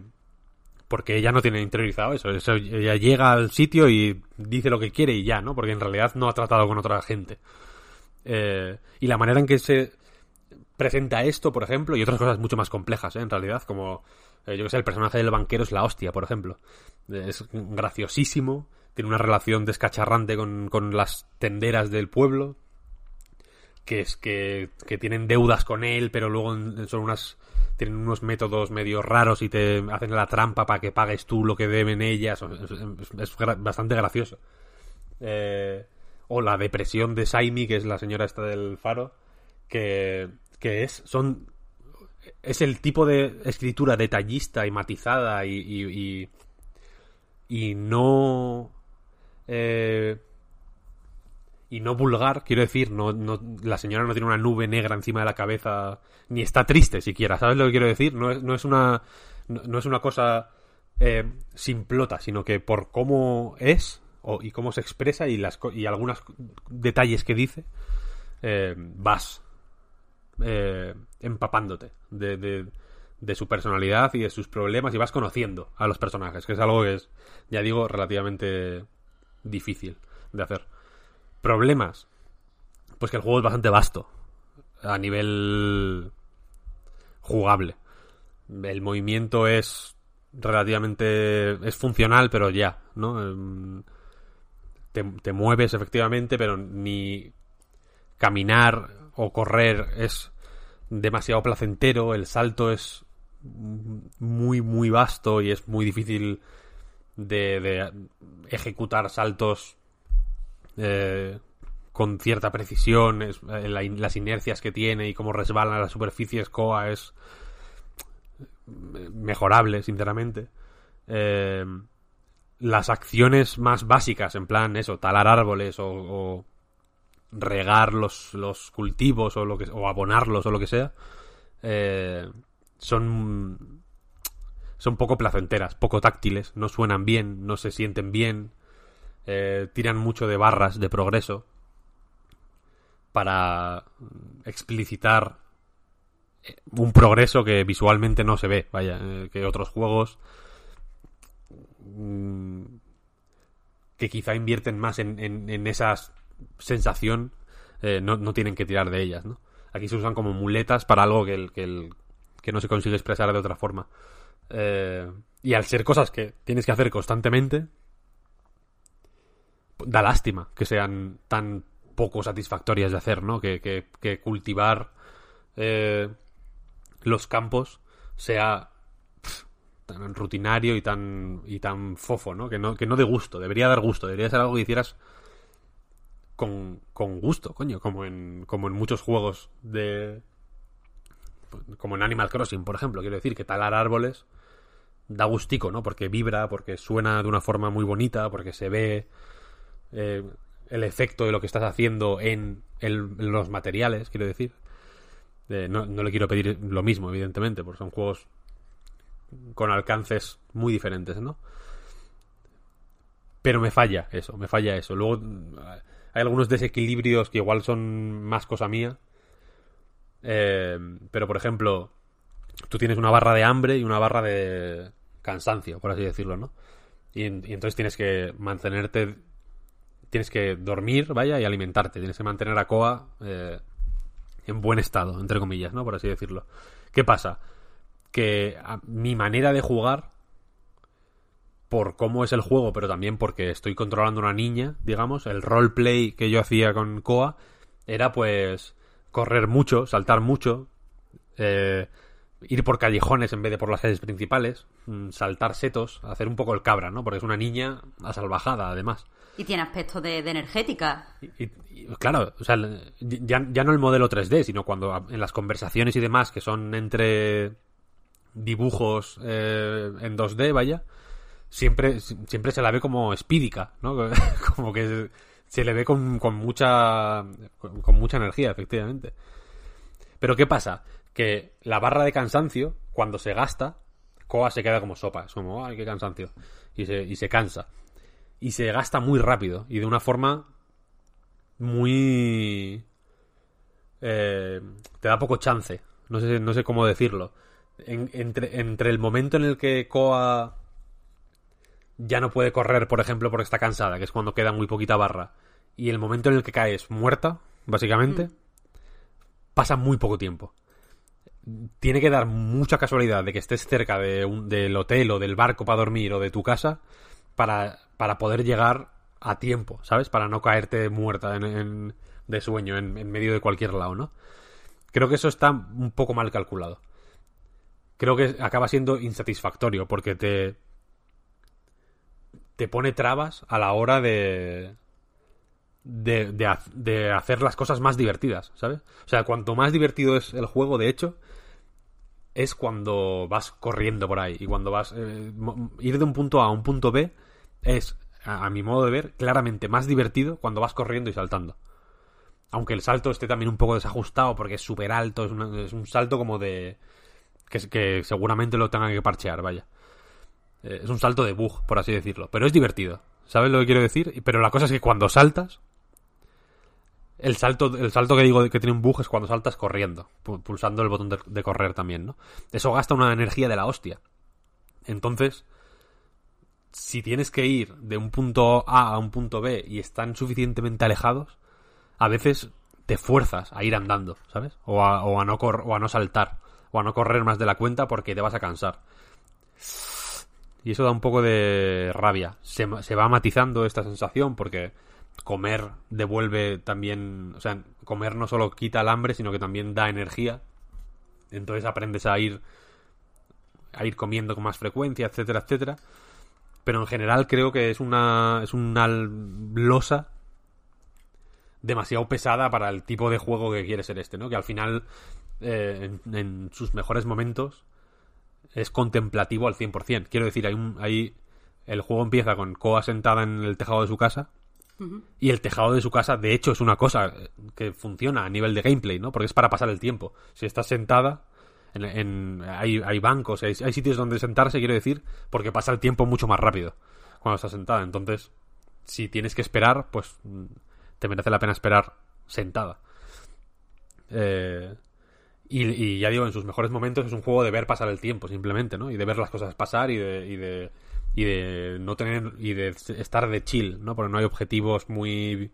[SPEAKER 2] porque ella no tiene interiorizado eso. Eso, Ella llega al sitio y dice lo que quiere y ya, ¿no? Porque en realidad no ha tratado con otra gente. Eh, y la manera en que se presenta esto, por ejemplo, y otras cosas mucho más complejas, ¿eh? en realidad, como, yo que sé, el personaje del banquero es la hostia, por ejemplo. Eh, Es graciosísimo, tiene una relación descacharrante con, con las tenderas del pueblo, que es que, que tienen deudas con él, pero luego son unas tienen unos métodos medio raros y te hacen la trampa para que pagues tú lo que deben ellas. Es, bastante gracioso. Eh, o la depresión de Saimi, que es la señora esta del faro, que, que es, son, es el tipo de escritura detallista y matizada y, y, y, no, eh, y no vulgar, quiero decir, no, no, la señora no tiene una nube negra encima de la cabeza, ni está triste siquiera, ¿sabes lo que quiero decir? No es, no es una, no, es una cosa eh, simplota, sino que por cómo es o, y cómo se expresa y, las, y algunos detalles que dice, eh, vas eh, empapándote de, de, su personalidad y de sus problemas y vas conociendo a los personajes, que es algo que es, ya digo, relativamente difícil de hacer. Problemas. Pues que el juego es bastante vasto. A nivel jugable. El movimiento es relativamente... es funcional, pero ya, ¿no? Em, Te, te mueves efectivamente, pero ni caminar o correr es demasiado placentero. El salto es muy, muy vasto y es muy difícil de, ejecutar saltos eh, con cierta precisión, eh, las inercias que tiene y cómo resbalan las superficies Koa es eh, mejorable, sinceramente. Eh, las acciones más básicas, en plan eso, talar árboles o regar los, los cultivos o, lo que, o abonarlos o lo que sea, eh, son, son poco placenteras, poco táctiles, no suenan bien, no se sienten bien, eh, tiran mucho de barras de progreso para explicitar eh, un progreso que visualmente no se ve, vaya, que otros juegos mm, que quizá invierten más en, en, en esa sensación eh, no, no tienen que tirar de ellas, ¿no? Aquí se usan como muletas para algo que, el, que, el, que no se consigue expresar de otra forma. Eh, y al ser cosas que tienes que hacer constantemente, da lástima que sean tan poco satisfactorias de hacer, ¿no? Que, que, cultivar eh, los campos sea tan rutinario y tan y tan fofo, ¿no? Que no que no de gusto, debería dar gusto, debería ser algo que hicieras con, con gusto, coño, como en como en muchos juegos de como en Animal Crossing, por ejemplo, quiero decir que talar árboles da gustico, ¿no? Porque vibra, porque suena de una forma muy bonita, porque se ve eh, el efecto de lo que estás haciendo en, en los materiales, quiero decir. Eh, no, no le quiero pedir lo mismo, evidentemente, porque son juegos con alcances muy diferentes, ¿no? Pero me falla eso, me falla eso. Luego hay algunos desequilibrios que igual son más cosa mía. Eh, pero, por ejemplo, tú tienes una barra de hambre y una barra de cansancio, por así decirlo, ¿no? Y, en- y entonces tienes que mantenerte tienes que dormir, vaya, y alimentarte. Tienes que mantener a Koa eh, en buen estado, entre comillas, ¿no? Por así decirlo. ¿Qué pasa? Que a- mi manera de jugar, por cómo es el juego, pero también porque estoy controlando a una niña, digamos, el roleplay que yo hacía con Koa era pues correr mucho, saltar mucho, eh, ir por callejones en vez de por las calles principales, mm, saltar setos, hacer un poco el cabra, ¿no? Porque es una niña asalvajada, además.
[SPEAKER 3] Y tiene aspecto de, de energética.
[SPEAKER 2] Y, y- y, claro, o sea, ya, ya no el modelo 3D, sino cuando a- en las conversaciones y demás que son entre dibujos eh, en 2D, vaya, siempre, siempre se la ve como espídica, ¿no? [LAUGHS] como que se, se le ve con, con mucha con, mucha energía, efectivamente. Pero ¿qué pasa? Que la barra de cansancio, cuando se gasta, Koa se queda como sopa. Es como, ay, qué cansancio. Y se, y se cansa. Y se gasta muy rápido. Y de una forma muy... eh, te da poco chance. No sé, no sé cómo decirlo. En- entre, entre el momento en el que Koa ya no puede correr, por ejemplo, porque está cansada, que es cuando queda muy poquita barra, y el momento en el que caes muerta, básicamente, pasa muy poco tiempo. Tiene que dar mucha casualidad de que estés cerca de un- del hotel o del barco para dormir o de tu casa para, para poder llegar a tiempo, ¿sabes? Para no caerte muerta en, en- de sueño en, en medio de cualquier lado, ¿no? Creo que eso está un poco mal calculado. Creo que acaba siendo insatisfactorio porque te, te pone trabas a la hora de, de, de, ha- de hacer las cosas más divertidas, ¿sabes? O sea, cuanto más divertido es el juego, de hecho, es cuando vas corriendo por ahí y cuando vas... eh, ir de un punto A a un punto B es, a, mi modo de ver, claramente más divertido cuando vas corriendo y saltando. Aunque el salto esté también un poco desajustado porque es súper alto, es un salto como de... Que, que seguramente lo tengan que parchear, vaya. Eh, es un salto de bug, por así decirlo. Pero es divertido. ¿Sabes lo que quiero decir? Pero la cosa es que cuando saltas. El salto, el salto que digo que tiene un bug es cuando saltas corriendo. pu- Pulsando el botón de, de correr también, ¿no? Eso gasta una energía de la hostia. Entonces. Si tienes que ir de un punto A a un punto B y están suficientemente alejados, a veces te fuerzas a ir andando, ¿sabes? O a, o a no cor- o a no saltar, o a no correr más de la cuenta porque te vas a cansar. Y eso da un poco de rabia. Se, se va matizando esta sensación porque comer devuelve también, o sea, comer no solo quita el hambre, sino que también da energía. Entonces aprendes a ir a ir comiendo con más frecuencia, etcétera, etcétera. Pero en general creo que es una es una losa demasiado pesada para el tipo de juego que quiere ser este, ¿no? Que al final eh, en, en sus mejores momentos es contemplativo al 100%. Quiero decir, hay un hay el juego empieza con Koa sentada en el tejado de su casa y el tejado de su casa, de hecho, es una cosa que funciona a nivel de gameplay, ¿no? Porque es para pasar el tiempo. Si estás sentada, en, en- hay, hay bancos, hay, hay sitios donde sentarse, quiero decir, porque pasa el tiempo mucho más rápido cuando estás sentada. Entonces, si tienes que esperar, pues mm, te merece la pena esperar sentada. Eh, y, y ya digo, en sus mejores momentos es un juego de ver pasar el tiempo, simplemente, ¿no? Y de ver las cosas pasar y de, y de, y de no tener, y de estar de chill, ¿no? Porque no hay objetivos muy,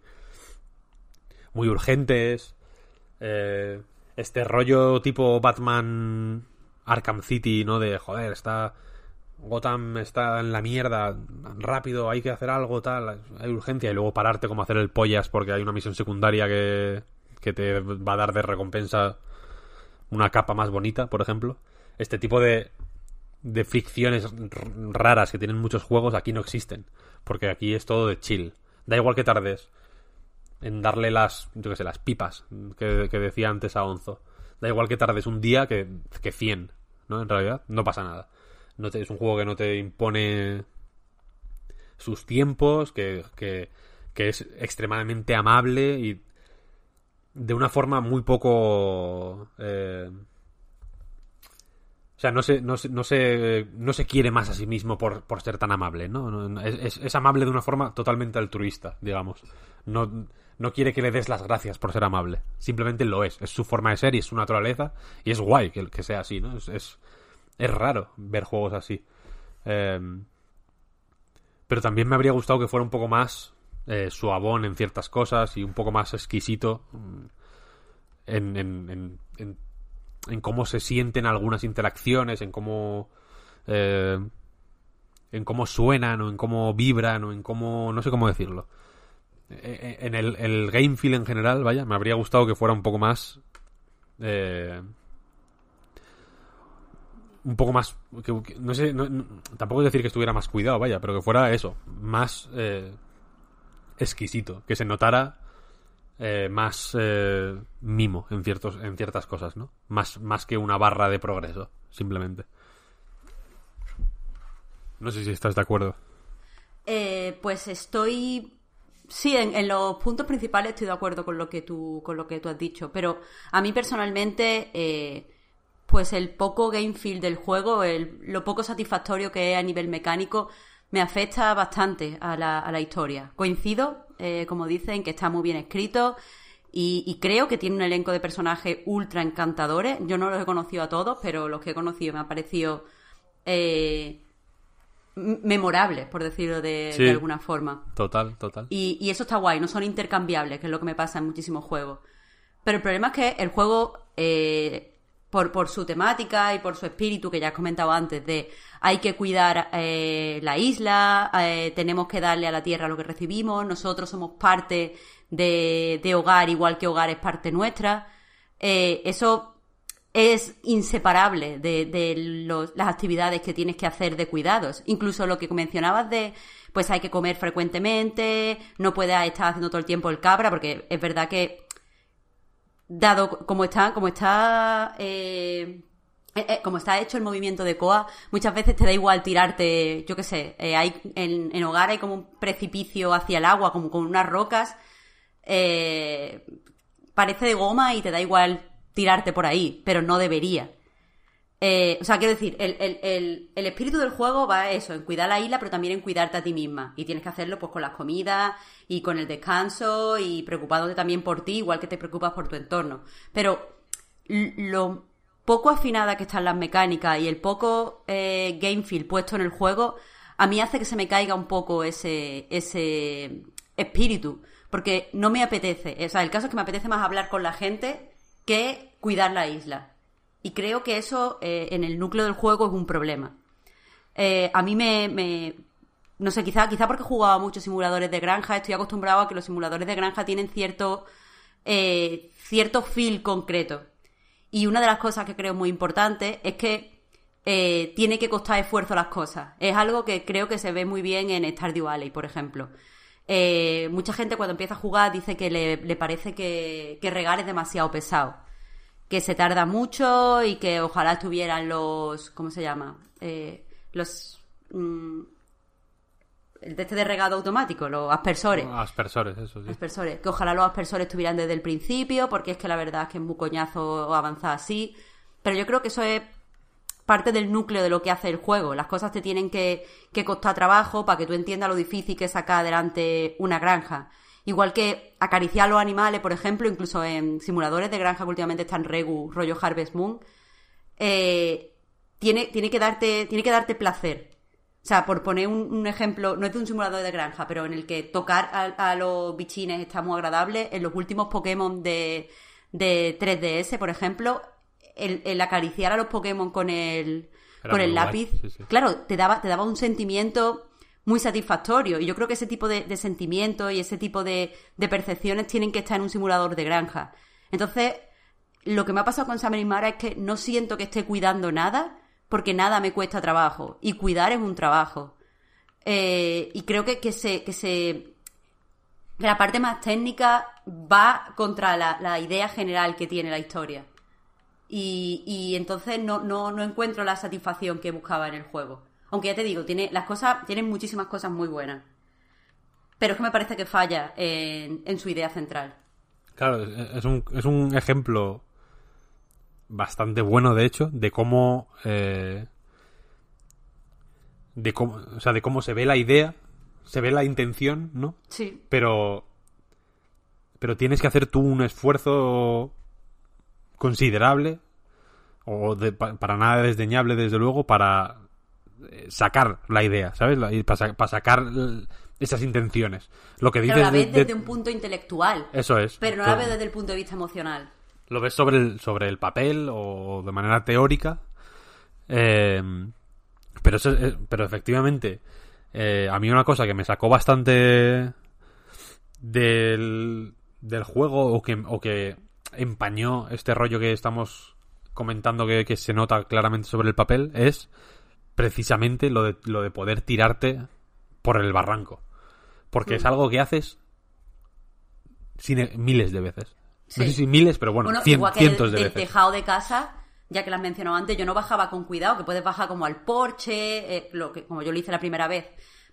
[SPEAKER 2] muy urgentes. Eh, este rollo tipo Batman Arkham City, ¿no? De, joder, está... Gotham está en la mierda, rápido, hay que hacer algo, tal, hay urgencia, y luego pararte como hacer el pollas porque hay una misión secundaria que, que te va a dar de recompensa una capa más bonita, por ejemplo. Este tipo de, de fricciones r- raras que tienen muchos juegos aquí no existen, porque aquí es todo de chill. Da igual que tardes en darle las, yo qué sé, las pipas que, que decía antes a Onzo. Da igual que tardes un día que, que 100, ¿no? En realidad, no pasa nada. No te- es un juego que no te impone sus tiempos, que, que, que es extremadamente amable y de una forma muy poco... eh, o sea, no se, no, se, no, se, no se quiere más a sí mismo por, por ser tan amable, ¿no? Es, es- amable de una forma totalmente altruista, digamos. No, no quiere que le des las gracias por ser amable. Simplemente lo es. Es su forma de ser y es su naturaleza. Y es guay que, que sea así, ¿no? Es, es, es raro ver juegos así. Em, pero también me habría gustado que fuera un poco más eh, suavón en ciertas cosas y un poco más exquisito mm, en, en, en, cómo se sienten algunas interacciones, en cómo eh, en cómo suenan o en cómo vibran o en cómo no sé cómo decirlo. Eh, En el, game feel en general, vaya, me habría gustado que fuera un poco más eh, un poco más que- no sé tampoco es decir que estuviera más cuidado vaya pero que fuera eso más eh, exquisito que se notara eh, más eh, mimo en ciertos en ciertas cosas no más más que una barra de progreso simplemente No sé si estás de acuerdo.
[SPEAKER 3] Eh, pues estoy. Sí, en, los puntos principales estoy de acuerdo con lo que tú, con lo que tú has dicho. Pero a mí personalmente, pues el poco game feel del juego, el, lo poco satisfactorio que es a nivel mecánico, me afecta bastante a la, a la historia. Coincido, eh, como dicen, que está muy bien escrito. Y, y creo que tiene un elenco de personajes ultra encantadores. Yo no los he conocido a todos, pero los que he conocido me han parecido eh, memorables, por decirlo de,
[SPEAKER 2] Sí.
[SPEAKER 3] de alguna forma.
[SPEAKER 2] Total, total.
[SPEAKER 3] Y, y eso está guay, no son intercambiables, que es lo que me pasa en muchísimos juegos. Pero el problema es que el juego, eh, por, su temática y por su espíritu, que ya has comentado antes, de hay que cuidar eh, la isla, eh, tenemos que darle a la tierra lo que recibimos, nosotros somos parte de, hogar, igual que hogar es parte nuestra. Eh, eso es inseparable de, las actividades que tienes que hacer de cuidados. Incluso lo que mencionabas de, pues hay que comer frecuentemente, no puedes estar haciendo todo el tiempo el cabra, porque es verdad que, dado como está, como está, eh, eh, eh, como está hecho el movimiento de Coa, muchas veces te da igual tirarte, yo qué sé, hay, en, en hogar hay como un precipicio hacia el agua, como con unas rocas, parece de goma y te da igual tirarte por ahí, pero no debería. Eh, o sea, quiero decir, el, el- el- el espíritu del juego va a eso, en cuidar la isla, pero también en cuidarte a ti misma. Y tienes que hacerlo pues con las comidas y con el descanso y preocupándote también por ti, igual que te preocupas por tu entorno. Pero lo poco afinada que están las mecánicas y el poco eh, game feel puesto en el juego, a mí hace que se me caiga un poco ese, ese espíritu. Porque no me apetece. O sea, el caso es que me apetece más hablar con la gente que cuidar la isla. Y creo que eso eh, en el núcleo del juego es un problema. Eh, a mí me, No sé, quizá, quizá porque he jugado muchos simuladores de granja, estoy acostumbrado a que los simuladores de granja tienen cierto, eh, cierto feel concreto. Y una de las cosas que creo muy importante es que eh, tiene que costar esfuerzo las cosas. Es algo que creo que se ve muy bien en Stardew Valley, por ejemplo. Mucha gente cuando empieza a jugar dice que le, le parece que regar es demasiado pesado que se tarda mucho y que ojalá estuvieran los ¿cómo se llama? Eh, los mm, el de este de regado automático, los aspersores.
[SPEAKER 2] Aspersores, eso sí.
[SPEAKER 3] Aspersores. Que ojalá los aspersores estuvieran desde el principio, porque es que la verdad es que es muy coñazo avanzar así. Pero yo creo que eso es parte del núcleo de lo que hace el juego. Las cosas te tienen que, que costar trabajo para que tú entiendas lo difícil que es sacar adelante una granja. Igual que acariciar a los animales, por ejemplo, incluso en simuladores de granja que últimamente están Regu, rollo Harvest Moon, eh, tiene, tiene, que darte, tiene que darte placer. O sea, por poner un, un ejemplo, no es de un simulador de granja, pero en el que tocar a, a los bichines está muy agradable. En los últimos Pokémon de, de 3DS, por ejemplo, el, el acariciar a los Pokémon con el,
[SPEAKER 2] Era
[SPEAKER 3] con el lápiz,
[SPEAKER 2] sí, sí.
[SPEAKER 3] claro, te daba, te daba un sentimiento muy satisfactorio. Y yo creo que ese tipo de, sentimientos y ese tipo de, percepciones tienen que estar en un simulador de granja. Entonces, lo que me ha pasado con Summer Mara es que no siento que esté cuidando nada, porque nada me cuesta trabajo. Y cuidar es un trabajo. Eh, y creo que, que se. que se. que la parte más técnica va contra la, la idea general que tiene la historia. Y, y entonces no, no, no encuentro la satisfacción que buscaba en el juego. Aunque ya te digo, tiene, las cosas, tienen muchísimas cosas muy buenas. Pero es que me parece que falla en, en su idea central.
[SPEAKER 2] Claro, es un, es un ejemplo bastante bueno, de hecho, de cómo. eh, de cómo. O sea, de cómo se ve la idea, se ve la intención, ¿no?
[SPEAKER 3] Sí.
[SPEAKER 2] Pero. Pero tienes que hacer tú un esfuerzo considerable, o de- para nada desdeñable, desde luego, para sacar la idea, ¿sabes? Para, sa- para sacar esas intenciones. Lo que dices
[SPEAKER 3] Pero la ves
[SPEAKER 2] de-
[SPEAKER 3] desde un punto intelectual.
[SPEAKER 2] Eso es.
[SPEAKER 3] Pero no la ves desde el punto de vista emocional.
[SPEAKER 2] Lo ves sobre el, sobre el papel o de manera teórica. eh, pero, eso, es- pero efectivamente, eh, a mí una cosa que me sacó bastante del, del juego o que, o que empañó este rollo que estamos comentando que, que se nota claramente sobre el papel es precisamente lo de, lo de poder tirarte por el barranco. Porque es algo que haces cine- miles de veces. No
[SPEAKER 3] Sí.
[SPEAKER 2] sé si miles, pero bueno,
[SPEAKER 3] Bueno,
[SPEAKER 2] cien-
[SPEAKER 3] igual que
[SPEAKER 2] cientos
[SPEAKER 3] el,
[SPEAKER 2] de
[SPEAKER 3] el
[SPEAKER 2] veces.
[SPEAKER 3] tejado de casa ya que las mencionado antes, yo no bajaba con cuidado, que puedes bajar como al porche, eh, lo que, como yo lo hice la primera vez,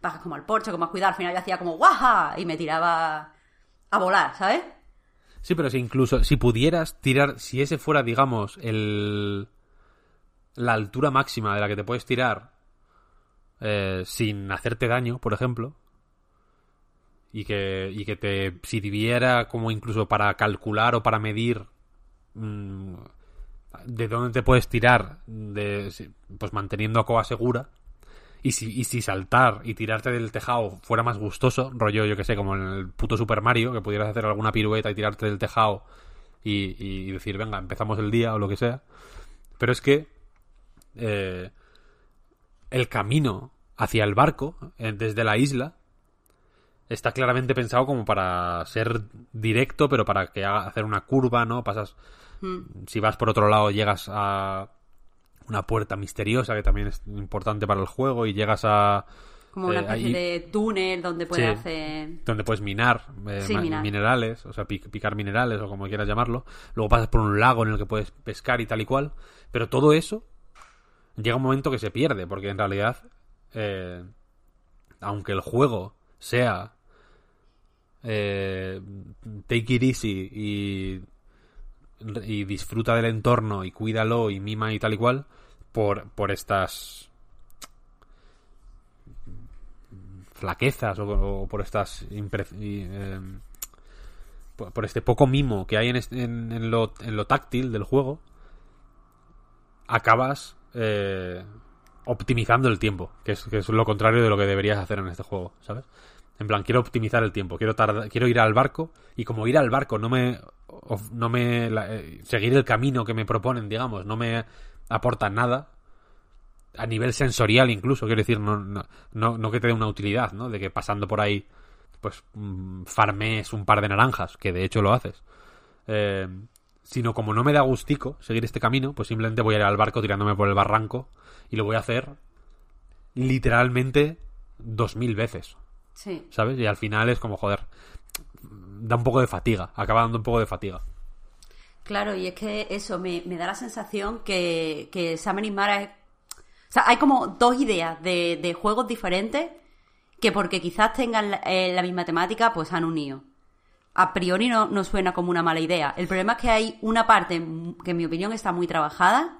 [SPEAKER 3] bajas como al porche, con más cuidado, al final yo hacía como guaja y me tiraba a volar, ¿sabes?
[SPEAKER 2] Sí, pero si incluso, si pudieras tirar, si ese fuera, digamos, el la altura máxima de la que te puedes tirar eh, sin hacerte daño, por ejemplo, y que, y que te sirviera como incluso para calcular o para medir mm, de dónde te puedes tirar, de, pues manteniendo a coa segura, y si, y si saltar y tirarte del tejado fuera más gustoso, rollo, yo que sé, como en el puto Super Mario, que pudieras hacer alguna pirueta y tirarte del tejado y, y decir, venga, empezamos el día o lo que sea. Pero es que eh, el camino hacia el barco, eh, desde la isla, está claramente pensado como para ser directo, pero para que haga hacer una curva, ¿no? Pasas. Si vas por otro lado, llegas a una puerta misteriosa que también es importante para el juego y llegas a.
[SPEAKER 3] Como una
[SPEAKER 2] eh,
[SPEAKER 3] especie
[SPEAKER 2] ahí-
[SPEAKER 3] de túnel donde puedes
[SPEAKER 2] Sí.
[SPEAKER 3] hacer...
[SPEAKER 2] donde puedes minar, eh,
[SPEAKER 3] Sí, minar.
[SPEAKER 2] minerales, o sea, pic- picar minerales o como quieras llamarlo. Luego pasas por un lago en el que puedes pescar y tal y cual. Pero todo eso llega un momento que se pierde, porque en realidad, eh, aunque el juego sea eh, take it easy y, disfruta del entorno y cuídalo y mima y tal y cual, por, por estas flaquezas o, por estas eh, por, este poco mimo que hay en, este- en lo, en lo táctil del juego acabas eh, optimizando el tiempo que es, que es lo contrario de lo que deberías hacer en este juego ¿sabes? en plan quiero optimizar el tiempo quiero tardar, quiero ir al barco y como ir al barco no me no me eh, seguir el camino que me proponen digamos no me aporta nada a nivel sensorial incluso, quiero decir, no, no, no, no que te dé una utilidad, ¿no? De que pasando por ahí, pues, mm, farmees un par de naranjas, que de hecho lo haces. Eh, sino como no me da gustico seguir este camino, pues simplemente voy a ir al barco tirándome por el barranco y lo voy a hacer literalmente dos mil veces,
[SPEAKER 3] Sí.
[SPEAKER 2] ¿sabes? Y al final es como, joder, da un poco de fatiga, acaba dando un poco de fatiga.
[SPEAKER 3] Claro, y es que eso, me, me da la sensación que, que Summoning Mara es... O sea, hay como dos ideas de, de juegos diferentes que porque quizás tengan la, eh, la misma temática, pues han unido. A priori no, no suena como una mala idea. El problema es que hay una parte que en mi opinión está muy trabajada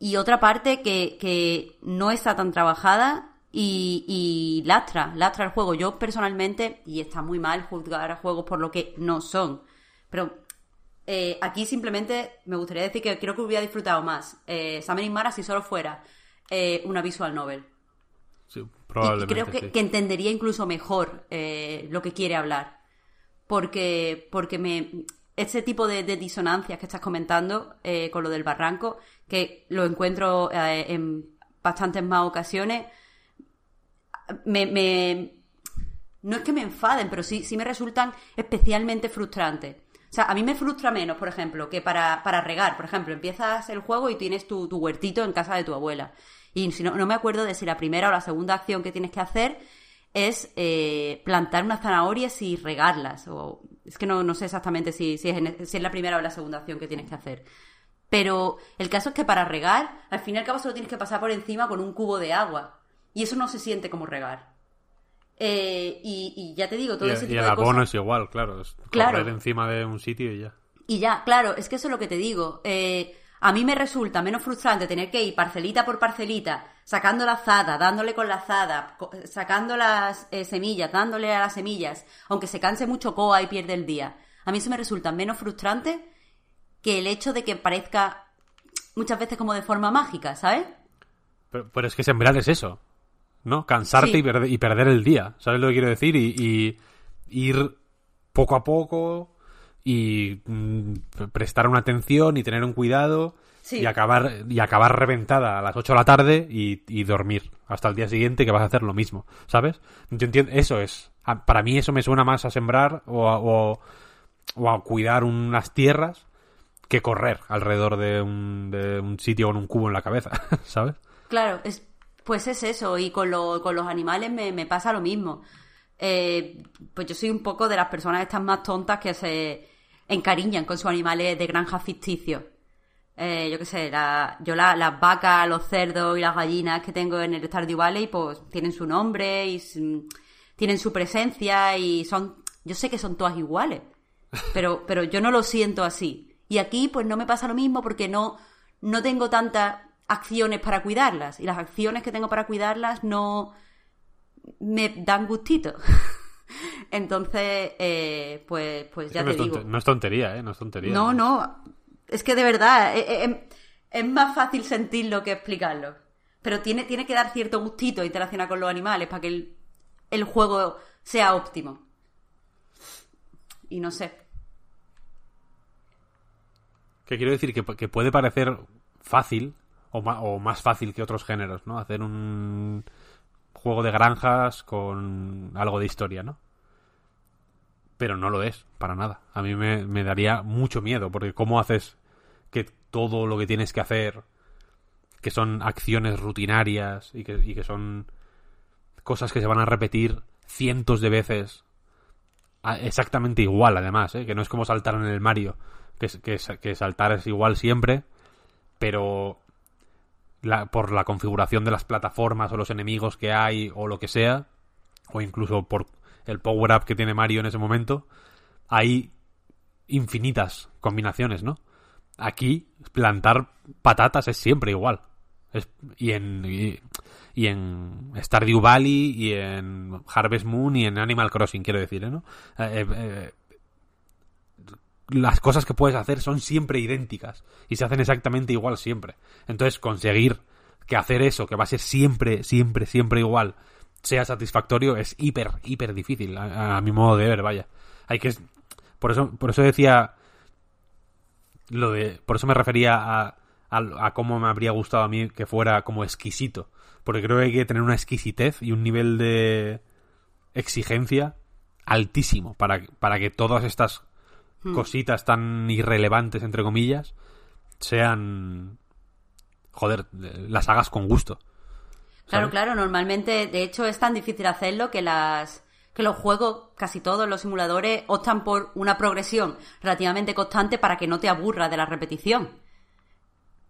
[SPEAKER 3] y otra parte que, que no está tan trabajada y, y lastra, lastra el juego. Yo personalmente, y está muy mal juzgar a juegos por lo que no son, pero eh, aquí simplemente me gustaría decir que creo que hubiera disfrutado más eh, Mara si solo fuera eh, una visual novel.
[SPEAKER 2] Sí,
[SPEAKER 3] Y- Y,
[SPEAKER 2] probablemente.
[SPEAKER 3] creo que,
[SPEAKER 2] sí.
[SPEAKER 3] que entendería incluso mejor eh, lo que quiere hablar. Porque, porque me. Ese tipo de, disonancias que estás comentando eh, con lo del barranco, que lo encuentro eh, en bastantes más ocasiones, me, me- no es que me enfaden, pero sí, sí me resultan especialmente frustrantes. O sea, a mí me frustra menos, por ejemplo, que para, para regar. Por ejemplo, empiezas el juego y tienes tu, tu huertito en casa de tu abuela. Y si no, no me acuerdo de si la primera o la segunda acción que tienes que hacer es eh, plantar unas zanahorias y regarlas. O, es que no, no sé exactamente si, si, es en- si es la primera o la segunda acción que tienes que hacer. Pero el caso es que para regar, al fin y al cabo solo tienes que pasar por encima con un cubo de agua. Y eso no se siente como regar. Eh, y, y ya te digo, todo
[SPEAKER 2] Y,
[SPEAKER 3] ese
[SPEAKER 2] y
[SPEAKER 3] tipo
[SPEAKER 2] el
[SPEAKER 3] de
[SPEAKER 2] abono
[SPEAKER 3] cosas.
[SPEAKER 2] es igual, claro. Es
[SPEAKER 3] Claro.
[SPEAKER 2] correr encima de un sitio y ya.
[SPEAKER 3] Y ya, claro, es que eso es lo que te digo. Eh, a mí me resulta menos frustrante tener que ir parcelita por parcelita, sacando la azada, dándole con la azada, sacando las eh, semillas, dándole a las semillas, aunque se canse mucho Coa y pierde el día. A mí eso me resulta menos frustrante que el hecho de que parezca muchas veces como de forma mágica, ¿sabes?
[SPEAKER 2] Pero, pero es que sembrar es eso, ¿no? Cansarte
[SPEAKER 3] Sí.
[SPEAKER 2] y, perder, y perder el día, ¿sabes lo que quiero decir? Y, y ir poco a poco y mm, prestar una atención y tener un cuidado
[SPEAKER 3] Sí.
[SPEAKER 2] y acabar y acabar reventada a las 8 de la tarde y, y dormir hasta el día siguiente que vas a hacer lo mismo, ¿sabes? Yo entiendo, eso es. a- Para mí eso me suena más a sembrar o a, o- o a cuidar unas tierras que correr alrededor de un, de un sitio con un cubo en la cabeza, [LAUGHS] ¿sabes?
[SPEAKER 3] Claro, es, pues es eso, y con, lo- con los animales me, me pasa lo mismo. Eh, pues yo soy un poco de las personas estas más tontas que se encariñan con sus animales de granja ficticios. Eh, yo qué sé, la, yo la- las vacas, los cerdos y las gallinas que tengo en el Stardew Valley, pues tienen su nombre y s- tienen su presencia y son, yo sé que son todas iguales, [LAUGHS] pero, pero yo no lo siento así. Y aquí pues no me pasa lo mismo porque no, no tengo tantas acciones para cuidarlas y las acciones que tengo para cuidarlas no me dan gustito. [LAUGHS] Entonces, eh, pues, pues
[SPEAKER 2] Es
[SPEAKER 3] ya
[SPEAKER 2] que no,
[SPEAKER 3] te
[SPEAKER 2] es
[SPEAKER 3] digo.
[SPEAKER 2] no es tontería, ¿eh? No es tontería.
[SPEAKER 3] No, no. Es que de verdad, eh, eh, eh, es, más fácil sentirlo que explicarlo. Pero tiene, tiene que dar cierto gustito interaccionar con los animales para que el, el juego sea óptimo. Y no sé.
[SPEAKER 2] Que quiero decir que, puede parecer fácil o más fácil que otros géneros, ¿no? Hacer un juego de granjas con algo de historia, ¿no? Pero no lo es, para nada. A mí me, me daría mucho miedo, porque ¿cómo haces que todo lo que tienes que hacer, que son acciones rutinarias y que, y que son cosas que se van a repetir cientos de veces exactamente igual, además, ¿eh? que no es como saltar en el Mario, que, que, que saltar es igual siempre, pero la- por la configuración de las plataformas o los enemigos que hay o lo que sea, o incluso por el power-up que tiene Mario en ese momento, hay infinitas combinaciones, ¿no? Aquí plantar patatas es siempre igual. Es- y en y, y en Stardew Valley y en Harvest Moon y en Animal Crossing, quiero decir, ¿eh, ¿no? Eh, eh, las cosas que puedes hacer son siempre idénticas y se hacen exactamente igual siempre. Entonces, conseguir que hacer eso, que va a ser siempre, siempre, siempre igual, sea satisfactorio, es hiper, hiper difícil, a, a mi modo de ver, vaya. Hay que... Por eso, por eso decía lo de... Por eso me refería a, a, a cómo me habría gustado a mí que fuera como exquisito. Porque creo que hay que tener una exquisitez y un nivel de exigencia altísimo para, para que todas estas cositas tan irrelevantes, entre comillas, sean... Joder, las hagas con gusto.
[SPEAKER 3] Claro, claro, normalmente, de hecho, es tan difícil hacerlo que las que los juegos, casi todos los simuladores, optan por una progresión relativamente constante para que no te aburras de la repetición.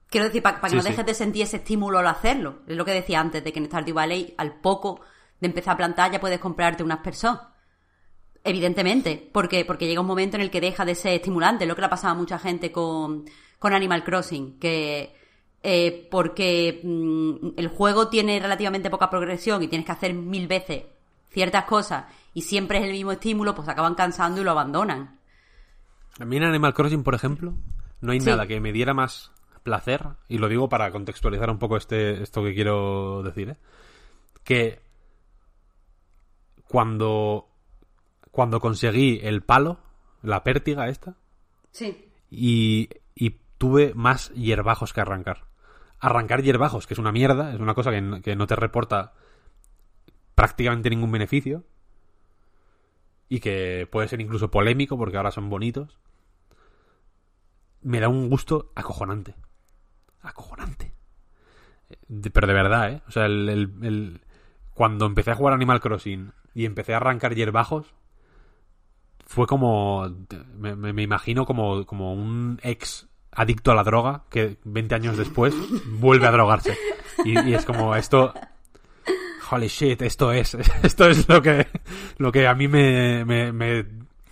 [SPEAKER 3] Quiero decir, para, que
[SPEAKER 2] Sí,
[SPEAKER 3] no
[SPEAKER 2] sí.
[SPEAKER 3] dejes de sentir ese estímulo al hacerlo. Es lo que decía antes, de que en Stardew Valley, al poco de empezar a plantar, ya puedes comprarte unas personas. Evidentemente, porque, porque llega un momento en el que deja de ser estimulante, lo que le ha pasado a mucha gente con, con Animal Crossing, que eh, porque mm, el juego tiene relativamente poca progresión y tienes que hacer mil veces ciertas cosas y siempre es el mismo estímulo, pues acaban cansando y lo abandonan.
[SPEAKER 2] A mí en Animal Crossing, por ejemplo, no hay
[SPEAKER 3] Sí.
[SPEAKER 2] nada que me diera más placer, y lo digo para contextualizar un poco este, esto que quiero decir, ¿eh? que cuando, cuando conseguí el palo, la pértiga esta,
[SPEAKER 3] Sí.
[SPEAKER 2] y, y tuve más hierbajos que arrancar. Arrancar hierbajos, que es una mierda, es una cosa que no te reporta prácticamente ningún beneficio y que puede ser incluso polémico porque ahora son bonitos. Me da un gusto acojonante. Acojonante. De- pero de verdad, ¿eh? O sea, el, el- cuando empecé a jugar Animal Crossing y empecé a arrancar hierbajos, fue como. Me, me- imagino como, como un ex adicto a la droga que 20 años después vuelve a drogarse. Y es como esto. Holy shit, esto es. [LAUGHS] Esto es lo que, lo que a mí me, me- me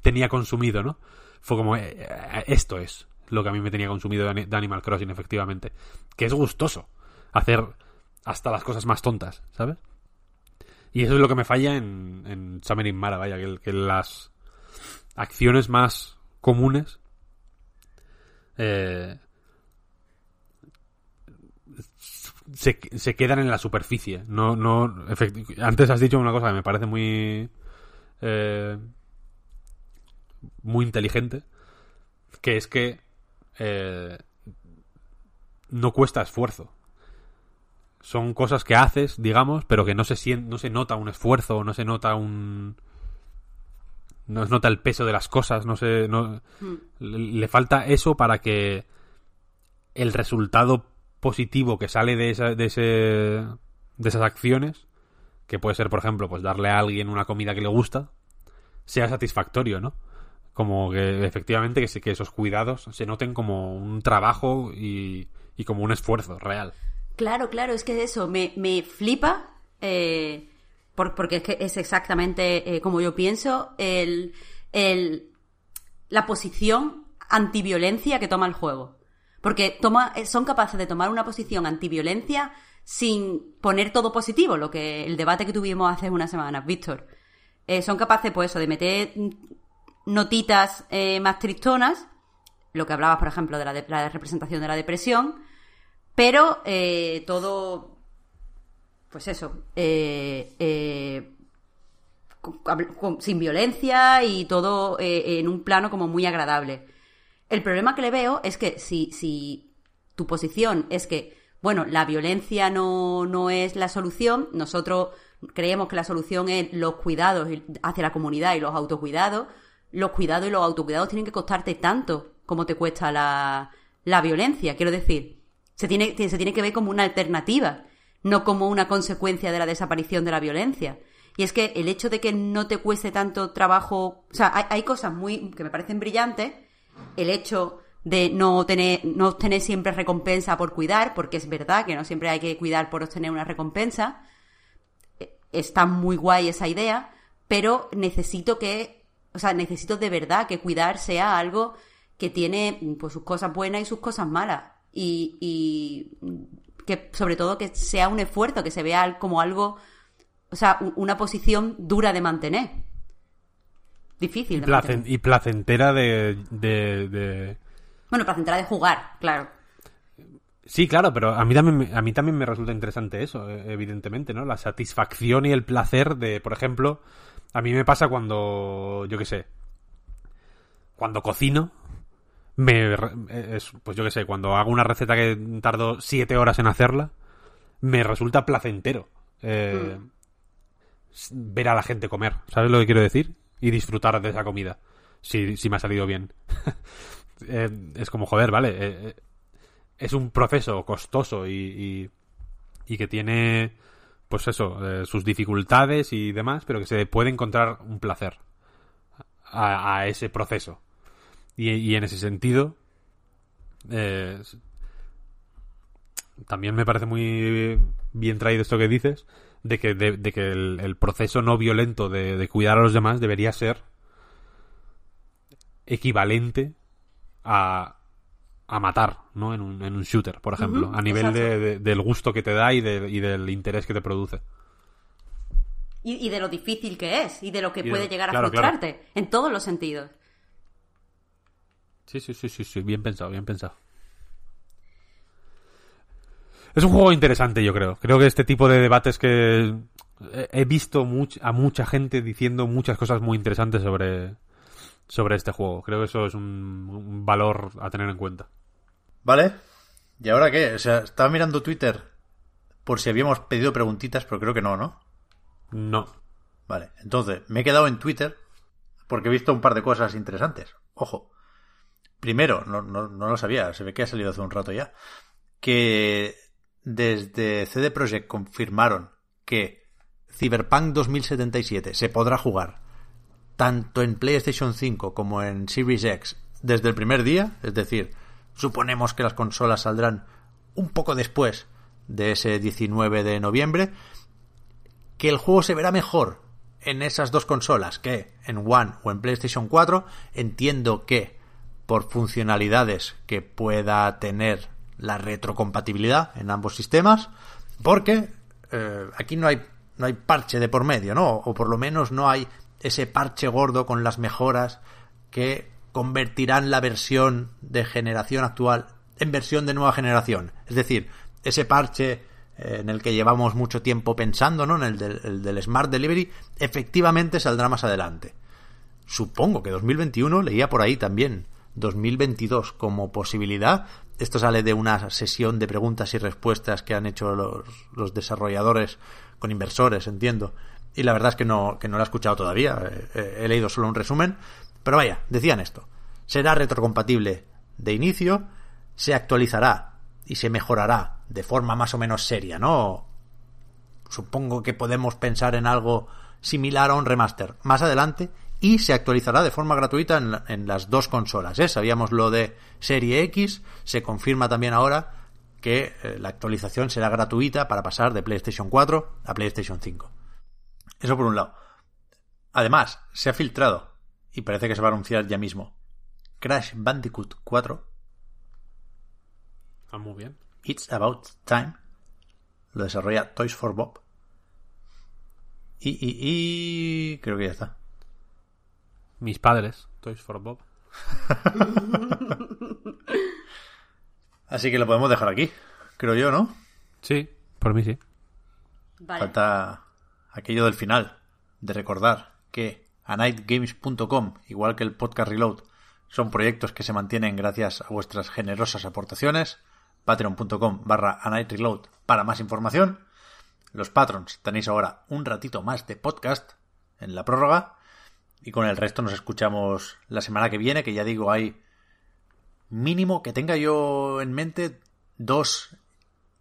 [SPEAKER 2] tenía consumido, ¿no? Fue como. eh, eh, Esto es lo que a mí me tenía consumido de Ani- de Animal Crossing, efectivamente. Que es gustoso hacer hasta las cosas más tontas, ¿sabes? Y eso es lo que me falla en, en Summer in Mara, vaya, que, que las acciones más comunes eh, se, se quedan en la superficie. No, no, antes has dicho una cosa que me parece muy eh, muy inteligente, que es que eh, no cuesta esfuerzo. Son cosas que haces, digamos, pero que no se sien- no se nota un esfuerzo, no se nota un no se nota el peso de las cosas, no se no le, le falta eso para que el resultado positivo que sale de esa, de ese de esas acciones, que puede ser, por ejemplo, pues darle a alguien una comida que le gusta, sea satisfactorio, ¿no? como que efectivamente que, que esos cuidados se noten como un trabajo y, y como un esfuerzo real.
[SPEAKER 3] Claro, claro, es que eso me, me flipa, eh, por- porque es que es exactamente eh, como yo pienso, el, el- la posición antiviolencia que toma el juego. Porque eh, son capaces de tomar una posición antiviolencia sin poner todo positivo, lo que el debate que tuvimos hace unas semanas, Víctor. Eh, son capaces, pues eso, de meter mm, notitas eh, más tristonas, lo que hablabas, por ejemplo, de la, representación de la depresión, pero todo, pues eso, sin violencia y todo en un plano como muy agradable. El problema que le veo es que si, si tu posición es que, bueno, la violencia no, no es la solución, nosotros creemos que la solución es los cuidados hacia la comunidad y los autocuidados, los cuidados y los autocuidados tienen que costarte tanto como te cuesta la, la violencia. Quiero decir, se tiene, se tiene que ver como una alternativa, no como una consecuencia de la desaparición de la violencia. Y es que el hecho de que no te cueste tanto trabajo, o sea, hay, hay cosas muy que me parecen brillantes, el hecho de no tener, no obtener siempre recompensa por cuidar, porque es verdad que no siempre hay que cuidar por obtener una recompensa. Eh, Está muy guay esa idea, pero necesito que, o sea, necesito de verdad que cuidar sea algo que tiene pues sus cosas buenas y sus cosas malas. Y, y que sobre todo que sea un esfuerzo, que se vea como algo, o sea, una posición dura de mantener. Difícil
[SPEAKER 2] Y,
[SPEAKER 3] de
[SPEAKER 2] placen-
[SPEAKER 3] mantener.
[SPEAKER 2] y placentera de, de- de-
[SPEAKER 3] Bueno, placentera de jugar, claro.
[SPEAKER 2] Sí, claro, pero a mí también me- a mí también me resulta interesante eso, eh, evidentemente, ¿no? La satisfacción y el placer de, por ejemplo, a mí me pasa cuando, yo qué sé, cuando cocino, me, es- pues yo qué sé, cuando hago una receta que tardo siete horas en hacerla, me resulta placentero eh, s- ver a la gente comer, ¿sabes lo que quiero decir? Y disfrutar de esa comida, si, si me ha salido bien. [LAUGHS] Eh, es como, joder, vale, eh, eh, es un proceso costoso y, y, que tiene, pues eso, sus dificultades y demás, pero que se puede encontrar un placer a, ese proceso. Y, y en ese sentido, también me parece muy bien traído esto que dices, de que, de, de que el, el proceso no violento de, de cuidar a los demás debería ser equivalente a, a matar, ¿no? En un, en un shooter, por ejemplo, a nivel de- del gusto que te da y, y del interés que te produce.
[SPEAKER 3] Y, y de lo difícil que es, y de lo que
[SPEAKER 2] Y
[SPEAKER 3] puede llegar a
[SPEAKER 2] claro, claro.
[SPEAKER 3] frustrarte, en todos los sentidos.
[SPEAKER 2] Sí, sí, sí, sí, sí, bien pensado, bien pensado. Es un juego interesante, yo creo. Creo que este tipo de debates que he visto much- a mucha gente diciendo muchas cosas muy interesantes sobre, sobre este juego. Creo que eso es un, un valor a tener en cuenta.
[SPEAKER 1] ¿Vale? ¿Y ahora qué? O sea, estaba mirando Twitter por si habíamos pedido preguntitas, pero creo que no, ¿no?
[SPEAKER 2] No.
[SPEAKER 1] Vale, entonces me he quedado en Twitter porque he visto un par de cosas interesantes. Ojo. Primero, no, no, no lo sabía, se ve que ha salido hace un rato ya, que desde CD Projekt confirmaron que Cyberpunk 2077 se podrá jugar tanto en PlayStation 5 como en Series X desde el primer día, es decir, suponemos que las consolas saldrán un poco después de ese 19 de noviembre, que el juego se verá mejor en esas dos consolas que en One o en PlayStation 4. Entiendo que por funcionalidades que pueda tener la retrocompatibilidad en ambos sistemas, porque eh, aquí no hay, no hay parche de por medio, ¿no? O por lo menos no hay ese parche gordo con las mejoras que convertirán la versión de generación actual en versión de nueva generación. Es decir, ese parche eh, en el que llevamos mucho tiempo pensando, ¿no? En el del, el del Smart Delivery, efectivamente saldrá más adelante. Supongo que 2021 leía por ahí también 2022 como posibilidad. Esto sale de una sesión de preguntas y respuestas que han hecho los, los desarrolladores con inversores, entiendo. Y la verdad es que no, que no lo he escuchado todavía. Eh, he leído solo un resumen. Pero vaya, decían esto. Será retrocompatible de inicio, se actualizará y se mejorará de forma más o menos seria, ¿no? Supongo que podemos pensar en algo similar a un remaster más adelante y se actualizará de forma gratuita en, la- en las dos consolas. ¿eh? Sabíamos lo de Serie X, se confirma también ahora que eh, la actualización será gratuita para pasar de PlayStation 4 a PlayStation 5. Eso por un lado. Además, se ha filtrado, y parece que se va a anunciar ya mismo, Crash Bandicoot 4,
[SPEAKER 2] Está muy bien.
[SPEAKER 1] It's About Time, lo desarrolla Toys for Bob. Y, y, y creo que ya está.
[SPEAKER 2] Mis padres, Toys for Bob. [LAUGHS]
[SPEAKER 1] Así que lo podemos dejar aquí, creo yo, ¿no?
[SPEAKER 2] Sí, por mí sí.
[SPEAKER 3] Vale.
[SPEAKER 1] Falta aquello del final, de recordar que anightgames.com, igual que el podcast Reload, son proyectos que se mantienen gracias a vuestras generosas aportaciones. Patreon.com barra anightreload para más información. Los patrons tenéis ahora un ratito más de podcast en la prórroga. Y con el resto nos escuchamos la semana que viene, que ya digo, hay mínimo que tenga yo en mente dos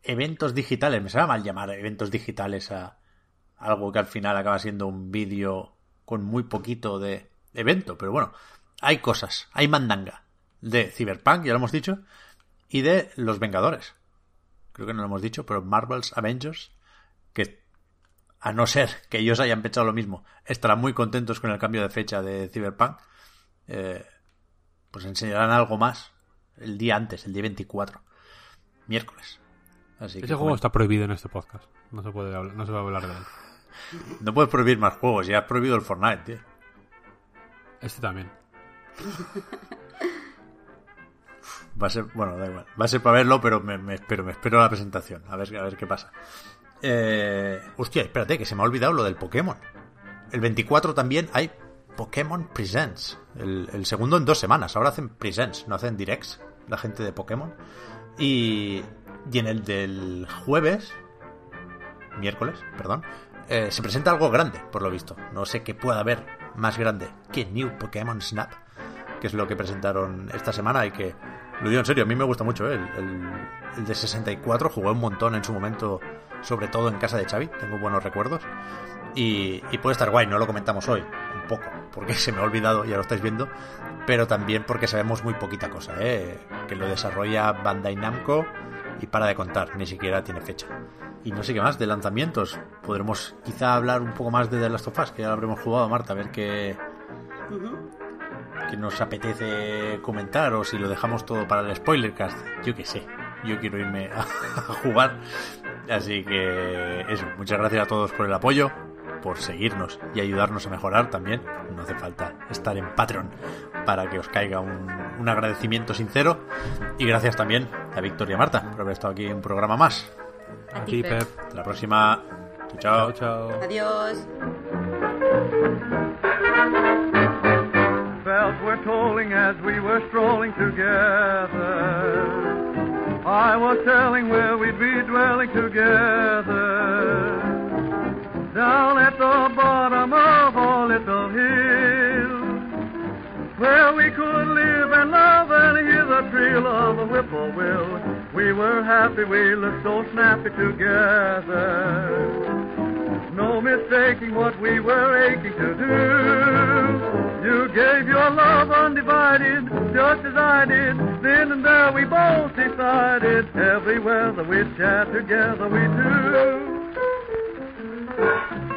[SPEAKER 1] eventos digitales. Me sabe mal llamar eventos digitales a algo que al final acaba siendo un vídeo con muy poquito de evento. Pero bueno, hay cosas, hay mandanga de Cyberpunk, ya lo hemos dicho, y de Los Vengadores. Creo que no lo hemos dicho, pero Marvel's Avengers, que a no ser que ellos hayan pensado lo mismo, estarán muy contentos con el cambio de fecha de Cyberpunk, eh, pues enseñarán algo más el día antes, el día 24, miércoles. Así que
[SPEAKER 2] Ese juego está prohibido en este podcast. No se puede hablar, no se va a hablar de él. [LAUGHS]
[SPEAKER 1] No puedes prohibir más juegos, ya has prohibido el Fortnite, tío.
[SPEAKER 2] Este también.
[SPEAKER 1] Va a ser, bueno, da igual. Va a ser para verlo, pero me, me espero, me espero la presentación. A ver, a ver qué pasa. Eh, hostia, espérate, que se me ha olvidado lo del Pokémon. El 24 también hay Pokémon Presents. El, segundo en dos semanas. Ahora hacen Presents, no hacen Directs. La gente de Pokémon. Y, y en el del jueves, miércoles, perdón, eh, se presenta algo grande, por lo visto. No sé qué pueda haber más grande que New Pokémon Snap, que es lo que presentaron esta semana y que, lo digo en serio, a mí me gusta mucho. ¿eh? El, el- el de 64 jugué un montón en su momento, sobre todo en casa de Xavi, tengo buenos recuerdos. Y, y puede estar guay, no lo comentamos hoy, un poco, porque [LAUGHS] se me ha olvidado, ya lo estáis viendo, pero también porque sabemos muy poquita cosa, ¿eh? que lo desarrolla Bandai Namco y para de contar, ni siquiera tiene fecha. Y no sé qué más, de lanzamientos, podremos quizá hablar un poco más de The Last of Us, que ya lo habremos jugado, Marta, a ver qué, qué nos apetece comentar o si lo dejamos todo para el spoilercast, yo qué sé, yo quiero irme a, [LAUGHS] a jugar. Así que eso, muchas gracias a todos por el apoyo, por seguirnos y ayudarnos a mejorar también. No hace falta estar en Patreon para que os caiga un, un agradecimiento sincero. Y gracias también a Victoria y Marta por haber estado aquí en un programa más.
[SPEAKER 3] A
[SPEAKER 2] Aquí,
[SPEAKER 3] ti,
[SPEAKER 2] Pep.
[SPEAKER 1] Hasta la próxima. Chao,
[SPEAKER 2] Chao,
[SPEAKER 1] chao.
[SPEAKER 2] chao.
[SPEAKER 3] Adiós.
[SPEAKER 4] bells were tolling as we were strolling together. I was telling where we'd be dwelling together. Down at the bottom of a little hill. Where we could live and love and hear the trill of a whippoorwill. We were happy, we looked so snappy together. No mistaking what we were aching to do. You gave your love undivided, just as I did. Then and there we both decided, everywhere that we'd chat together we do.